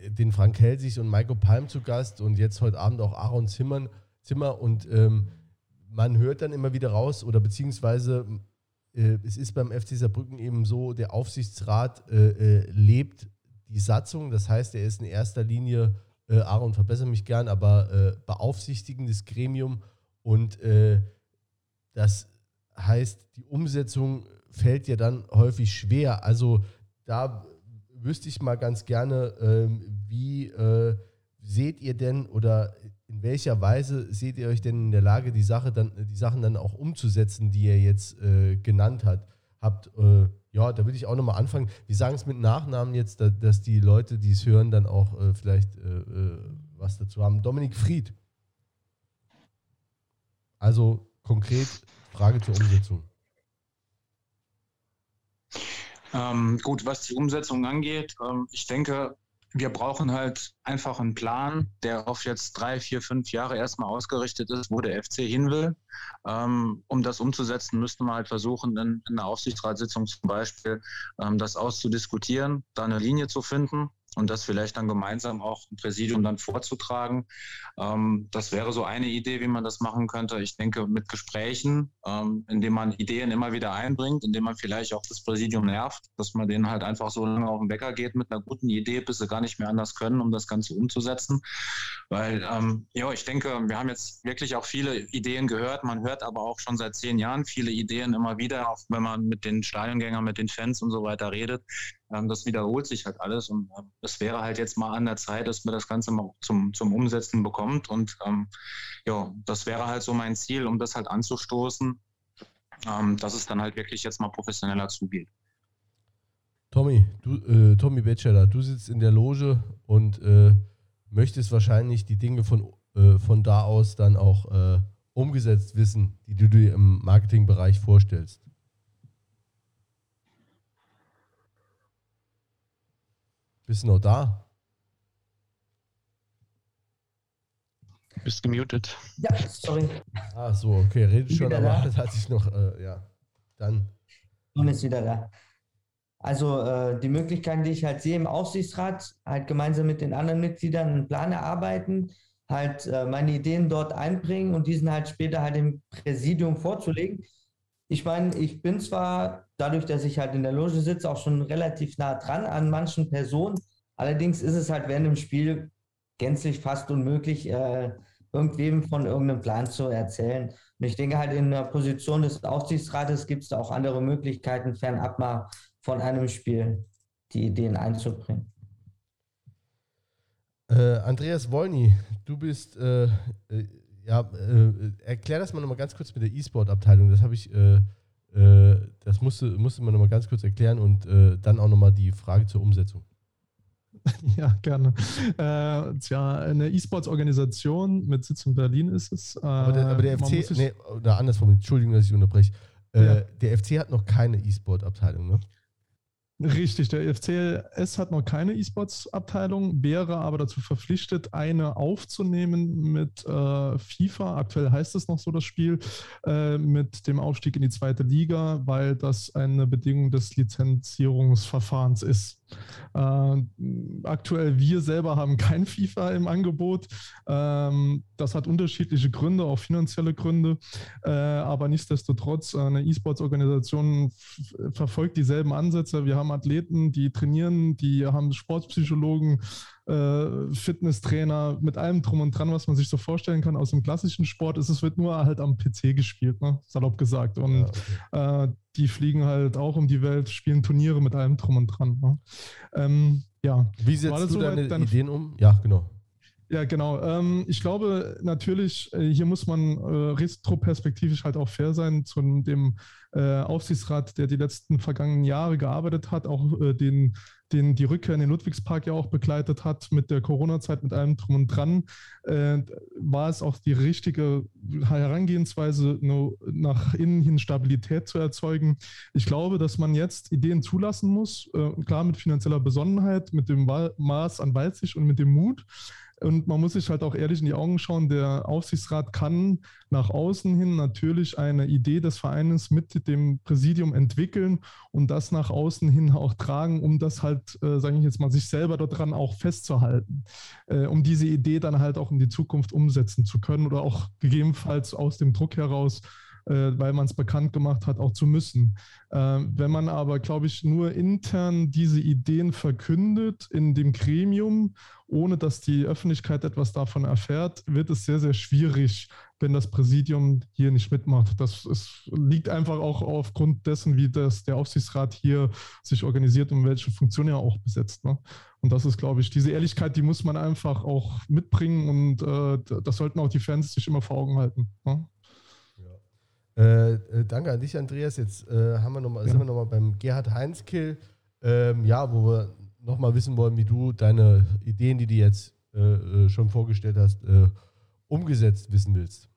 den Frank Helsig und Michael Palm zu Gast und jetzt heute Abend auch Aaron Zimmern, Zimmer und ähm, man hört dann immer wieder raus oder beziehungsweise äh, es ist beim FC Saarbrücken eben so, der Aufsichtsrat äh, äh, lebt die Satzung, das heißt, er ist in erster Linie, äh, Aaron, verbessere mich gern, aber äh, beaufsichtigendes Gremium und äh, das heißt, die Umsetzung fällt ja dann häufig schwer. Also da wüsste ich mal ganz gerne, ähm, wie äh, seht ihr denn oder in welcher Weise seht ihr euch denn in der Lage, die, Sache dann, die Sachen dann auch umzusetzen, die ihr jetzt äh, genannt hat, habt? Äh, ja, da würde ich auch nochmal anfangen. Wir sagen es mit Nachnamen jetzt, da, dass die Leute, die es hören, dann auch äh, vielleicht äh, äh, was dazu haben. Dominik Fried. Also konkret Frage zur Umsetzung. Ähm, gut, was die Umsetzung angeht, ähm, ich denke, wir brauchen halt einfach einen Plan, der auf jetzt drei, vier, fünf Jahre erstmal ausgerichtet ist, wo der FC hin will. Ähm, um das umzusetzen, müssten wir halt versuchen, in, in einer Aufsichtsratssitzung zum Beispiel ähm, das auszudiskutieren, da eine Linie zu finden und das vielleicht dann gemeinsam auch im Präsidium dann vorzutragen. Ähm, das wäre so eine Idee, wie man das machen könnte. Ich denke, mit Gesprächen, ähm, indem man Ideen immer wieder einbringt, indem man vielleicht auch das Präsidium nervt, dass man denen halt einfach so lange auf den Wecker geht mit einer guten Idee, bis sie gar nicht mehr anders können, um das Ganze umzusetzen. Weil, ähm, ja, ich denke, wir haben jetzt wirklich auch viele Ideen gehört. Man hört aber auch schon seit zehn Jahren viele Ideen immer wieder, auch wenn man mit den Stadiongängern, mit den Fans und so weiter redet. Ähm, das wiederholt sich halt alles und ähm, es wäre halt jetzt mal an der Zeit, dass man das Ganze mal zum, zum Umsetzen bekommt und ähm, ja, das wäre halt so mein Ziel, um das halt anzustoßen, ähm, dass es dann halt wirklich jetzt mal professioneller zugeht. Tommy, du, äh, Tommy Batchelor, du sitzt in der Loge und äh, möchtest wahrscheinlich die Dinge von, äh, von da aus dann auch äh, umgesetzt wissen, die du dir im Marketingbereich vorstellst. Bist du noch da? Bist gemutet. Ja, sorry. Ah, so, okay, redet schon, aber da. das hat sich noch, äh, ja. Dann. Und ist wieder da. Also äh, die Möglichkeiten, die ich halt sehe im Aufsichtsrat, halt gemeinsam mit den anderen Mitgliedern einen Plan erarbeiten, halt äh, meine Ideen dort einbringen und diesen halt später halt im Präsidium vorzulegen. Ich meine, ich bin zwar dadurch, dass ich halt in der Loge sitze, auch schon relativ nah dran an manchen Personen. Allerdings ist es halt während dem Spiel gänzlich fast unmöglich, äh, irgendwem von irgendeinem Plan zu erzählen. Und ich denke halt in der Position des Aufsichtsrates gibt es auch andere Möglichkeiten, fernab mal von einem Spiel die Ideen einzubringen. Äh, Andreas Wolny, du bist, äh, äh, ja, äh, erklär das mal nochmal ganz kurz mit der E-Sport-Abteilung. Das habe ich, äh, äh, das musste, musste man nochmal ganz kurz erklären und dann auch nochmal die Frage zur Umsetzung. Ja, gerne. Äh, tja, eine E-Sports-Organisation mit Sitz in Berlin ist es. Äh, aber, der, aber der FC, nee, oder andersrum, Entschuldigung, dass ich unterbreche. Äh, ja. Der FC hat noch keine E-Sport-Abteilung, ne? Richtig, der FCLS hat noch keine E-Sports-Abteilung, wäre aber dazu verpflichtet, eine aufzunehmen mit äh, FIFA. Aktuell heißt es noch so das Spiel, äh, mit dem Aufstieg in die zweite Liga, weil das eine Bedingung des Lizenzierungsverfahrens ist. Äh, aktuell wir selber haben kein FIFA im Angebot. Ähm, das hat unterschiedliche Gründe, auch finanzielle Gründe. Äh, aber nichtsdestotrotz, eine E-Sports-Organisation verfolgt dieselben Ansätze. Wir haben Athleten, die trainieren, die haben Sportpsychologen, äh, Fitnesstrainer, mit allem drum und dran, was man sich so vorstellen kann aus dem klassischen Sport. Ist, es wird nur halt am PC gespielt, ne? salopp gesagt. Und ja, okay. äh, die fliegen halt auch um die Welt, spielen Turniere mit allem drum und dran. Ne? Ähm, ja. Wie setzt du deine, deine Ideen um? Ja, genau. Ja, genau. Ähm, ich glaube natürlich, äh, hier muss man äh, retroperspektivisch halt auch fair sein zu dem äh, Aufsichtsrat, der die letzten vergangenen Jahre gearbeitet hat, auch äh, den, den die Rückkehr in den Ludwigspark ja auch begleitet hat mit der Corona-Zeit, mit allem drum und dran, äh, war es auch die richtige Herangehensweise, nach innen hin Stabilität zu erzeugen. Ich glaube, dass man jetzt Ideen zulassen muss, klar mit finanzieller Besonnenheit, mit dem Maß an Weitsicht und mit dem Mut. Und man muss sich halt auch ehrlich in die Augen schauen, der Aufsichtsrat kann nach außen hin natürlich eine Idee des Vereines mit dem Präsidium entwickeln und das nach außen hin auch tragen, um das halt, äh, sage ich jetzt mal, sich selber daran auch festzuhalten, äh, um diese Idee dann halt auch in die Zukunft umsetzen zu können oder auch gegebenenfalls aus dem Druck heraus äh, weil man es bekannt gemacht hat, auch zu müssen. Ähm, wenn man aber, glaube ich, nur intern diese Ideen verkündet in dem Gremium, ohne dass die Öffentlichkeit etwas davon erfährt, wird es sehr, sehr schwierig, wenn das Präsidium hier nicht mitmacht. Das ist, liegt einfach auch aufgrund dessen, wie das, der Aufsichtsrat hier sich organisiert und welche Funktion er auch besetzt. Ne? Und das ist, glaube ich, diese Ehrlichkeit, die muss man einfach auch mitbringen und äh, das sollten auch die Fans sich immer vor Augen halten. Ne? Äh, äh, danke an dich, Andreas. Jetzt äh, haben wir noch mal, ja. sind wir nochmal beim Gerhard Heinz-Kill, ähm, ja, wo wir nochmal wissen wollen, wie du deine Ideen, die du jetzt äh, äh schon vorgestellt hast, äh, umgesetzt wissen willst.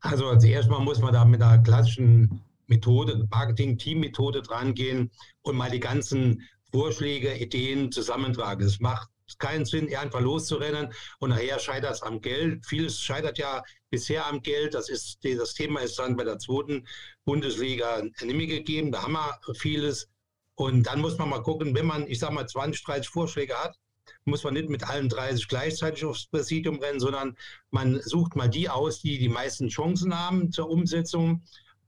Also als erstes muss man da mit einer klassischen Methode, Marketing-Team-Methode dran gehen und mal die ganzen Vorschläge, Ideen zusammentragen. Es macht keinen Sinn, einfach loszurennen und nachher scheitert es am Geld. Vieles scheitert ja bisher am Geld. Das, ist, das Thema ist dann bei der zweiten Bundesliga nicht mehr gegeben. Da haben wir vieles. Und dann muss man mal gucken, wenn man, ich sage mal, 20, 30 Vorschläge hat, muss man nicht mit allen 30 gleichzeitig aufs Präsidium rennen, sondern man sucht mal die aus, die die meisten Chancen haben zur Umsetzung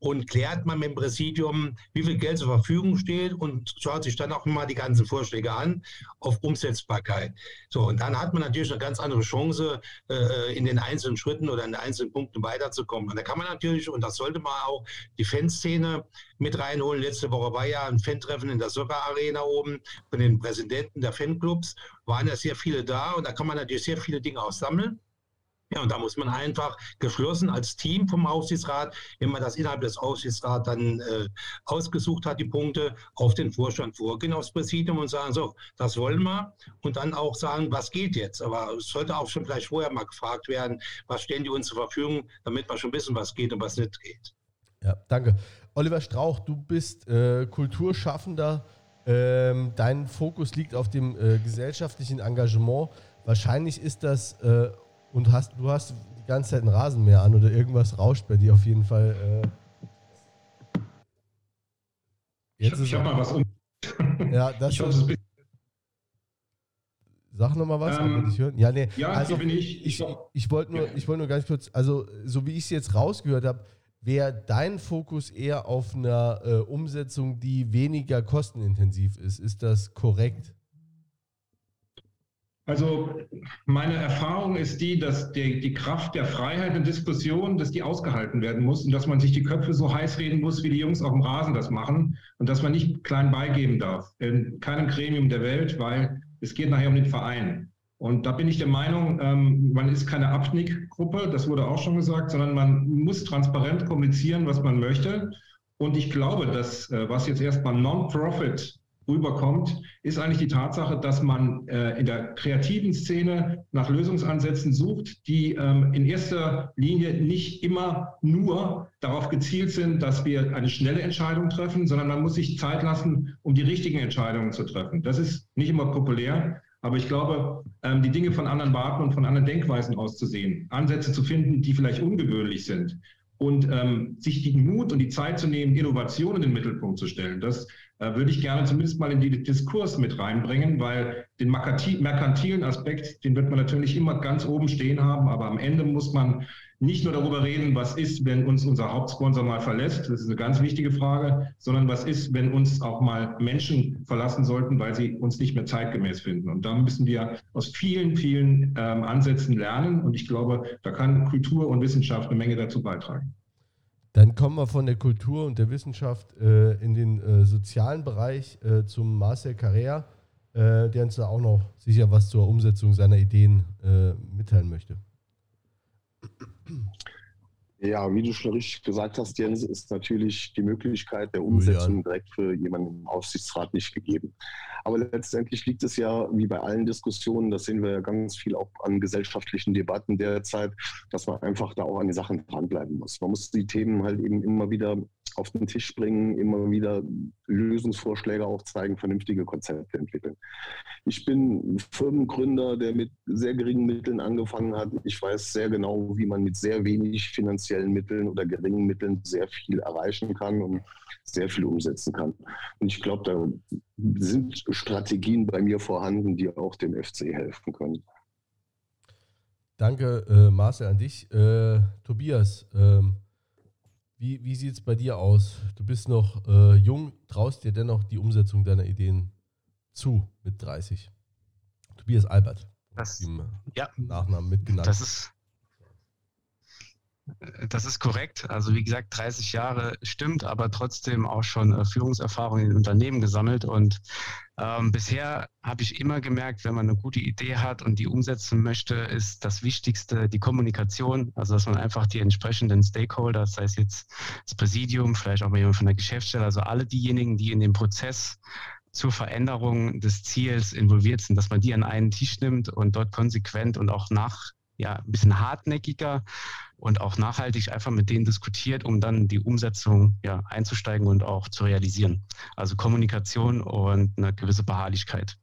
und klärt man mit dem Präsidium, wie viel Geld zur Verfügung steht und schaut sich dann auch mal die ganzen Vorschläge an auf Umsetzbarkeit. So, und dann hat man natürlich eine ganz andere Chance, äh, in den einzelnen Schritten oder in den einzelnen Punkten weiterzukommen. Und da kann man natürlich, und das sollte man auch, die Fanszene mit reinholen. Letzte Woche war ja ein Fan-Treffen in der Soccer Arena oben von den Präsidenten der Fanclubs, waren ja sehr viele da und da kann man natürlich sehr viele Dinge auch sammeln. Ja, und da muss man einfach geschlossen als Team vom Aufsichtsrat, wenn man das innerhalb des Aufsichtsrats dann äh, ausgesucht hat, die Punkte, auf den Vorstand vorgehen, aufs Präsidium und sagen, so, das wollen wir. Und dann auch sagen, was geht jetzt. Aber es sollte auch schon vielleicht vorher mal gefragt werden, was stellen die uns zur Verfügung, damit wir schon wissen, was geht und was nicht geht. Ja, danke. Oliver Strauch, du bist äh, Kulturschaffender. Ähm, dein Fokus liegt auf dem äh, gesellschaftlichen Engagement. Wahrscheinlich ist das äh, und hast, du hast die ganze Zeit einen Rasenmäher an oder irgendwas rauscht bei dir auf jeden Fall. Äh. Jetzt ich, ich habe mal was um. Ja, das ich ist. Sag nochmal was, ähm, ich hören. Ja, nee. Ja, also bin ich. Ich, ich, ich wollte nur, wollt nur ganz kurz, also so wie ich es jetzt rausgehört habe, wäre dein Fokus eher auf einer äh, Umsetzung, die weniger kostenintensiv ist. Ist das korrekt? Also meine Erfahrung ist die, dass die, die Kraft der Freiheit und Diskussion, dass die ausgehalten werden muss und dass man sich die Köpfe so heiß reden muss, wie die Jungs auf dem Rasen das machen und dass man nicht klein beigeben darf in keinem Gremium der Welt, weil es geht nachher um den Verein. Und da bin ich der Meinung, ähm, man ist keine Abnickgruppe, das wurde auch schon gesagt, sondern man muss transparent kommunizieren, was man möchte. Und ich glaube, dass äh, was jetzt erstmal Non-Profit rüberkommt, ist eigentlich die Tatsache, dass man äh, in der kreativen Szene nach Lösungsansätzen sucht, die ähm, in erster Linie nicht immer nur darauf gezielt sind, dass wir eine schnelle Entscheidung treffen, sondern man muss sich Zeit lassen, um die richtigen Entscheidungen zu treffen. Das ist nicht immer populär, aber ich glaube, ähm, die Dinge von anderen Warten und von anderen Denkweisen auszusehen, Ansätze zu finden, die vielleicht ungewöhnlich sind und ähm, sich den Mut und die Zeit zu nehmen, Innovation in den Mittelpunkt zu stellen, das würde ich gerne zumindest mal in den Diskurs mit reinbringen, weil den merkantilen Aspekt, den wird man natürlich immer ganz oben stehen haben, aber am Ende muss man nicht nur darüber reden, was ist, wenn uns unser Hauptsponsor mal verlässt, das ist eine ganz wichtige Frage, sondern was ist, wenn uns auch mal Menschen verlassen sollten, weil sie uns nicht mehr zeitgemäß finden. Und da müssen wir aus vielen, vielen ähm, Ansätzen lernen und ich glaube, da kann Kultur und Wissenschaft eine Menge dazu beitragen. Dann kommen wir von der Kultur und der Wissenschaft äh, in den äh, sozialen Bereich äh, zum Marcel Carrère, äh, der uns da auch noch sicher was zur Umsetzung seiner Ideen äh, mitteilen möchte. Ja, wie du schon richtig gesagt hast, Jens, ist natürlich die Möglichkeit der Umsetzung direkt für jemanden im Aufsichtsrat nicht gegeben. Aber letztendlich liegt es ja, wie bei allen Diskussionen, das sehen wir ja ganz viel auch an gesellschaftlichen Debatten derzeit, dass man einfach da auch an die Sachen dranbleiben muss. Man muss die Themen halt eben immer wieder auf den Tisch bringen, immer wieder Lösungsvorschläge auch zeigen, vernünftige Konzepte entwickeln. Ich bin Firmengründer, der mit sehr geringen Mitteln angefangen hat. Ich weiß sehr genau, wie man mit sehr wenig finanziellen Mitteln oder geringen Mitteln sehr viel erreichen kann und sehr viel umsetzen kann. Und ich glaube, da sind Strategien bei mir vorhanden, die auch dem FC helfen können. Danke, äh, Marcel, an dich. Äh, Tobias, ähm wie, wie sieht es bei dir aus? Du bist noch äh, jung, traust dir dennoch die Umsetzung deiner Ideen zu mit 30. Tobias Albert. Das, ja, Nachnamen mitgenannt. Das ist, das ist korrekt. Also wie gesagt, 30 Jahre stimmt, aber trotzdem auch schon äh, Führungserfahrung in Unternehmen gesammelt. Und ähm, bisher habe ich immer gemerkt, wenn man eine gute Idee hat und die umsetzen möchte, ist das Wichtigste die Kommunikation. Also dass man einfach die entsprechenden Stakeholder, sei es jetzt das Präsidium, vielleicht auch mal jemand von der Geschäftsstelle, also alle diejenigen, die in dem Prozess zur Veränderung des Ziels involviert sind, dass man die an einen Tisch nimmt und dort konsequent und auch nach ja, ein bisschen hartnäckiger und auch nachhaltig einfach mit denen diskutiert, um dann die Umsetzung ja, einzusteigen und auch zu realisieren. Also Kommunikation und eine gewisse Beharrlichkeit.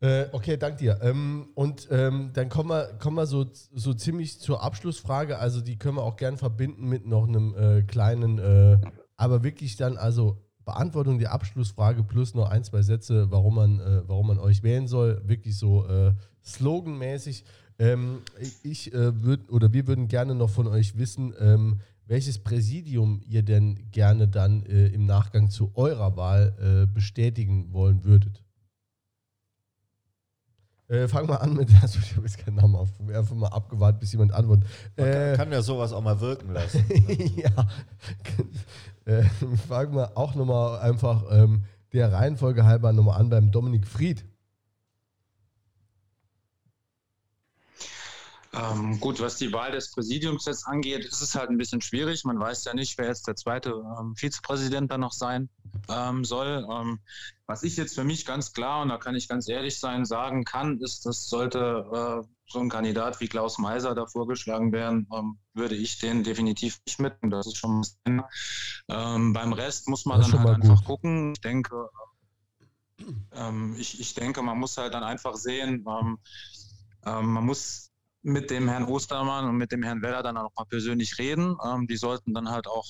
Äh, okay, danke dir. Ähm, und ähm, dann kommen wir, kommen wir so, so ziemlich zur Abschlussfrage. Also die können wir auch gern verbinden mit noch einem äh, kleinen, äh, aber wirklich dann also Beantwortung der Abschlussfrage plus noch ein, zwei Sätze, warum man, äh, warum man euch wählen soll. Wirklich so äh, sloganmäßig. Ähm, ich äh, würde oder wir würden gerne noch von euch wissen, ähm, welches Präsidium ihr denn gerne dann äh, im Nachgang zu eurer Wahl äh, bestätigen wollen würdet. Äh, fang mal an mit, also ich habe jetzt keinen Namen auf, einfach mal abgewartet, bis jemand antwortet. Man kann, äh, kann ja sowas auch mal wirken lassen. ja. Äh, fangen wir auch nochmal einfach ähm, der Reihenfolge halber nochmal an beim Dominik Fried. Ähm, gut, was die Wahl des Präsidiums jetzt angeht, ist es halt ein bisschen schwierig. Man weiß ja nicht, wer jetzt der zweite ähm, Vizepräsident da noch sein ähm, soll. Ähm, was ich jetzt für mich ganz klar, und da kann ich ganz ehrlich sein, sagen kann, ist, das sollte äh, so ein Kandidat wie Klaus Meiser da vorgeschlagen werden, ähm, würde ich den definitiv nicht mit. Das ist schon mal ähm, Beim Rest muss man dann halt einfach gucken. Ich denke, ich, ich denke, man muss halt dann einfach sehen, man muss mit dem Herrn Ostermann und mit dem Herrn Weller dann auch mal persönlich reden. Ähm, die sollten dann halt auch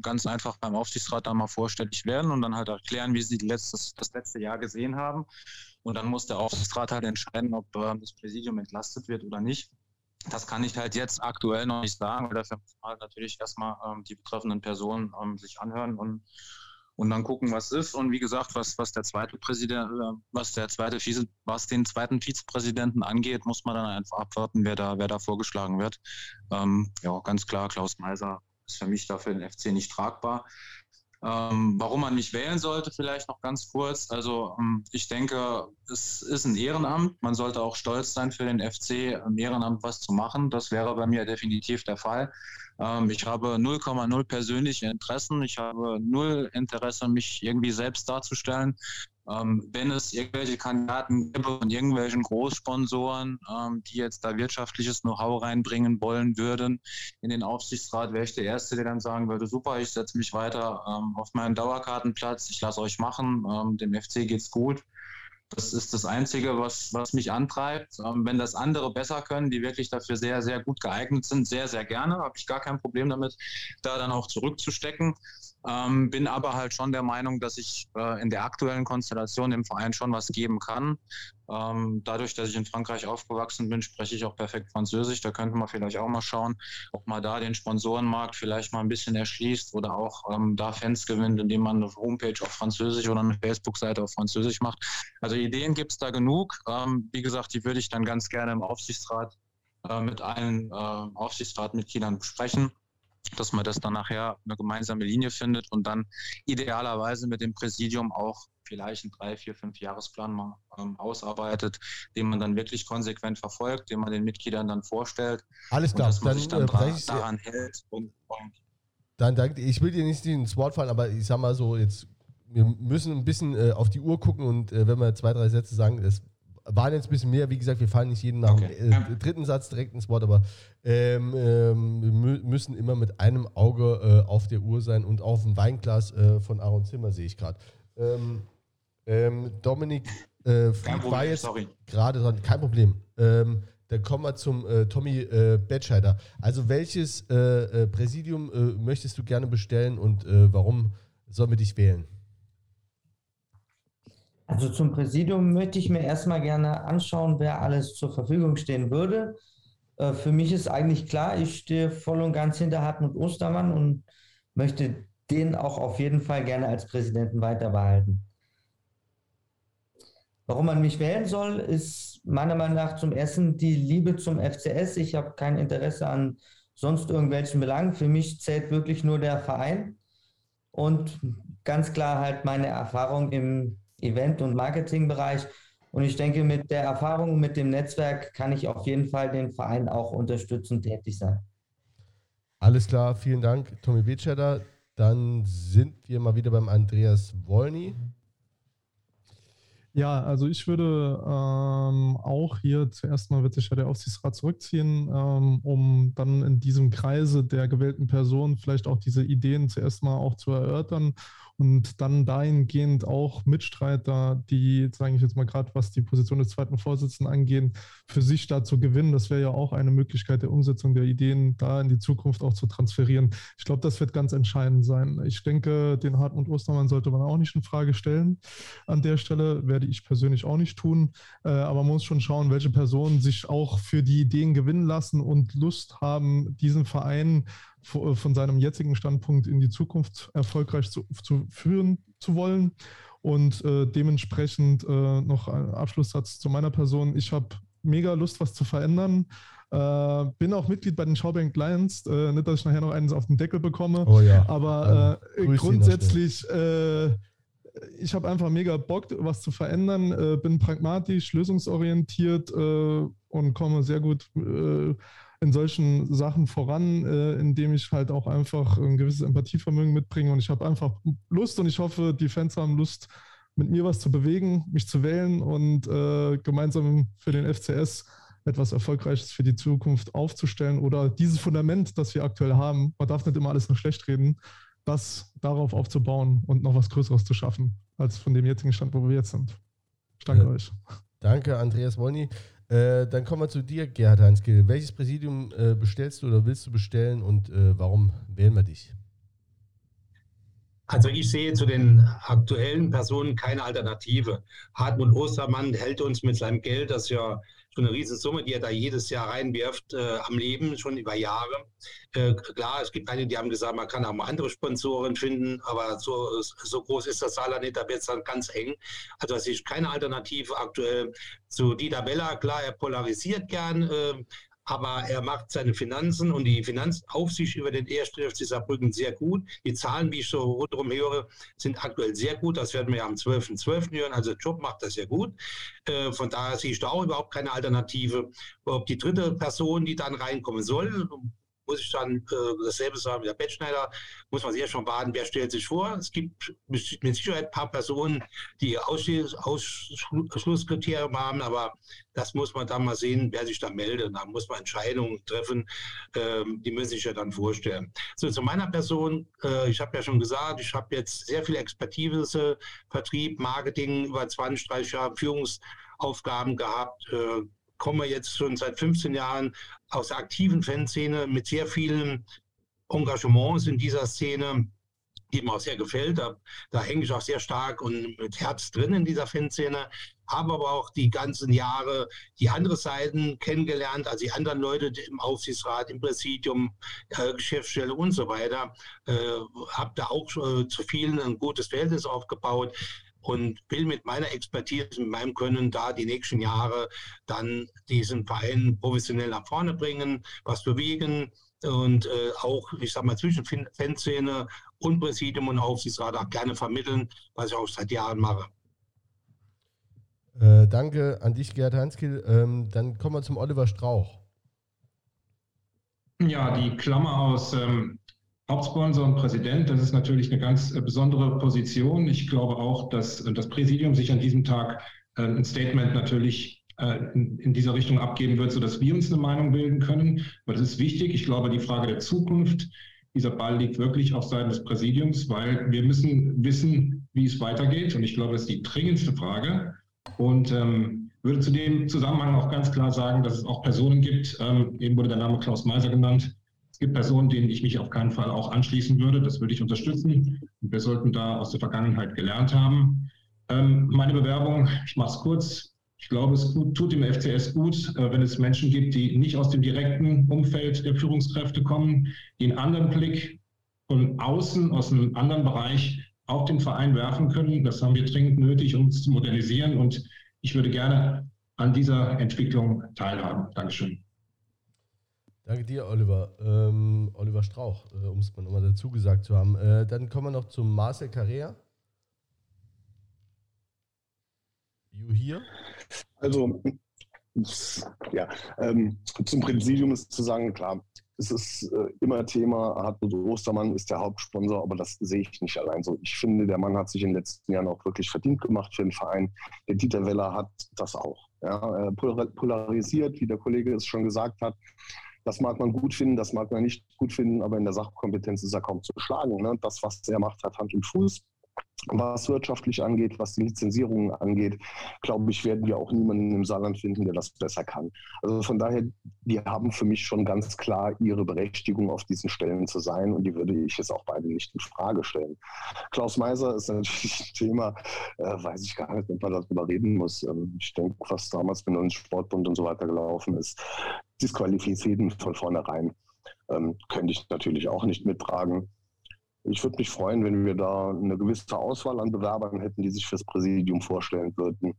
ganz einfach beim Aufsichtsrat dann mal vorstellig werden und dann halt erklären, wie sie letztes, das letzte Jahr gesehen haben. Und dann muss der Aufsichtsrat halt entscheiden, ob äh, das Präsidium entlastet wird oder nicht. Das kann ich halt jetzt aktuell noch nicht sagen, weil dafür muss man halt natürlich erstmal ähm, die betreffenden Personen ähm, sich anhören und und dann gucken, was ist. Und wie gesagt, was, was der zweite Präsident, äh, was der zweite Vize, was den zweiten Vizepräsidenten angeht, muss man dann einfach abwarten, wer da, wer da vorgeschlagen wird. Ähm, ja, ganz klar, Klaus Meiser ist für mich dafür den FC nicht tragbar. Ähm, warum man mich wählen sollte, vielleicht noch ganz kurz. Also ähm, ich denke, es ist ein Ehrenamt. Man sollte auch stolz sein, für den FC im Ehrenamt was zu machen. Das wäre bei mir definitiv der Fall. Ähm, ich habe 0,0 persönliche Interessen. Ich habe null Interesse, mich irgendwie selbst darzustellen. Ähm, wenn es irgendwelche Kandidaten gibt von irgendwelchen Großsponsoren, ähm, die jetzt da wirtschaftliches Know-how reinbringen wollen würden in den Aufsichtsrat, wäre ich der Erste, der dann sagen würde, super, ich setze mich weiter ähm, auf meinen Dauerkartenplatz, ich lasse euch machen, ähm, dem FC geht's gut. Das ist das Einzige, was, was mich antreibt. Ähm, wenn das andere besser können, die wirklich dafür sehr, sehr gut geeignet sind, sehr, sehr gerne, habe ich gar kein Problem damit, da dann auch zurückzustecken. Ähm, bin aber halt schon der Meinung, dass ich äh, in der aktuellen Konstellation dem Verein schon was geben kann. Ähm, dadurch, dass ich in Frankreich aufgewachsen bin, spreche ich auch perfekt Französisch. Da könnte man vielleicht auch mal schauen, ob man da den Sponsorenmarkt vielleicht mal ein bisschen erschließt oder auch ähm, da Fans gewinnt, indem man eine Homepage auf Französisch oder eine Facebook-Seite auf Französisch macht. Also Ideen gibt es da genug. Ähm, wie gesagt, die würde ich dann ganz gerne im Aufsichtsrat äh, mit allen äh, Aufsichtsratmitgliedern besprechen dass man das dann nachher eine gemeinsame Linie findet und dann idealerweise mit dem Präsidium auch vielleicht einen drei, vier, fünf Jahresplan mal ähm, ausarbeitet, den man dann wirklich konsequent verfolgt, den man den Mitgliedern dann vorstellt. Alles klar, dass man dann, sich dann äh, dra breche ich- daran hält und, und Dann danke. Ich will dir nicht ins Wort fallen, aber ich sag mal so, jetzt, wir müssen ein bisschen äh, auf die Uhr gucken und äh, wenn wir zwei, drei Sätze sagen, es waren jetzt ein bisschen mehr. Wie gesagt, wir fallen nicht jeden nach Okay. dem äh, dritten Satz direkt ins Wort, aber ähm, ähm, müssen immer mit einem Auge äh, auf der Uhr sein und auf dem Weinglas äh, von Aaron Zimmer sehe ich gerade. Ähm, ähm, Dominik äh, Fried Kein war Problem, jetzt gerade dran, kein Problem. Ähm, dann kommen wir zum äh, Tommy äh, Betscheider. Also welches äh, äh, Präsidium möchtest du gerne bestellen und warum sollen wir dich wählen? Also zum Präsidium möchte ich mir erstmal gerne anschauen, wer alles zur Verfügung stehen würde. Äh, Für mich ist eigentlich klar, ich stehe voll und ganz hinter Hartmut Ostermann und möchte den auch auf jeden Fall gerne als Präsidenten weiter behalten. Warum man mich wählen soll, ist meiner Meinung nach zum ersten die Liebe zum FCS. Ich habe kein Interesse an sonst irgendwelchen Belangen. Für mich zählt wirklich nur der Verein und ganz klar halt meine Erfahrung im Event- und Marketingbereich. Und ich denke, mit der Erfahrung und mit dem Netzwerk kann ich auf jeden Fall den Verein auch unterstützend tätig sein. Alles klar, vielen Dank, Tommy Betscheider. Dann sind wir mal wieder beim Andreas Wolny. Ja, also ich würde ähm, auch hier zuerst mal wird sich ja der Aufsichtsrat zurückziehen, ähm, um dann in diesem Kreise der gewählten Personen vielleicht auch diese Ideen zuerst mal auch zu erörtern und dann dahingehend auch Mitstreiter, die, sage ich jetzt mal gerade, was die Position des zweiten Vorsitzenden angeht, für sich da zu gewinnen. Das wäre ja auch eine Möglichkeit der Umsetzung der Ideen, da in die Zukunft auch zu transferieren. Ich glaube, das wird ganz entscheidend sein. Ich denke, den Hartmut Ostermann sollte man auch nicht in Frage stellen. An der Stelle werde ich persönlich auch nicht tun. Äh, aber man muss schon schauen, welche Personen sich auch für die Ideen gewinnen lassen und Lust haben, diesen Verein von seinem jetzigen Standpunkt in die Zukunft erfolgreich zu, zu führen zu wollen. Und äh, dementsprechend äh, noch ein Abschlusssatz zu meiner Person. Ich habe mega Lust, was zu verändern. Äh, bin auch Mitglied bei den Schaubank Lions. Äh, nicht, dass ich nachher noch eines auf den Deckel bekomme. Oh ja. Aber Ähm, äh, grundsätzlich, äh, ich habe einfach mega Bock, was zu verändern. Äh, bin pragmatisch, lösungsorientiert äh, und komme sehr gut äh, in solchen Sachen voran, äh, indem ich halt auch einfach ein gewisses Empathievermögen mitbringe. Und ich habe einfach Lust und ich hoffe, die Fans haben Lust, mit mir was zu bewegen, mich zu wählen und äh, gemeinsam für den FCS etwas Erfolgreiches für die Zukunft aufzustellen oder dieses Fundament, das wir aktuell haben, man darf nicht immer alles nur schlecht reden, das darauf aufzubauen und noch was Größeres zu schaffen, als von dem jetzigen Stand, wo wir jetzt sind. Ich danke Ja. euch. Danke, Andreas Wolny. Äh, dann kommen wir zu dir, Gerhard Heinzke. Welches Präsidium äh, bestellst du oder willst du bestellen und äh, warum wählen wir dich? Also ich sehe zu den aktuellen Personen keine Alternative. Hartmut Ostermann hält uns mit seinem Geld, das ja schon eine Riesensumme, die er da jedes Jahr reinwirft, äh, am Leben, schon über Jahre. Äh, klar, es gibt einige, die haben gesagt, man kann auch mal andere Sponsoren finden, aber so, so groß ist das Saarland da wird es dann ganz eng. Also es ist keine Alternative aktuell zu Dieter Bella. Klar, er polarisiert gern, äh, aber er macht seine Finanzen und die Finanzaufsicht über den ersten FC Saarbrücken sehr gut. Die Zahlen, wie ich so rundherum höre, sind aktuell sehr gut. Das werden wir am 12.12. .12. hören. Also Job macht das sehr gut. Äh, von daher sehe ich da auch überhaupt keine Alternative. Ob die dritte Person, die dann reinkommen soll, muss ich dann äh, dasselbe sagen wie der Bettschneider, muss man sich ja schon warten, wer stellt sich vor. Es gibt mit Sicherheit ein paar Personen, die Ausschlusskriterien haben, aber das muss man dann mal sehen, wer sich da meldet. Da muss man Entscheidungen treffen, ähm, die müssen sich ja dann vorstellen. So, zu meiner Person, äh, ich habe ja schon gesagt, ich habe jetzt sehr viel Expertise, Vertrieb, Marketing, über 20, 30 Jahre Führungsaufgaben gehabt, äh, komme jetzt schon seit 15 Jahren aus der aktiven Fanszene mit sehr vielen Engagements in dieser Szene, die mir auch sehr gefällt. Da, da hänge ich auch sehr stark und mit Herz drin in dieser Fanszene. Habe aber auch die ganzen Jahre die andere Seiten kennengelernt, also die anderen Leute im Aufsichtsrat, im Präsidium, äh, Geschäftsstelle und so weiter. Äh, habe da auch äh, zu vielen ein gutes Verhältnis aufgebaut und will mit meiner Expertise, mit meinem Können da die nächsten Jahre dann diesen Verein professionell nach vorne bringen, was bewegen und äh, auch, ich sag mal, zwischen Fanszene und Präsidium und Aufsichtsrat auch gerne vermitteln, was ich auch seit Jahren mache. Äh, danke an dich, Gerd Heinzkill. Ähm, dann kommen wir zum Oliver Strauch. Ja, die Klammer aus ähm, Hauptsponsor und Präsident, das ist natürlich eine ganz äh, besondere Position. Ich glaube auch, dass äh, das Präsidium sich an diesem Tag äh, ein Statement natürlich in dieser Richtung abgeben wird, sodass wir uns eine Meinung bilden können. Aber das ist wichtig. Ich glaube, die Frage der Zukunft, dieser Ball liegt wirklich auf Seiten des Präsidiums, weil wir müssen wissen, wie es weitergeht. Und ich glaube, das ist die dringendste Frage. Und ähm, würde zu dem Zusammenhang auch ganz klar sagen, dass es auch Personen gibt, ähm, eben wurde der Name Klaus Meiser genannt, es gibt Personen, denen ich mich auf keinen Fall auch anschließen würde. Das würde ich unterstützen. Und wir sollten da aus der Vergangenheit gelernt haben. Ähm, meine Bewerbung, ich mache es kurz. Ich glaube, es tut dem FCS gut, äh, wenn es Menschen gibt, die nicht aus dem direkten Umfeld der Führungskräfte kommen, die einen anderen Blick von außen, aus einem anderen Bereich auf den Verein werfen können. Das haben wir dringend nötig, um uns zu modernisieren. Und ich würde gerne an dieser Entwicklung teilhaben. Dankeschön. Danke dir, Oliver. Ähm, Oliver Strauch, äh, um es mal nochmal dazu gesagt zu haben. Äh, dann kommen wir noch zum Marcel Carrea. You here? Also, ja, ähm, zum Präsidium ist zu sagen, klar, es ist äh, immer Thema, Hartmut Ostermann ist der Hauptsponsor, aber das sehe ich nicht allein so. Ich finde, der Mann hat sich in den letzten Jahren auch wirklich verdient gemacht für den Verein. Der Dieter Weller hat das auch. Ja, polarisiert, wie der Kollege es schon gesagt hat. Das mag man gut finden, das mag man nicht gut finden, aber in der Sachkompetenz ist er kaum zu schlagen. Ne? Das, was er macht, hat Hand und Fuß. Was wirtschaftlich angeht, was die Lizenzierungen angeht, glaube ich, werden wir auch niemanden im Saarland finden, der das besser kann. Also von daher, die haben für mich schon ganz klar ihre Berechtigung, auf diesen Stellen zu sein und die würde ich jetzt auch beide nicht in Frage stellen. Klaus Meiser ist natürlich ein Thema, äh, weiß ich gar nicht, ob man darüber reden muss. Ähm, ich denke, was damals mit uns Sportbund und so weiter gelaufen ist, disqualifiziert von vornherein. Ähm, könnte ich natürlich auch nicht mittragen. Ich würde mich freuen, wenn wir da eine gewisse Auswahl an Bewerbern hätten, die sich fürs Präsidium vorstellen würden.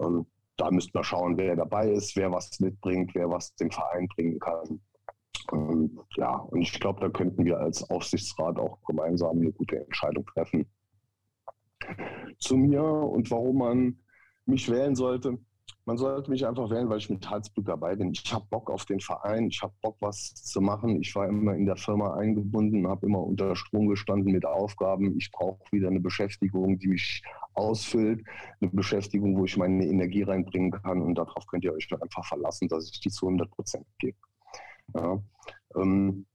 Ähm, da müssten wir schauen, wer dabei ist, wer was mitbringt, wer was dem Verein bringen kann. Ähm, ja, und ich glaube, da könnten wir als Aufsichtsrat auch gemeinsam eine gute Entscheidung treffen. Zu mir und warum man mich wählen sollte man sollte mich einfach wählen, weil ich mit Herzblut dabei bin. Ich habe Bock auf den Verein, ich habe Bock, was zu machen. Ich war immer in der Firma eingebunden, habe immer unter Strom gestanden mit Aufgaben. Ich brauche wieder eine Beschäftigung, die mich ausfüllt, eine Beschäftigung, wo ich meine Energie reinbringen kann. Und darauf könnt ihr euch einfach verlassen, dass ich die zu 100 Prozent gebe. Ja, ähm,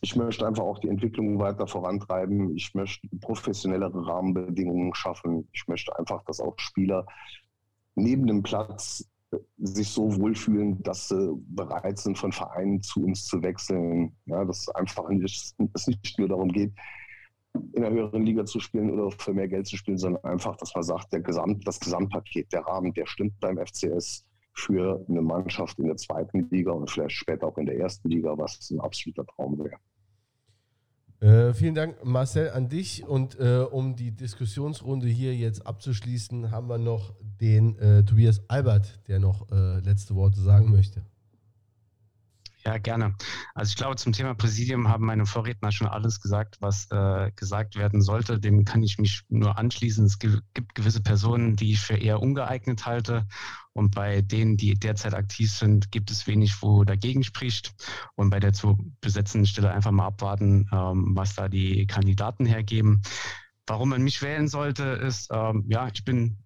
ich möchte einfach auch die Entwicklung weiter vorantreiben. Ich möchte professionellere Rahmenbedingungen schaffen. Ich möchte einfach, dass auch Spieler neben dem Platz äh, sich so wohlfühlen, dass sie bereit sind, von Vereinen zu uns zu wechseln. Ja, dass es einfach nicht, es nicht nur darum geht, in der höheren Liga zu spielen oder für mehr Geld zu spielen, sondern einfach, dass man sagt, der Gesamt, das Gesamtpaket, der Rahmen, der stimmt beim FCS für eine Mannschaft in der zweiten Liga und vielleicht später auch in der ersten Liga, was ein absoluter Traum wäre. Äh, vielen Dank, Marcel, an dich. Und äh, um die Diskussionsrunde hier jetzt abzuschließen, haben wir noch den äh, Tobias Albert, der noch äh, letzte Worte sagen möchte. Ja, gerne. Also ich glaube, zum Thema Präsidium haben meine Vorredner schon alles gesagt, was äh, gesagt werden sollte. Dem kann ich mich nur anschließen. Es gibt gewisse Personen, die ich für eher ungeeignet halte. Und bei denen, die derzeit aktiv sind, gibt es wenig, wo dagegen spricht. Und bei der zu besetzenden Stelle einfach mal abwarten, ähm, was da die Kandidaten hergeben. Warum man mich wählen sollte, ist, ähm, ja, ich bin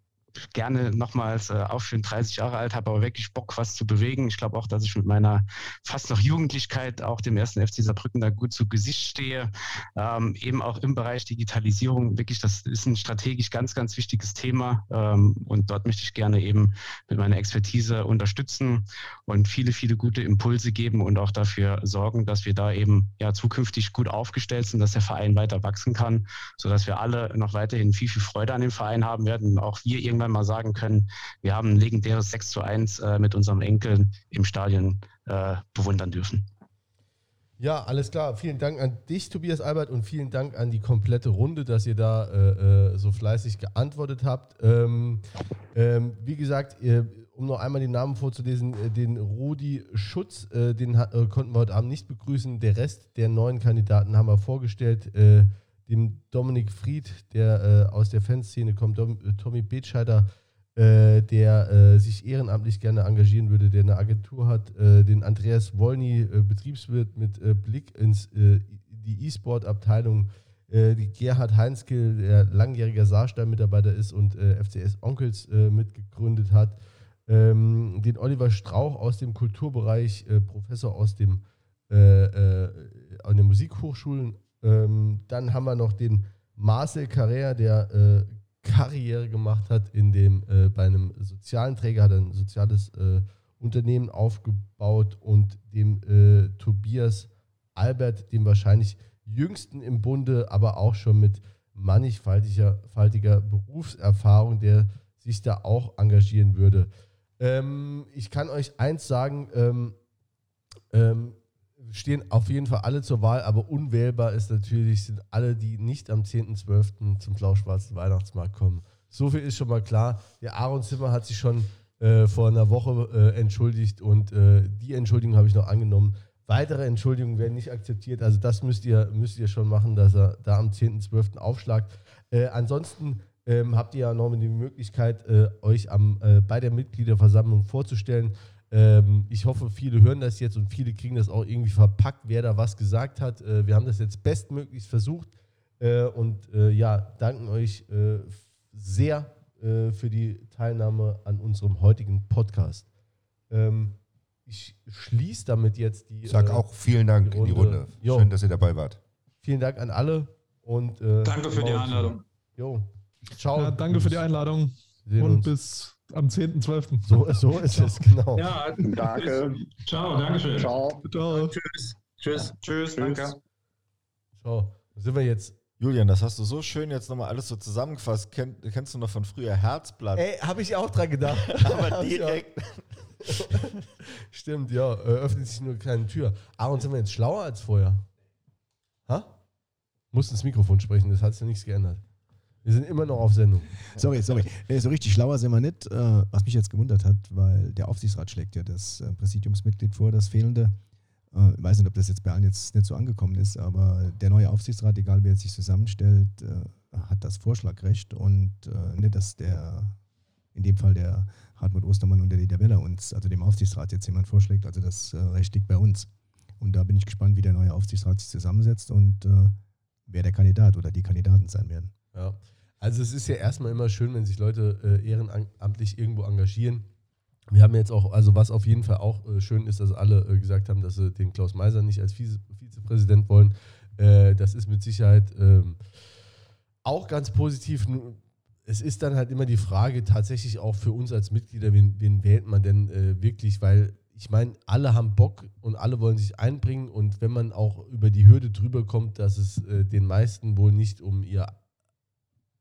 gerne nochmals äh, aufführen, 30 Jahre alt, habe aber wirklich Bock, was zu bewegen. Ich glaube auch, dass ich mit meiner fast noch Jugendlichkeit auch dem ersten FC Saarbrücken da gut zu Gesicht stehe. Ähm, eben auch im Bereich Digitalisierung, wirklich, das ist ein strategisch ganz, ganz wichtiges Thema. Ähm, und dort möchte ich gerne eben mit meiner Expertise unterstützen und viele, viele gute Impulse geben und auch dafür sorgen, dass wir da eben ja zukünftig gut aufgestellt sind, dass der Verein weiter wachsen kann, sodass wir alle noch weiterhin viel, viel Freude an dem Verein haben werden. Auch wir irgendwann irgendwann mal sagen können, wir haben ein legendäres 6 zu 1 äh, mit unserem Enkel im Stadion äh, bewundern dürfen. Ja, alles klar. Vielen Dank an dich, Tobias Albert, und vielen Dank an die komplette Runde, dass ihr da äh, äh so fleißig geantwortet habt. Ähm, ähm, wie gesagt, ihr, um noch einmal den Namen vorzulesen, äh, den Rudi Schutz, äh, den konnten wir heute Abend nicht begrüßen. Der Rest der neuen Kandidaten haben wir vorgestellt. Dem Dominik Fried, der äh, aus der Fanszene kommt, Dom, äh, Tommy Betscheider, äh, der äh, sich ehrenamtlich gerne engagieren würde, der eine Agentur hat, äh, den Andreas Wolny, äh, Betriebswirt mit Blick ins die E-Sport-Abteilung, die Gerhard Heinzke, der langjähriger Saarstein-Mitarbeiter ist und FCS Onkels mitgegründet hat, ähm, den Oliver Strauch aus dem Kulturbereich, Professor aus dem an den Musikhochschulen ähm, dann haben wir noch den Marcel Carrère, der äh, Karriere gemacht hat in dem, äh, bei einem sozialen Träger, hat ein soziales äh, Unternehmen aufgebaut und dem äh, Tobias Albert, dem wahrscheinlich jüngsten im Bunde, aber auch schon mit mannigfaltiger Berufserfahrung, der sich da auch engagieren würde. Ähm, ich kann euch eins sagen, ähm, ähm, stehen auf jeden Fall alle zur Wahl, aber unwählbar ist natürlich, sind alle, die nicht am 10.12. zum blau-schwarzen Weihnachtsmarkt kommen. So viel ist schon mal klar. Der Aaron Zimmer hat sich schon äh, vor einer Woche äh, entschuldigt und äh, die Entschuldigung habe ich noch angenommen. Weitere Entschuldigungen werden nicht akzeptiert. Also das müsst ihr, müsst ihr schon machen, dass er da am 10.12. aufschlagt. Äh, ansonsten ähm, habt ihr ja noch die Möglichkeit, äh, euch am, äh, bei der Mitgliederversammlung vorzustellen. Ähm, ich hoffe, viele hören das jetzt und viele kriegen das auch irgendwie verpackt, wer da was gesagt hat. Äh, wir haben das jetzt bestmöglichst versucht äh, und äh, ja, danken euch äh, sehr äh, für die Teilnahme an unserem heutigen Podcast. Ähm, ich schließe damit jetzt die. Sag äh, auch vielen Dank die in die Runde. Jo. Schön, dass ihr dabei wart. Vielen Dank an alle und danke für die Einladung. Jo. Ciao. Ja, danke für die Einladung und uns. bis am 10.12. So, so ist es, genau. Ja, danke. Ciao, danke schön. Ciao. Ciao. Tschüss. Tschüss. Tschüss. Danke. Ciao. Sind wir jetzt Julian, das hast du so schön jetzt nochmal alles so zusammengefasst. Kenn, kennst du noch von früher Herzblatt? Ey, habe ich auch dran gedacht. Aber direkt. Stimmt, ja. Öffnet sich nur eine kleine Tür. Ah, und sind wir jetzt schlauer als vorher? Ha? Mussten ins Mikrofon sprechen, das hat sich ja nichts geändert. Wir sind immer noch auf Sendung. Sorry, sorry. Nee, so richtig schlauer sind wir nicht. Äh, was mich jetzt gewundert hat, weil der Aufsichtsrat schlägt ja das äh, Präsidiumsmitglied vor, das fehlende. Äh, ich weiß nicht, ob das jetzt bei allen jetzt nicht so angekommen ist, aber der neue Aufsichtsrat, egal wer sich zusammenstellt, hat das Vorschlagrecht und nicht, dass der, in dem Fall der Hartmut Ostermann und der Dieter Weller uns, also dem Aufsichtsrat jetzt jemand vorschlägt. Also das Recht liegt bei uns. Und da bin ich gespannt, wie der neue Aufsichtsrat sich zusammensetzt und wer der Kandidat oder die Kandidaten sein werden. Ja. Also es ist ja erstmal immer schön, wenn sich Leute äh, ehrenamtlich irgendwo engagieren. Wir haben jetzt auch, also was auf jeden Fall auch äh, schön ist, dass alle äh, gesagt haben, dass sie den Klaus Meiser nicht als Vize Vizepräsident wollen. Äh, das ist mit Sicherheit ähm, auch ganz positiv. Es ist dann halt immer die Frage tatsächlich auch für uns als Mitglieder, wen, wen wählt man denn äh, wirklich, weil ich meine, alle haben Bock und alle wollen sich einbringen und wenn man auch über die Hürde drüber kommt, dass es äh, den meisten wohl nicht um ihr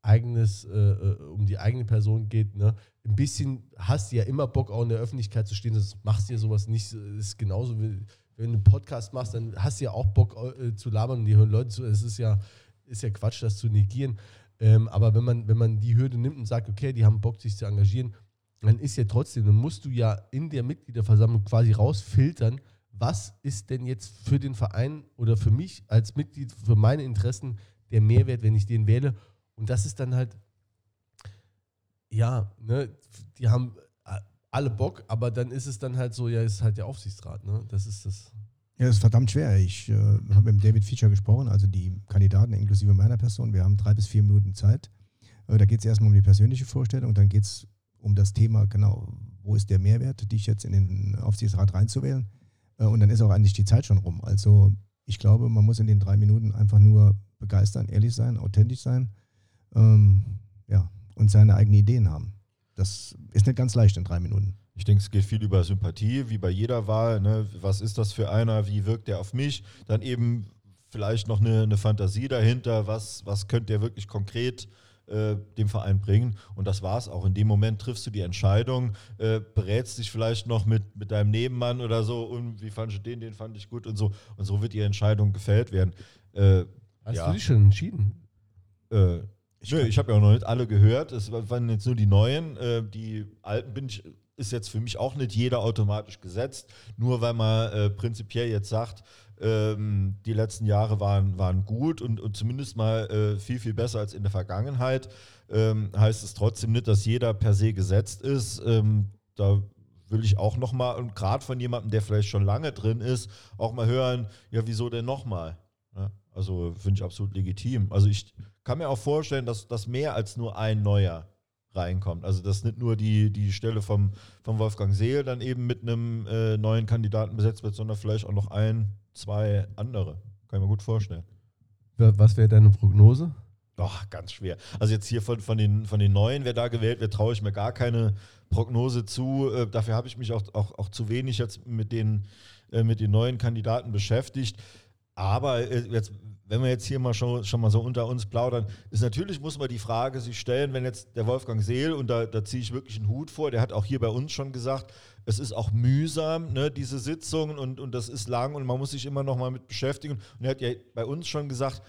eigenes, äh, äh, um die eigene Person geht, ne, ein bisschen hast du ja immer Bock, auch in der Öffentlichkeit zu stehen, sonst machst du ja sowas nicht. Das ist genauso wie wenn du einen Podcast machst, dann hast du ja auch Bock äh, zu labern und die hören Leute zu. Es ist ja, ist ja Quatsch, das zu negieren. Ähm, aber wenn man, wenn man die Hürde nimmt und sagt, okay, die haben Bock, sich zu engagieren, dann ist ja trotzdem, dann musst du ja in der Mitgliederversammlung quasi rausfiltern, was ist denn jetzt für den Verein oder für mich als Mitglied, für meine Interessen der Mehrwert, wenn ich den wähle. Und das ist dann halt, ja, ne, die haben alle Bock, aber dann ist es dann halt so, ja, ist halt der Aufsichtsrat, ne? Das ist das. Ja, das ist verdammt schwer. Ich äh, habe mit David Fischer gesprochen, also die Kandidaten inklusive meiner Person. Wir haben drei bis vier Minuten Zeit. Äh, da geht es erstmal um die persönliche Vorstellung, dann geht es um das Thema, genau, wo ist der Mehrwert, dich jetzt in den Aufsichtsrat reinzuwählen. Äh, und dann ist auch eigentlich die Zeit schon rum. Also ich glaube, man muss in den drei Minuten einfach nur begeistern, ehrlich sein, authentisch sein ähm, ja, und seine eigenen Ideen haben. Das ist nicht ganz leicht in drei Minuten. Ich denke, es geht viel über Sympathie, wie bei jeder Wahl. Ne? Was ist das für einer? Wie wirkt der auf mich? Dann eben vielleicht noch eine, eine Fantasie dahinter. Was, was könnte der wirklich konkret äh, dem Verein bringen? Und das war es auch. In dem Moment triffst du die Entscheidung, äh, berätst dich vielleicht noch mit, mit deinem Nebenmann oder so. Und wie fand ich den? Den fand ich gut und so. Und so wird die Entscheidung gefällt werden. Äh, Hast ja. du dich schon entschieden? Äh, ich, Nö, ich habe ja auch noch nicht alle gehört. Es waren jetzt nur die neuen. Äh, die alten bin ich, ist jetzt für mich auch nicht jeder automatisch gesetzt. Nur weil man äh, prinzipiell jetzt sagt, ähm, die letzten Jahre waren, waren gut und, und zumindest mal äh, viel, viel besser als in der Vergangenheit, ähm, heißt es trotzdem nicht, dass jeder per se gesetzt ist. Ähm, da will ich auch nochmal, und gerade von jemandem, der vielleicht schon lange drin ist, auch mal hören, ja, wieso denn nochmal? Ja, also finde ich absolut legitim. Also ich kann mir auch vorstellen, dass, dass mehr als nur ein neuer reinkommt. Also dass nicht nur die, die Stelle vom, vom Wolfgang Seel dann eben mit einem äh, neuen Kandidaten besetzt wird, sondern vielleicht auch noch ein, zwei andere. Kann ich mir gut vorstellen. Was wäre deine Prognose? Doch, ganz schwer. Also jetzt hier von, von, den, von den Neuen, wer da gewählt wird, traue ich mir gar keine Prognose zu. Äh, dafür habe ich mich auch, auch, auch zu wenig jetzt mit den, äh, mit den neuen Kandidaten beschäftigt. Aber äh, jetzt wenn wir jetzt hier mal schon, schon mal so unter uns plaudern, ist natürlich, muss man die Frage sich stellen, wenn jetzt der Wolfgang Seel, und da, da ziehe ich wirklich einen Hut vor, der hat auch hier bei uns schon gesagt, es ist auch mühsam, ne, diese Sitzungen und, und das ist lang und man muss sich immer noch mal mit beschäftigen. Und er hat ja bei uns schon gesagt,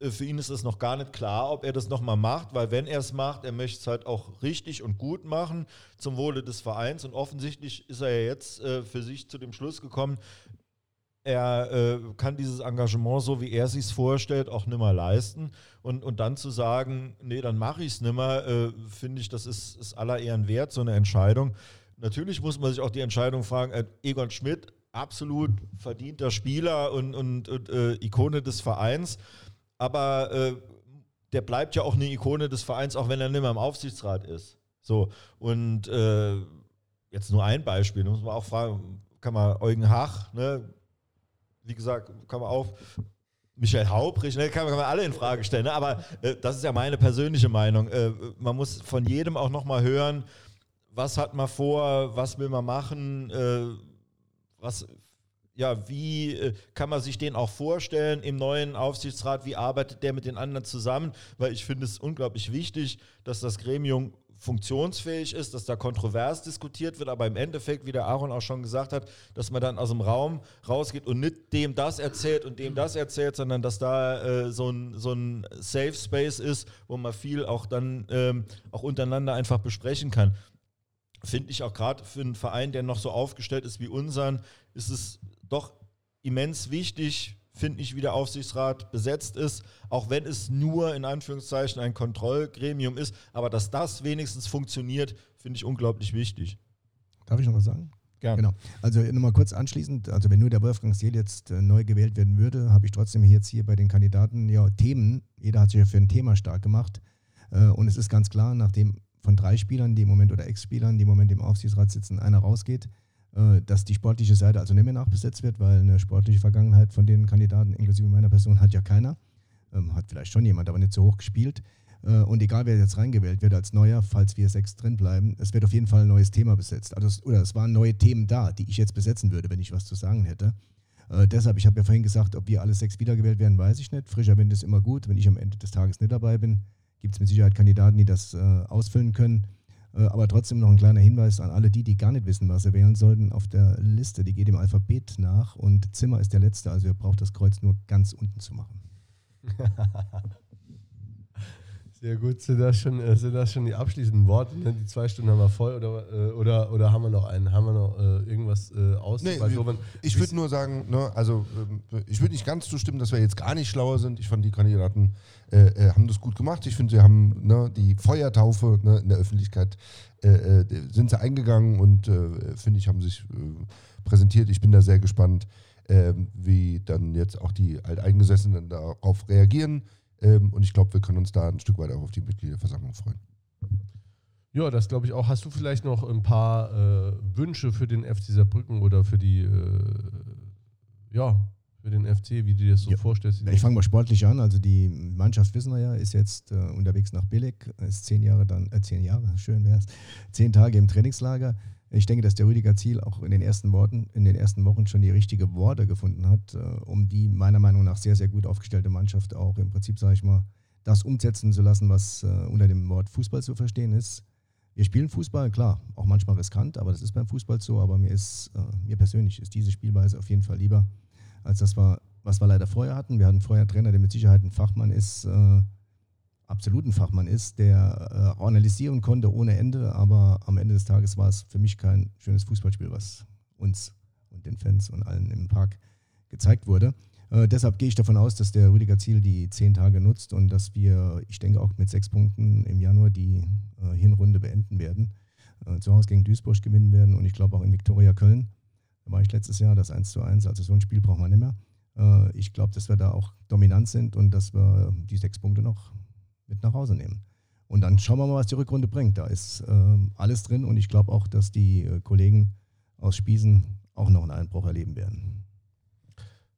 äh, für ihn ist es noch gar nicht klar, ob er das nochmal macht, weil wenn er es macht, er möchte es halt auch richtig und gut machen zum Wohle des Vereins. Und offensichtlich ist er ja jetzt äh, für sich zu dem Schluss gekommen, er äh, kann dieses Engagement, so wie er sich vorstellt, auch nimmer leisten. Und, und dann zu sagen, nee, dann mache ich es nimmer, äh, finde ich, das ist, ist aller Ehren wert, so eine Entscheidung. Natürlich muss man sich auch die Entscheidung fragen, äh, Egon Schmidt, absolut verdienter Spieler und, und, und äh, Ikone des Vereins, aber äh, der bleibt ja auch eine Ikone des Vereins, auch wenn er nicht mehr im Aufsichtsrat ist. So, und äh, jetzt nur ein Beispiel, da muss man auch fragen, kann man Eugen Hach, ne, wie gesagt, kann man auf. Michael Haubrich, ne, kann, kann man alle in Frage stellen, ne? aber äh, das ist ja meine persönliche Meinung. Äh, man muss von jedem auch nochmal hören, was hat man vor, was will man machen, äh, was, ja, wie äh, kann man sich den auch vorstellen im neuen Aufsichtsrat, wie arbeitet der mit den anderen zusammen, weil ich finde es unglaublich wichtig, dass das Gremium funktionsfähig ist, dass da kontrovers diskutiert wird, aber im Endeffekt, wie der Aaron auch schon gesagt hat, dass man dann aus dem Raum rausgeht und nicht dem das erzählt und dem das erzählt, sondern dass da äh, so, ein, so ein Safe Space ist, wo man viel auch dann ähm, auch untereinander einfach besprechen kann. Finde ich auch gerade für einen Verein, der noch so aufgestellt ist wie unseren, ist es doch immens wichtig, finde ich, wie der Aufsichtsrat besetzt ist, auch wenn es nur in Anführungszeichen ein Kontrollgremium ist. Aber dass das wenigstens funktioniert, finde ich unglaublich wichtig. Darf ich noch was sagen? Gerne. Genau. Also nochmal kurz anschließend, also wenn nur der Wolfgang Seel jetzt äh, neu gewählt werden würde, habe ich trotzdem jetzt hier bei den Kandidaten ja Themen, jeder hat sich ja für ein Thema stark gemacht. Äh, und es ist ganz klar, nachdem von drei Spielern, die im Moment oder Ex-Spielern, die im Moment im Aufsichtsrat sitzen, einer rausgeht, dass die sportliche Seite also nicht mehr nachbesetzt wird, weil eine sportliche Vergangenheit von den Kandidaten, inklusive meiner Person, hat ja keiner. Ähm, hat vielleicht schon jemand, aber nicht so hoch gespielt. Äh, und egal, wer jetzt reingewählt wird als Neuer, falls wir sechs drin bleiben, es wird auf jeden Fall ein neues Thema besetzt. Also oder es waren neue Themen da, die ich jetzt besetzen würde, wenn ich was zu sagen hätte. Äh, deshalb, ich habe ja vorhin gesagt, ob wir alle sechs wiedergewählt werden, weiß ich nicht. Frischer Wind ist immer gut. Wenn ich am Ende des Tages nicht dabei bin, gibt es mit Sicherheit Kandidaten, die das äh, ausfüllen können. Äh, aber trotzdem noch ein kleiner Hinweis an alle die, die gar nicht wissen, was sie wählen sollten. Auf der Liste, die geht im Alphabet nach und Zimmer ist der letzte, also ihr braucht das Kreuz nur ganz unten zu machen. Sehr gut. Sind das schon, äh, sind das schon die abschließenden Worte? Ne? Die zwei Stunden haben wir voll oder, äh, oder, oder haben wir noch einen? Haben wir noch äh, irgendwas äh, aus? Nee, ich würde nur sagen, ne, also ähm, ich würde nicht ganz zustimmen, dass wir jetzt gar nicht schlauer sind. Ich fand, die Kandidaten äh, äh, haben das gut gemacht. Ich finde, sie haben ne, die Feuertaufe ne, in der Öffentlichkeit sind sie eingegangen und finde ich, haben sich präsentiert. Ich bin da sehr gespannt, ähm, wie dann jetzt auch die Alteingesessenen darauf reagieren. Ähm, und ich glaube, wir können uns da ein Stück weit auch auf die Mitgliederversammlung freuen. Ja, das glaube ich auch. Hast du vielleicht noch ein paar äh, Wünsche für den FC Saarbrücken oder für die, äh, ja, für den FC, wie du dir das so ja. vorstellst? Ich fange mal sportlich an. Also die Mannschaft, wissen wir ja, ist jetzt äh, unterwegs nach Billig, ist zehn Jahre dann, äh, zehn Jahre, schön wäre es, zehn Tage im Trainingslager. Ich denke, dass der Rüdiger Ziel auch in den ersten Worten, in den ersten Wochen schon die richtigen Worte gefunden hat, äh, um die meiner Meinung nach sehr, sehr gut aufgestellte Mannschaft auch im Prinzip, sage ich mal, das umsetzen zu lassen, was äh, unter dem Wort Fußball zu verstehen ist. Wir spielen Fußball, klar, auch manchmal riskant, aber das ist beim Fußball so. Aber mir ist, äh, mir persönlich ist diese Spielweise auf jeden Fall lieber, als das war, was wir leider vorher hatten. Wir hatten vorher einen Trainer, der mit Sicherheit ein Fachmann ist, absoluten Fachmann ist, der äh, analysieren konnte ohne Ende, aber am Ende des Tages war es für mich kein schönes Fußballspiel, was uns und den Fans und allen im Park gezeigt wurde. Äh, deshalb gehe ich davon aus, dass der Rüdiger Ziel die zehn Tage nutzt und dass wir, ich denke auch mit sechs Punkten im Januar die äh, Hinrunde beenden werden, äh, zu Hause gegen Duisburg gewinnen werden und ich glaube auch in Viktoria Köln. Da war ich letztes Jahr das 1 zu 1, also so ein Spiel braucht man nicht mehr. Äh, ich glaube, dass wir da auch dominant sind und dass wir die sechs Punkte noch mit nach Hause nehmen. Und dann schauen wir mal, was die Rückrunde bringt. Da ist äh, alles drin und ich glaube auch, dass die äh, Kollegen aus Spiesen auch noch einen Einbruch erleben werden.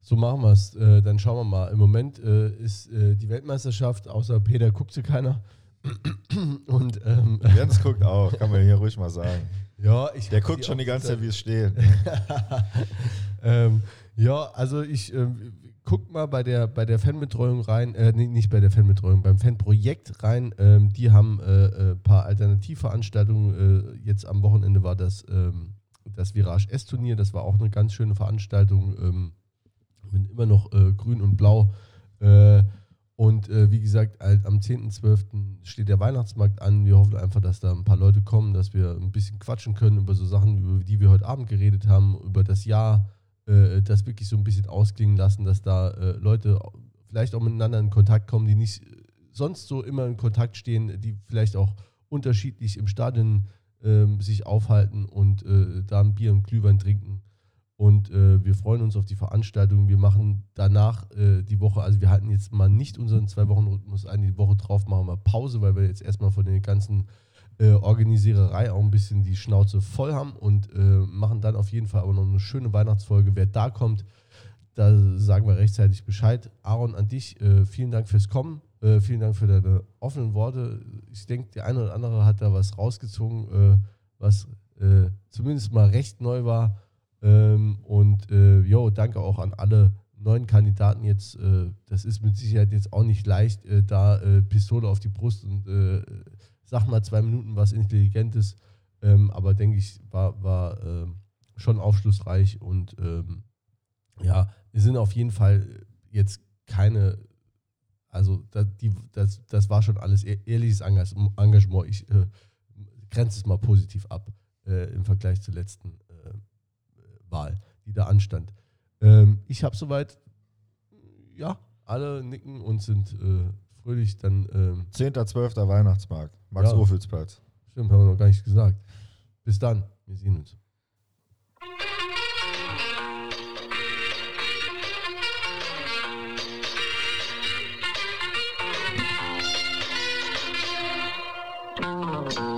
So machen wir es. Äh, dann schauen wir mal. Im Moment äh, ist äh, die Weltmeisterschaft, außer Peter guckt sie keiner. und ähm, Jens guckt auch, kann man hier ruhig mal sagen. Ja, ich Der guckt schon die ganze Zeit, wie es steht. ähm, ja, also ich, ähm, guckt mal bei der, bei der Fanbetreuung rein, äh, nee, nicht bei der Fanbetreuung, beim Fanprojekt rein. Ähm, die haben ein äh, äh, paar Alternativveranstaltungen. Äh, jetzt am Wochenende war das, ähm, das Virage S-Turnier. Das war auch eine ganz schöne Veranstaltung. Ähm, bin immer noch äh, grün und blau. Äh, und wie gesagt, am 10.12. steht der Weihnachtsmarkt an. Wir hoffen einfach, dass da ein paar Leute kommen, dass wir ein bisschen quatschen können über so Sachen, über die wir heute Abend geredet haben, über das Jahr äh, das wirklich so ein bisschen ausklingen lassen, dass da äh, Leute vielleicht auch miteinander in Kontakt kommen, die nicht sonst so immer in Kontakt stehen, die vielleicht auch unterschiedlich im Stadion äh, sich aufhalten und äh, da ein Bier und Glühwein trinken. Und äh, wir freuen uns auf die Veranstaltung. Wir machen danach äh, die Woche, also wir halten jetzt mal nicht unseren Zwei-Wochen-Rhythmus ein, die Woche drauf machen wir Pause, weil wir jetzt erstmal von den ganzen äh, Organisiererei auch ein bisschen die Schnauze voll haben und äh, machen dann auf jeden Fall aber noch eine schöne Weihnachtsfolge. Wer da kommt, da sagen wir rechtzeitig Bescheid. Aaron, an dich, äh, vielen Dank fürs Kommen. Äh, vielen Dank für deine offenen Worte. Ich denke, der eine oder andere hat da was rausgezogen, äh, was äh, zumindest mal recht neu war. Ähm, und jo, danke auch an alle neuen Kandidaten jetzt. das ist mit Sicherheit jetzt auch nicht leicht, da Pistole auf die Brust und sag mal zwei Minuten was Intelligentes, ähm, aber denke ich, war, war äh, schon aufschlussreich und ähm, ja, wir sind auf jeden Fall jetzt keine, also das, die, das, das war schon alles e-, ehrliches Engagement. Ich äh, grenze es mal positiv ab äh, im Vergleich zur letzten äh, Wahl, die da anstand. Ähm, ich habe soweit, ja, alle nicken und sind äh, fröhlich dann. Ähm, 10.12. Weihnachtsmarkt, Max-Urfelsplatz. Ja, stimmt, haben wir noch gar nicht gesagt. Bis dann, wir sehen uns. Oh.